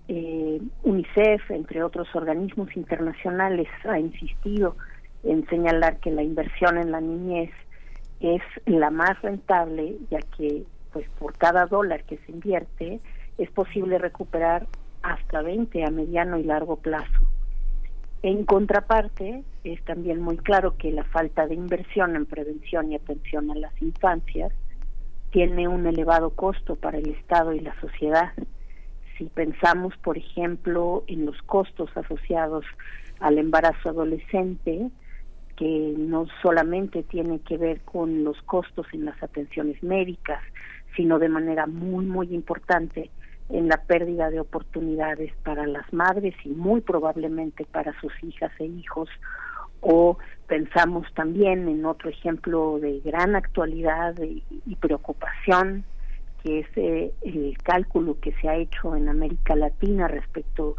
Eh, UNICEF, entre otros organismos internacionales, ha insistido en señalar que la inversión en la niñez es la más rentable, ya que pues por cada dólar que se invierte es posible recuperar hasta 20 a mediano y largo plazo. En contraparte, es también muy claro que la falta de inversión en prevención y atención a las infancias tiene un elevado costo para el Estado y la sociedad. Si pensamos, por ejemplo, en los costos asociados al embarazo adolescente, que no solamente tiene que ver con los costos en las atenciones médicas, sino de manera muy, muy importante en la pérdida de oportunidades para las madres y muy probablemente para sus hijas e hijos. O pensamos también en otro ejemplo de gran actualidad y, preocupación que es eh, el cálculo que se ha hecho en América Latina respecto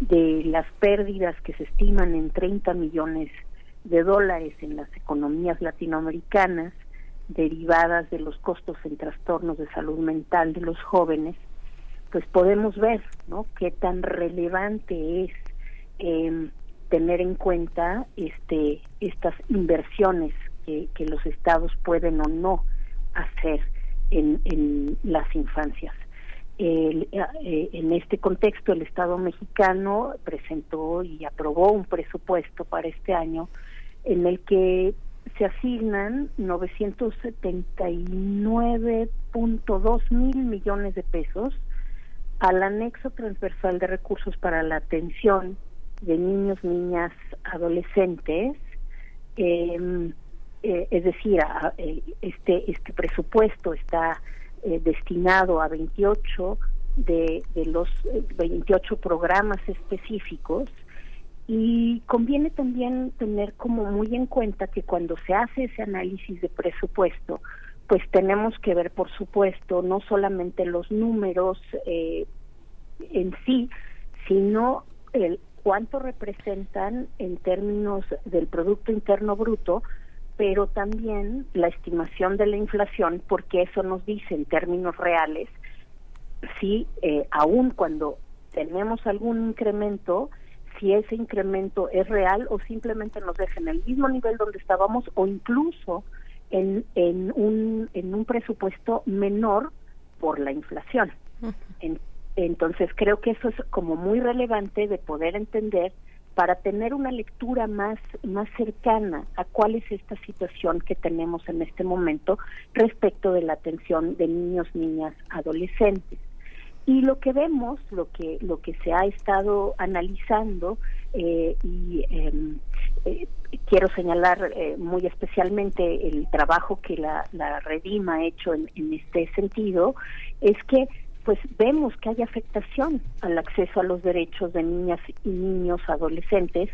de las pérdidas que se estiman en 30 millones de dólares en las economías latinoamericanas derivadas de los costos en trastornos de salud mental de los jóvenes, pues podemos ver, ¿no? Qué tan relevante es eh, tener en cuenta este estas inversiones que, que los estados pueden o no hacer en, en las infancias. El, eh, en este contexto, el Estado mexicano presentó y aprobó un presupuesto para este año en el que se asignan 979.2 mil millones de pesos al anexo transversal de recursos para la atención de niños, niñas, adolescentes, em, eh, es decir, eh, este este presupuesto está eh, destinado a 28 de, de los 28 programas específicos y conviene también tener como muy en cuenta que cuando se hace ese análisis de presupuesto, pues tenemos que ver, por supuesto, no solamente los números en sí, sino el cuánto representan en términos del Producto Interno Bruto, pero también la estimación de la inflación, porque eso nos dice en términos reales si eh, aún cuando tenemos algún incremento, si ese incremento es real o simplemente nos deja en el mismo nivel donde estábamos o incluso en, en, un, en un presupuesto menor por la inflación. Entonces creo que eso es como muy relevante de poder entender para tener una lectura más, más cercana a cuál es esta situación que tenemos en este momento respecto de la atención de niños, niñas, adolescentes. Y lo que vemos, lo que, lo que se ha estado analizando, eh, y em, eh, quiero señalar eh, muy especialmente el trabajo que la, la Redim ha hecho en, en este sentido, es que pues vemos que hay afectación al acceso a los derechos de niñas y niños adolescentes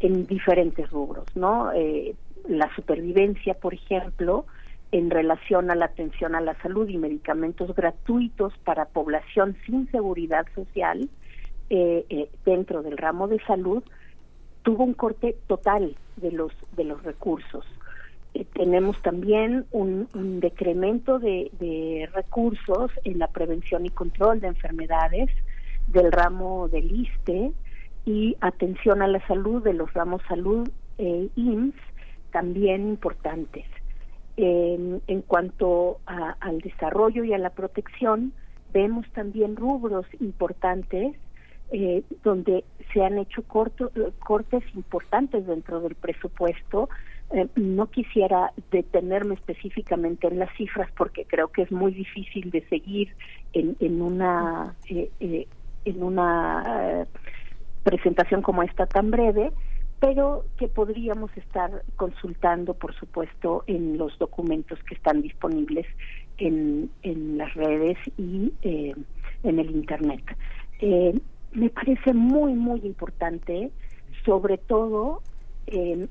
en diferentes rubros, ¿no? Eh, la supervivencia, por ejemplo, en relación a la atención a la salud y medicamentos gratuitos para población sin seguridad social eh, eh, dentro del ramo de salud tuvo un corte total de los de los recursos eh, tenemos también un, decremento de, recursos en la prevención y control de enfermedades del ramo del ISTE y atención a la salud de los ramos salud e IMSS también importantes. En, cuanto al desarrollo y a la protección, vemos también rubros importantes eh, donde se han hecho cortes importantes dentro del presupuesto. Eh, no quisiera detenerme específicamente en las cifras porque creo que es muy difícil de seguir en, una eh, en una presentación como esta tan breve, pero que podríamos estar consultando, por supuesto, en los documentos que están disponibles en, en las redes y en el Internet. me parece muy, muy importante, sobre todo,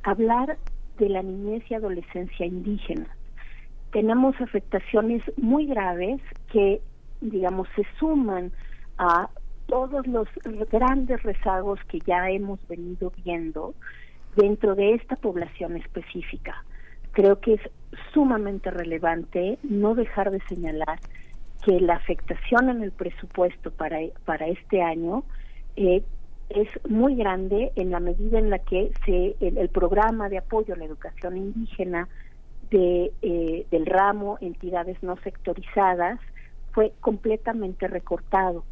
hablar de la niñez y adolescencia indígena. Tenemos afectaciones muy graves que, digamos, se suman a todos los grandes rezagos que ya hemos venido viendo dentro de esta población específica. Creo que es sumamente relevante no dejar de señalar que la afectación en el presupuesto para, para este año eh, es muy grande en la medida en la que se el, programa de apoyo a la educación indígena de eh, del ramo entidades no sectorizadas fue completamente recortado.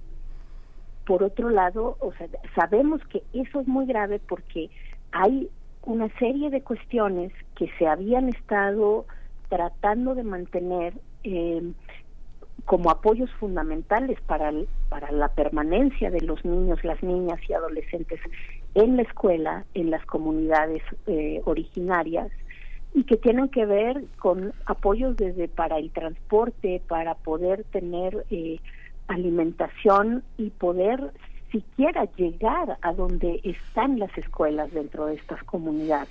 Por otro lado, o sea, sabemos que eso es muy grave porque hay una serie de cuestiones que se habían estado tratando de mantener eh, como apoyos fundamentales para, para la permanencia de los niños, las niñas y adolescentes en la escuela, en las comunidades eh, originarias, y que tienen que ver con apoyos desde para el transporte, para poder tener eh, alimentación y poder siquiera llegar a donde están las escuelas dentro de estas comunidades.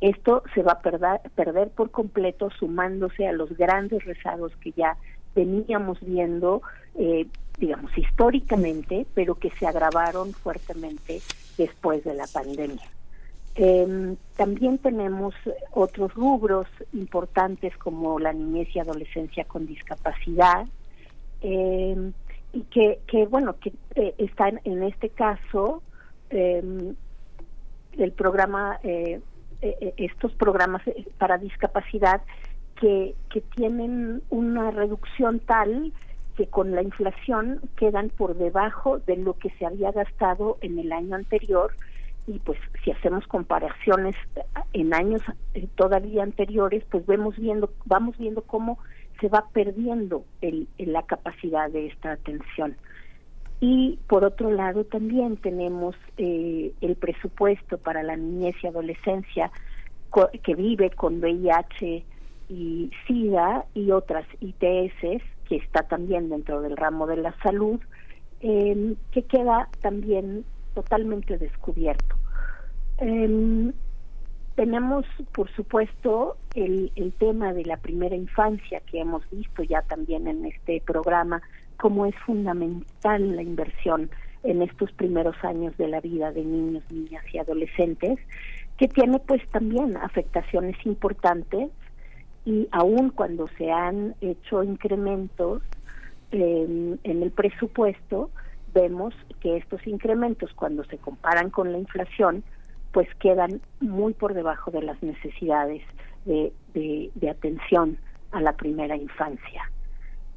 Esto se va a perder, perder por completo sumándose a los grandes rezagos que ya veníamos viendo, eh, digamos, históricamente, pero que se agravaron fuertemente después de la pandemia. Eh, también tenemos otros rubros importantes como la niñez y adolescencia con discapacidad eh, y que, que, bueno, que eh, están en este caso eh, el programa, eh, eh, estos programas eh, para discapacidad que, que tienen una reducción tal que con la inflación quedan por debajo de lo que se había gastado en el año anterior. Y pues si hacemos comparaciones en años eh, todavía anteriores pues vemos viendo vamos viendo cómo se va perdiendo el, la capacidad de esta atención y por otro lado también tenemos eh, el presupuesto para la niñez y adolescencia que vive con VIH y SIDA y otras ITS que está también dentro del ramo de la salud eh, que queda también totalmente descubierto. Em, tenemos, por supuesto, el, el tema de la primera infancia que hemos visto ya también en este programa, cómo es fundamental la inversión en estos primeros años de la vida de niños, niñas y adolescentes, que tiene pues también afectaciones importantes y aun cuando se han hecho incrementos en el presupuesto, vemos que estos incrementos cuando se comparan con la inflación, pues quedan muy por debajo de las necesidades de, de, atención a la primera infancia.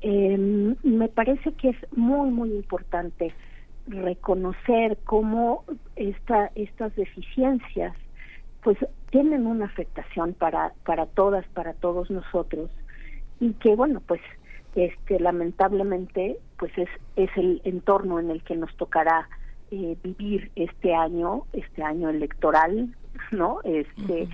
Eh, me parece que es muy, muy importante reconocer cómo esta, estas deficiencias pues tienen una afectación para, para todas, para todos nosotros y que bueno, pues este lamentablemente pues es, es el entorno en el que nos tocará eh, vivir este año, este año electoral, ¿no? Este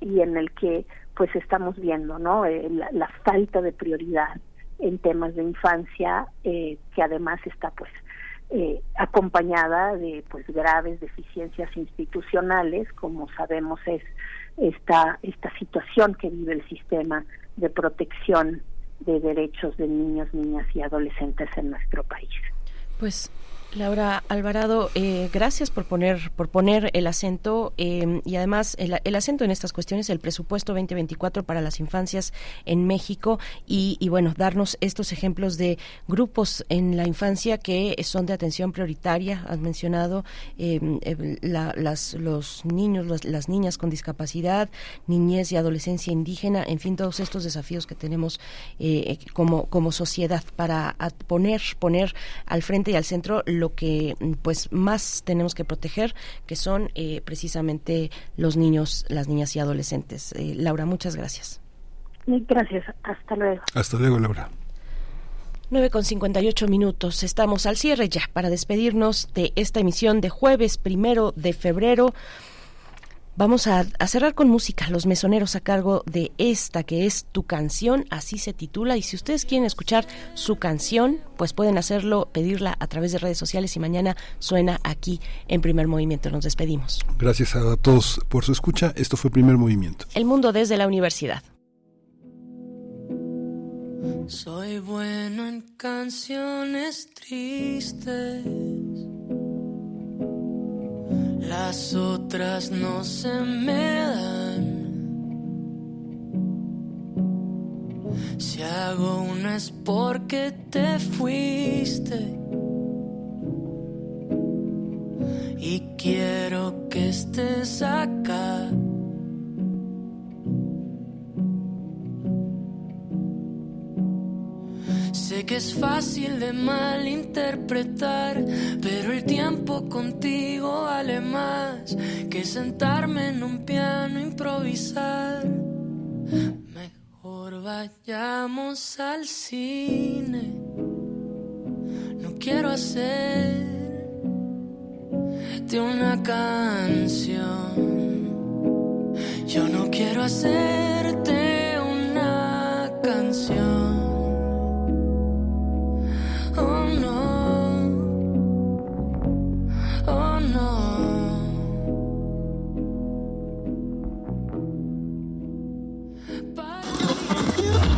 y en el que pues estamos viendo, ¿no? Eh, la, la falta de prioridad en temas de infancia eh, que además está pues eh, acompañada de pues graves deficiencias institucionales como sabemos es esta esta situación que vive el sistema de protección de derechos de niños niñas y adolescentes en nuestro país Pues Laura Alvarado, eh, gracias por poner por poner el acento eh, y además el, acento en estas cuestiones, el presupuesto 2024 para las infancias en México y, y, bueno, darnos estos ejemplos de grupos en la infancia que son de atención prioritaria. Has mencionado eh, la, las, los niños, las, las, niñas con discapacidad, niñez y adolescencia indígena, en fin, todos estos desafíos que tenemos eh, como, como sociedad para poner, poner al frente y al centro lo que pues más tenemos que proteger, que son eh, precisamente los niños, las niñas y adolescentes. Eh, Laura, muchas gracias. Gracias, hasta luego. Hasta luego, Laura. 9 con 58 minutos. Estamos al cierre ya para despedirnos de esta emisión de jueves primero de febrero. Vamos a, a, cerrar con música, Los Mesoneros a cargo de esta que es Tu canción, así se titula. Y si ustedes quieren escuchar su canción, pues pueden hacerlo, pedirla a través de redes sociales y mañana suena aquí en Primer Movimiento. Nos despedimos. Gracias a todos por su escucha. Esto fue Primer Movimiento. El mundo desde la universidad. Soy bueno en canciones tristes las otras no se me dan. Si hago una es porque te fuiste. Y quiero que estés acá. Sé que es fácil de malinterpretar, pero el tiempo contigo vale más que sentarme en un piano improvisar. Mejor vayamos al cine. No quiero hacer de una canción. Yo no quiero hacerte una canción.